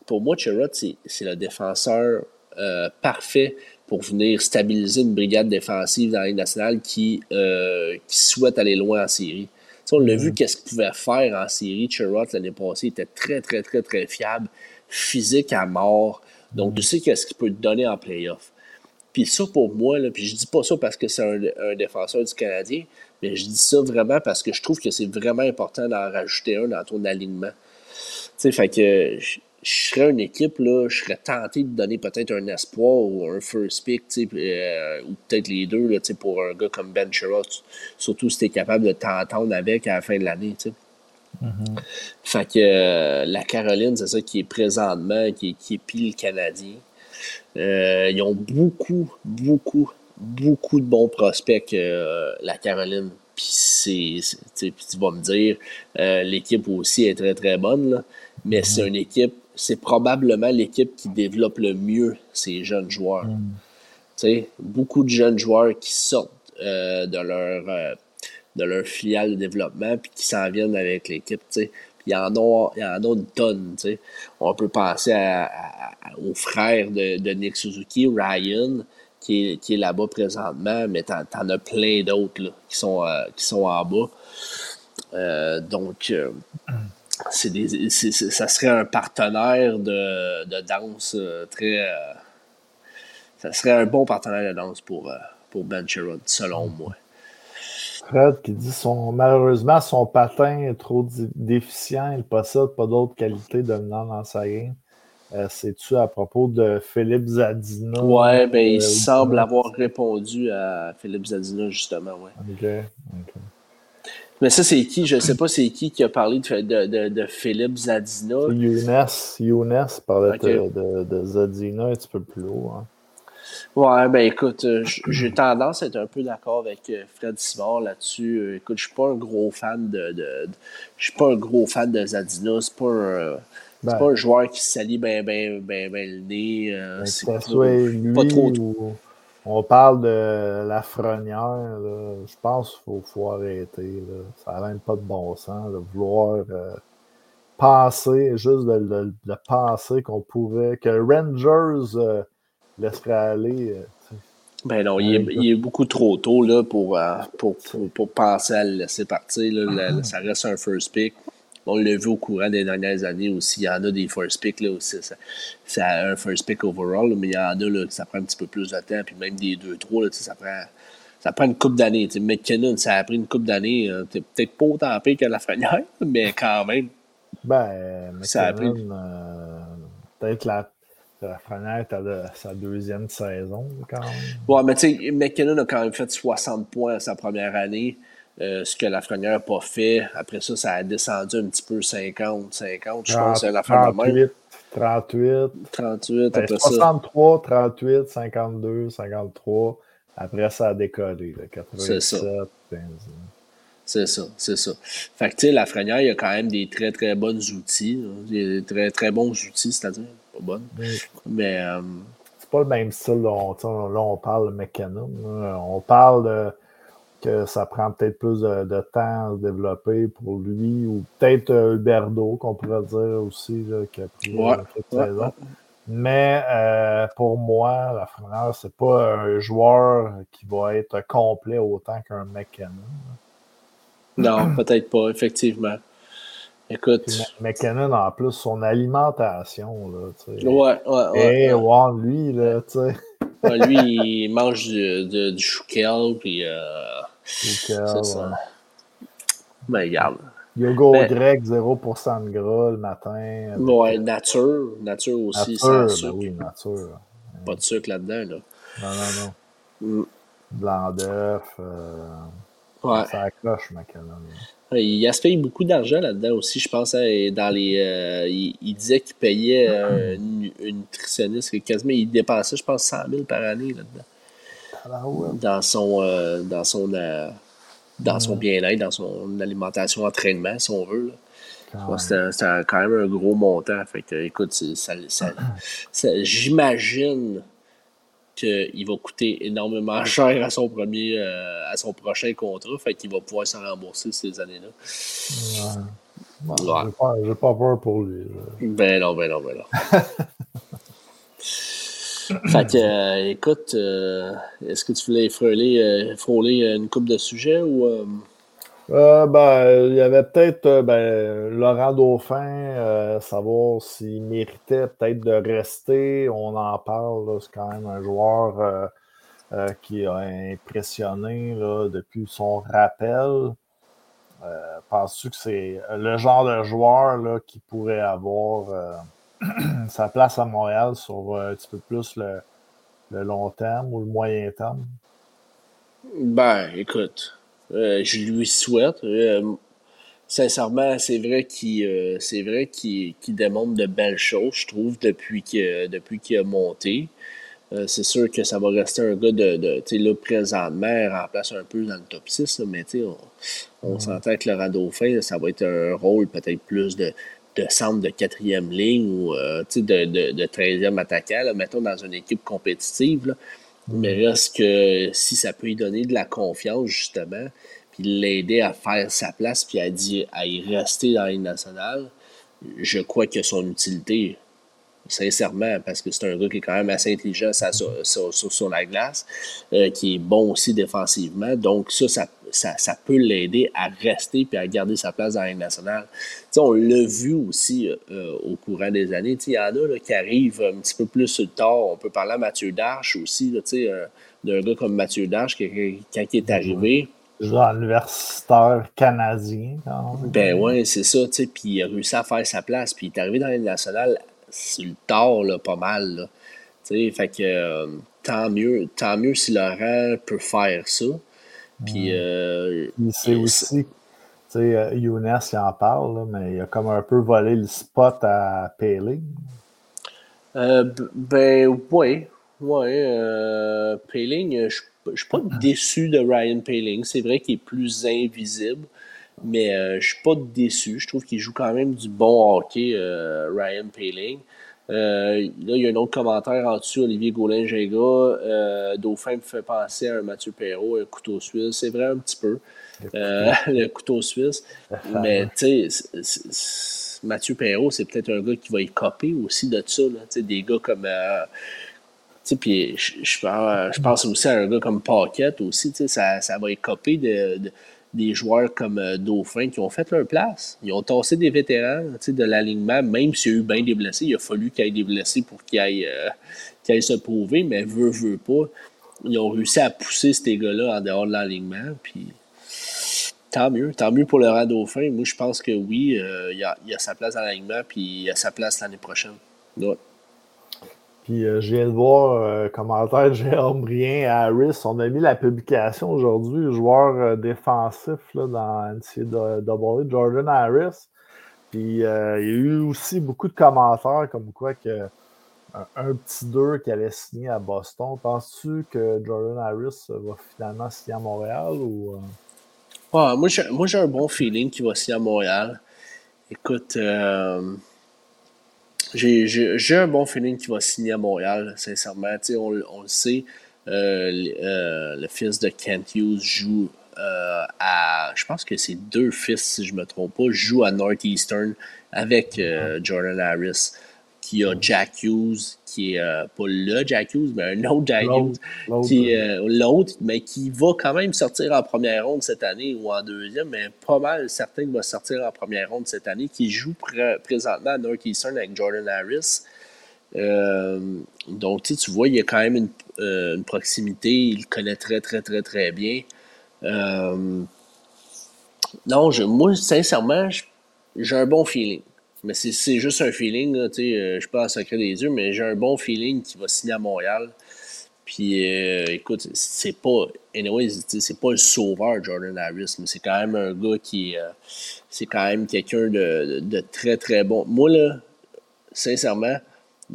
pour moi, Chirot, c'est le défenseur euh, parfait pour venir stabiliser une brigade défensive dans la Ligue nationale qui, euh, qui souhaite aller loin en série. on l'a vu mm. qu'est-ce qu'il pouvait faire en série. Chirot, l'année passée, était très, très, très, très fiable, physique à mort. Donc, tu sais qu'est-ce qu'il peut te donner en playoff. Puis ça, pour moi, là, puis je dis pas ça parce que c'est un, défenseur du Canadien, mais je dis ça vraiment parce que je trouve que c'est vraiment important d'en rajouter un dans ton alignement sais, fait que je, serais une équipe, là, je serais tenté de donner peut-être un espoir ou un first pick, euh, ou peut-être les deux, là, pour un gars comme Ben Sherrod, surtout si tu es capable de t'entendre avec à la fin de l'année. Mm-hmm. Fait que euh, la Caroline, c'est ça qui est présentement, qui, qui épile le Canadien. Euh, ils ont beaucoup, beaucoup, beaucoup de bons prospects, la Caroline. Puis c'est, tu vas me dire, l'équipe aussi est très, très bonne. Là mais c'est mm. une équipe, c'est probablement l'équipe qui développe le mieux ces jeunes joueurs. Mm. Beaucoup de jeunes joueurs qui sortent euh, de leur euh, de leur filiale de développement puis qui s'en viennent avec l'équipe, tu sais. Il y, en a, il y en a une tonne. On peut penser à, aux frères de, de, Nick Suzuki, Ryan, qui est, qui est là-bas présentement, mais t'en, en as plein d'autres qui, sont, euh, qui sont en bas. donc, mm c'est des, ça serait un partenaire de, de danse euh, très. Euh, ça serait un bon partenaire de danse pour, euh, pour Ben Sherrod, selon moi. Fred qui dit son, malheureusement, son patin est trop déficient. Il possède pas d'autres qualités dominantes dans sa game. C'est-tu à propos de Philippe Zadina? Ouais, ben, il semble avoir répondu à Philippe Zadina, justement. Ouais. OK. Mais ça, c'est qui? Je ne sais pas c'est qui qui a parlé de, de, de, Philippe Zadina. Younes, Younes parlait de, de, Zadina un petit peu plus haut. Hein. Ouais, ben écoute, euh, j'ai tendance à être un peu d'accord avec euh, Fred Simard là-dessus. Euh, écoute, je suis pas un gros fan de. de, je suis pas un gros fan de Zadina. C'est pas un. Ben, pas un joueur qui salit bien ben, ben, ben, le nez. Ben, c'est pas, pas, trop. On parle de la frenière. Je pense qu'il faut, arrêter. Ça n'a même pas de bon sens de vouloir euh, penser, juste de, penser qu'on pourrait, que Rangers euh, laisserait aller. Euh, ben non, il est, beaucoup trop tôt là, pour, pour, pour, penser à le laisser partir. Là. ça reste un first pick. On l'a vu au courant des dernières années aussi. Il y en a des first picks là aussi. C'est un first pick overall, mais il y en a là, ça prend un petit peu plus de temps. Puis même des 2-3, ça prend, ça prend une coupe d'années. McKinnon, ça a pris une coupe d'années. Euh, peut-être pas autant pire que la Frenière, mais quand même. Ben, ça a pris... Euh, peut-être la la Frenière à sa deuxième saison, quand même. Ouais, mais tu sais, McKinnon a quand même fait 60 points sa première année. Euh, ce que la Lafrenière n'a pas fait. Après ça, ça a descendu un petit peu 50, 50. Je pense que c'est la fin de même. 38. 38, après 63, 38, 52, 53, après, ça a décollé. 87, c'est ça, c'est ça. Fait que, tu sais, la Lafrenière, il y a quand même des très, très bons outils. Des très, très bons outils, c'est-à-dire, pas bonnes. Mais. Euh, c'est pas le même style. Là, on, parle de mécanisme. On parle de que ça prend peut-être plus de, temps à se développer pour lui, ou peut-être euh, Huberdo, qu'on pourrait dire aussi, qui a pris ouais, Mais euh, pour moi, la Lafrenière, c'est pas un joueur qui va être complet autant qu'un McKinnon. Non, peut-être pas, effectivement. Écoute. McKinnon, en plus, son alimentation, là, tu sais. Ouais, ouais, ouais. Et ouais. lui, là, tu sais. lui, il mange du, du, du chouquel, puis. Euh, chouquel, c'est ça. Ben, regarde. Yoga ben, grec, 0% de gras le matin. Ouais, nature. Nature aussi, nature, sans ben sucre. oui, nature. Pas de sucre là-dedans, là. Non, non, non. Mm. Blanc d'œuf. Euh... Ouais. Ça accroche, McKinnon. Il gaspille beaucoup d'argent là-dedans aussi, je pense. Hein, dans les, euh, il, disait qu'il payait euh, une, nutritionniste, quasiment il dépensait, je pense, 100 000 par année là-dedans. Dans son, euh, dans son, dans son bien-être, dans son alimentation, entraînement, si on veut. C'était quand même un gros montant. Fait que, écoute, ça, j'imagine qu'il va coûter énormément cher à son premier euh, à son prochain contrat. Fait qu'il va pouvoir s'en rembourser ces années-là. Ouais. ouais. J'ai pas, peur pour lui. Ben non, ben non, ben non. fait que, euh, écoute, euh, est-ce que tu voulais frôler, frôler une coupe de sujets ou. Euh, ben, il y avait peut-être euh, ben, Laurent Dauphin, euh, savoir s'il méritait peut-être de rester. On en parle, c'est quand même un joueur qui a impressionné depuis son rappel. Penses-tu que c'est le genre de joueur là, qui pourrait avoir sa place à Montréal sur un petit peu plus le, le long terme ou le moyen terme? Ben, écoute, euh, je lui souhaite. Euh, sincèrement, c'est vrai qu'il euh, c'est vrai qu'il démontre de belles choses, je trouve, depuis qu'il depuis a monté. c'est sûr que ça va rester un gars de, de tu sais, là, présentement, remplace un peu dans le top 6, mais tu sais, on, s'entend que le Dauphin, ça va être un rôle peut-être plus de, de centre de quatrième ligne ou de, de, de 13e attaquant, là, mettons dans une équipe compétitive. Mais reste que si ça peut lui donner de la confiance, justement, puis l'aider à faire sa place, puis à, dire, à y rester dans la nationale, je crois que son utilité sincèrement, parce que c'est un gars qui est quand même assez intelligent sur, la glace, euh, qui est bon aussi défensivement. Donc, ça, ça, peut l'aider à rester puis à garder sa place dans la nationale. on l'a vu aussi euh, au courant des années. Il y en a qui arrivent un petit peu plus tard. On peut parler à Mathieu Darche aussi, euh, d'un gars comme Mathieu Darche, qui, quand il est arrivé, genre universitaire canadien. Ben ouais, c'est ça, tu sais, puis il a réussi à faire sa place, puis il est arrivé dans la nationale sur le tard, là, pas mal. Là. Fait que euh, tant, mieux, tant mieux si Laurent peut faire ça. Puis. Euh, c'est aussi. Tu sais, euh, Younes, il en parle, mais il a comme un peu volé le spot à Payling. ben, oui. Ouais. Euh, Payling, je ne suis pas déçu de Ryan Payling. C'est vrai qu'il est plus invisible. Mais euh, je suis pas déçu. Je trouve qu'il joue quand même du bon hockey, euh, Ryan Paling. Euh, là, il y a un autre commentaire en dessous, Olivier Gaulin-Géga. Dauphin me fait penser à un Mathieu Perrault, un couteau suisse. C'est vrai un petit peu, le couteau suisse. Mais tu sais, Mathieu Perrault, c'est peut-être un gars qui va y copier aussi de ça. Là. Des gars comme. Puis je, je, pense aussi à un gars comme Paquette aussi. Ça, ça va y copier de des joueurs comme euh, Dauphin qui ont fait leur place. Ils ont tassé des vétérans de l'alignement, même s'il y a eu bien des blessés. Il a fallu qu'il y ait des blessés pour qu'ils aillent, euh, se prouver, mais veut, veut pas. Ils ont réussi à pousser ces gars-là en dehors de l'alignement. Puis tant mieux. Tant mieux pour le rang Dauphin. Moi, je pense que oui, euh, il, y a, a, sa place dans l'alignement, puis il a sa place l'année prochaine. Puis euh, je viens de voir euh, commentaire de Jérôme Rien à Harris. On a mis la publication aujourd'hui, joueur euh, défensif là, dans NCAA, Jordan Harris. Puis il y a eu aussi beaucoup de commentaires comme quoi que un, petit 2 qui allait signer à Boston. Penses-tu que Jordan Harris va finalement signer à Montréal ou. moi, j'ai un bon feeling qu'il va signer à Montréal. Écoute, j'ai un bon feeling qu'il va signer à Montréal, sincèrement. On, on, le sait, le fils de Kent Hughes joue euh, à, je pense que c'est deux fils, si je ne me trompe pas, jouent à Northeastern avec euh, Jordan Harris, qui a Jack Hughes, qui est euh, pas le Jack Hughes, mais un autre Jack Hughes, qui est l'autre, mais qui va quand même sortir en première ronde cette année ou en deuxième, mais pas mal certain qu'il va sortir en première ronde cette année, qui joue présentement à Northeastern avec Jordan Harris. donc, tu vois, il y a quand même une, une, proximité. Il connaît très, très, très, très bien. Euh, non, je, moi, sincèrement, j'ai un bon feeling. Mais c'est juste un feeling, là, euh, je suis pas à secret des yeux, mais j'ai un bon feeling qui va signer à Montréal. Puis, euh, écoute, c'est pas, anyway, c'est pas le sauveur, Jordan Harris, mais c'est quand même un gars qui, c'est quand même quelqu'un de, de, très, très bon. Moi, là, sincèrement,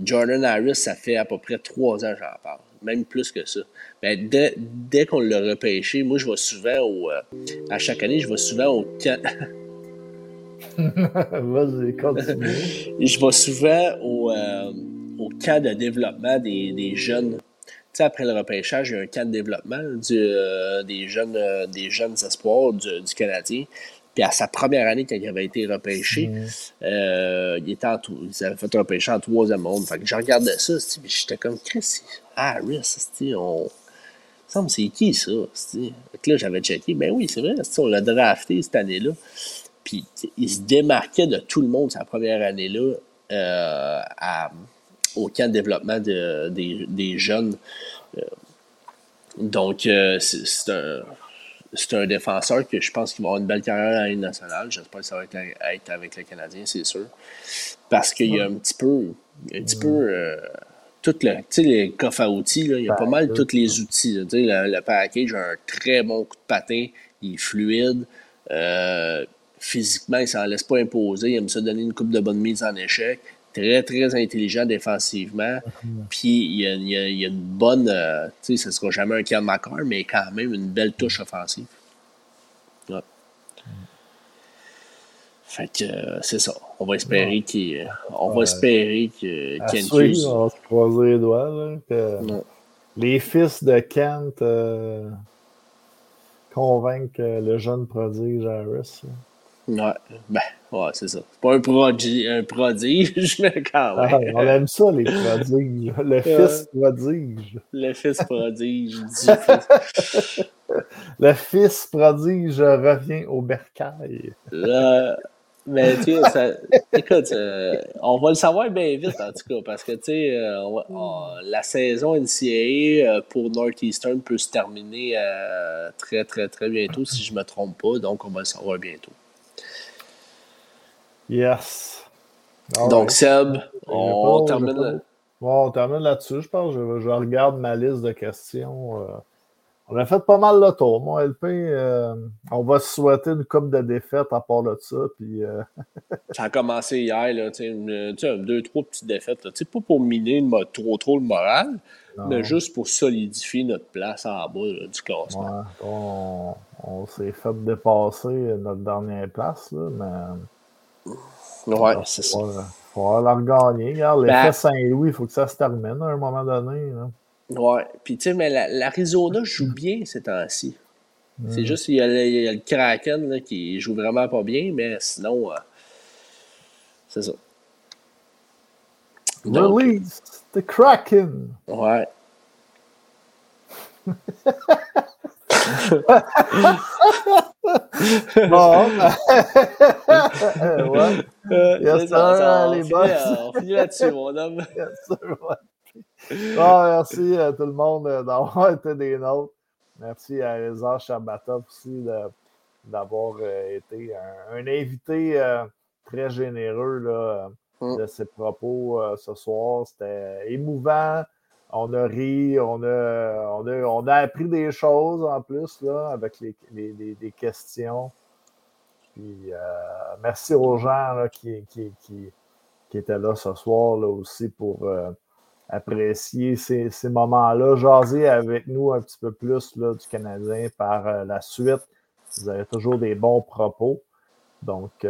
Jordan Harris, ça fait à peu près trois ans que j'en parle même plus que ça. Ben, dès, dès qu'on l'a repêché, moi, je vais souvent au. Euh, à chaque année, je vais souvent au. Vas-y, continue. je vais souvent au, euh, au camp de développement des, des jeunes. Tu sais, après le repêchage, il y a un camp de développement du, euh, des, jeunes, des jeunes espoirs du, du Canadien. Puis à sa première année, quand il avait été repêché, mm. euh, il, était en il avait fait un repêché en troisième monde. Fait que je regardais ça, j'étais comme Chris Harris, on. c'est qui ça? Fait que là, j'avais checké. Ben oui, c'est vrai, on l'a drafté cette année-là. Puis il se démarquait de tout le monde sa première année-là euh, au camp de développement de, des, jeunes. Euh, donc, euh, c'est un un défenseur que je pense qu'il va avoir une belle carrière à la nationale. J'espère que ça va être, avec le Canadien, c'est sûr. Parce qu'il y a un petit peu, un petit peu tout le, tu sais, les coffres à outils, là, il y a pas mal tous les outils. tu sais, le, package a un très bon coup de patin, il est fluide. Euh, physiquement, il ne s'en laisse pas imposer. Il aime ça donner une coupe de bonne mise en échec. Très, très intelligent défensivement. Puis il y a, il y a, une bonne. Euh, tu sais, ce ne sera jamais un Ken McCarr, mais quand même une belle touche offensive. Fait que euh, c'est ça. On va espérer qu'il. On va espérer que Kent Hughes. On va se croiser les doigts. Là, que les fils de Kent euh, convainquent le jeune prodige Harris. Ouais, ben, ouais, c'est ça. C'est pas un prodige, un prodige, mais quand même. Ah, on aime ça, les prodiges. Le fils prodige. Le fils prodige Le fils prodige revient au bercail. mais tu sais, ça, écoute, euh, on va le savoir bien vite en tout cas, parce que tu sais, euh, la saison NCAA euh, pour Northeastern peut se terminer très, très, très bientôt, si je ne me trompe pas, donc on va le savoir bientôt. Yes. Donc, Seb, on, termine. Bon, on termine là-dessus, je pense. Je, je, regarde ma liste de questions. Euh. on a fait pas mal le tour, mon LP. Euh, on va se souhaiter une coupe de défaites à part de ça. Puis, euh. ça a commencé hier, là, une, deux, trois petites défaites. Là, pas pour miner trop, trop le moral, mais juste pour solidifier notre place en bas du classement. on, on s'est fait dépasser notre dernière place, là, mais Ouais, c'est ça. Il faut la regagner. Regarde, l'effet ben, Saint-Louis, il faut que ça se termine à un moment donné. Là. Ouais. Puis, tu sais, mais l'Arizona joue bien ces temps-ci. C'est hmm. juste qu'il y, y, a le Kraken là, qui joue vraiment pas bien, mais sinon, euh, c'est ça. Release the Kraken! Ouais. bon. ouais. Euh, yes, sir, les boss. On finit là-dessus, mon homme. Yes, sir, bon, merci à tout le monde d'avoir été des nôtres. Merci à Reza Shabatov aussi d'avoir euh, été un, un invité euh, très généreux là, mm. de ses propos ce soir. C'était émouvant on a ri, on a, on a, on a appris des choses en plus là, avec les, les, les, questions. Puis, euh, merci aux gens là, qui, qui, qui, qui, étaient là ce soir là, aussi pour, euh, apprécier ces, moments-là, jaser avec nous un petit peu plus là, du Canadien par la suite. Vous avez toujours des bons propos. Donc,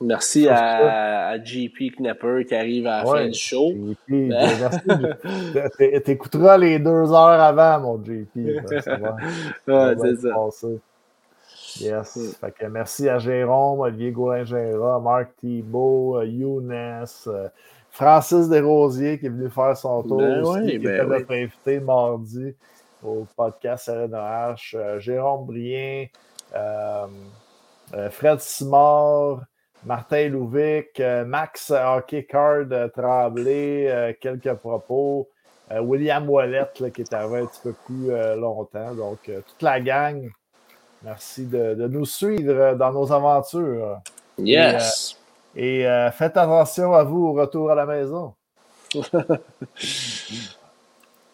Merci à, à, JP Knapper qui arrive à la fin du show. JP, merci. T'écouteras les deux heures avant, mon JP. Ça va, ouais, c'est ça. Passer. Yes. Fait que merci à Jérôme, Olivier Gaudin-Géra, Marc Thibault, euh, Younes, euh, Francis Desrosiers qui est venu faire son tour ben aussi, oui, qui ben était oui. notre invité mardi au podcast RNH. Euh, Jérôme Brien, euh, Fred Simard, Martin Louvic, Max Hockey Card Tremblay, quelques propos. William Wallet qui est arrivé un petit peu plus longtemps. Donc, toute la gang. Merci de, de, nous suivre dans nos aventures. Yes. Et, euh, et euh, faites attention à vous au retour à la maison.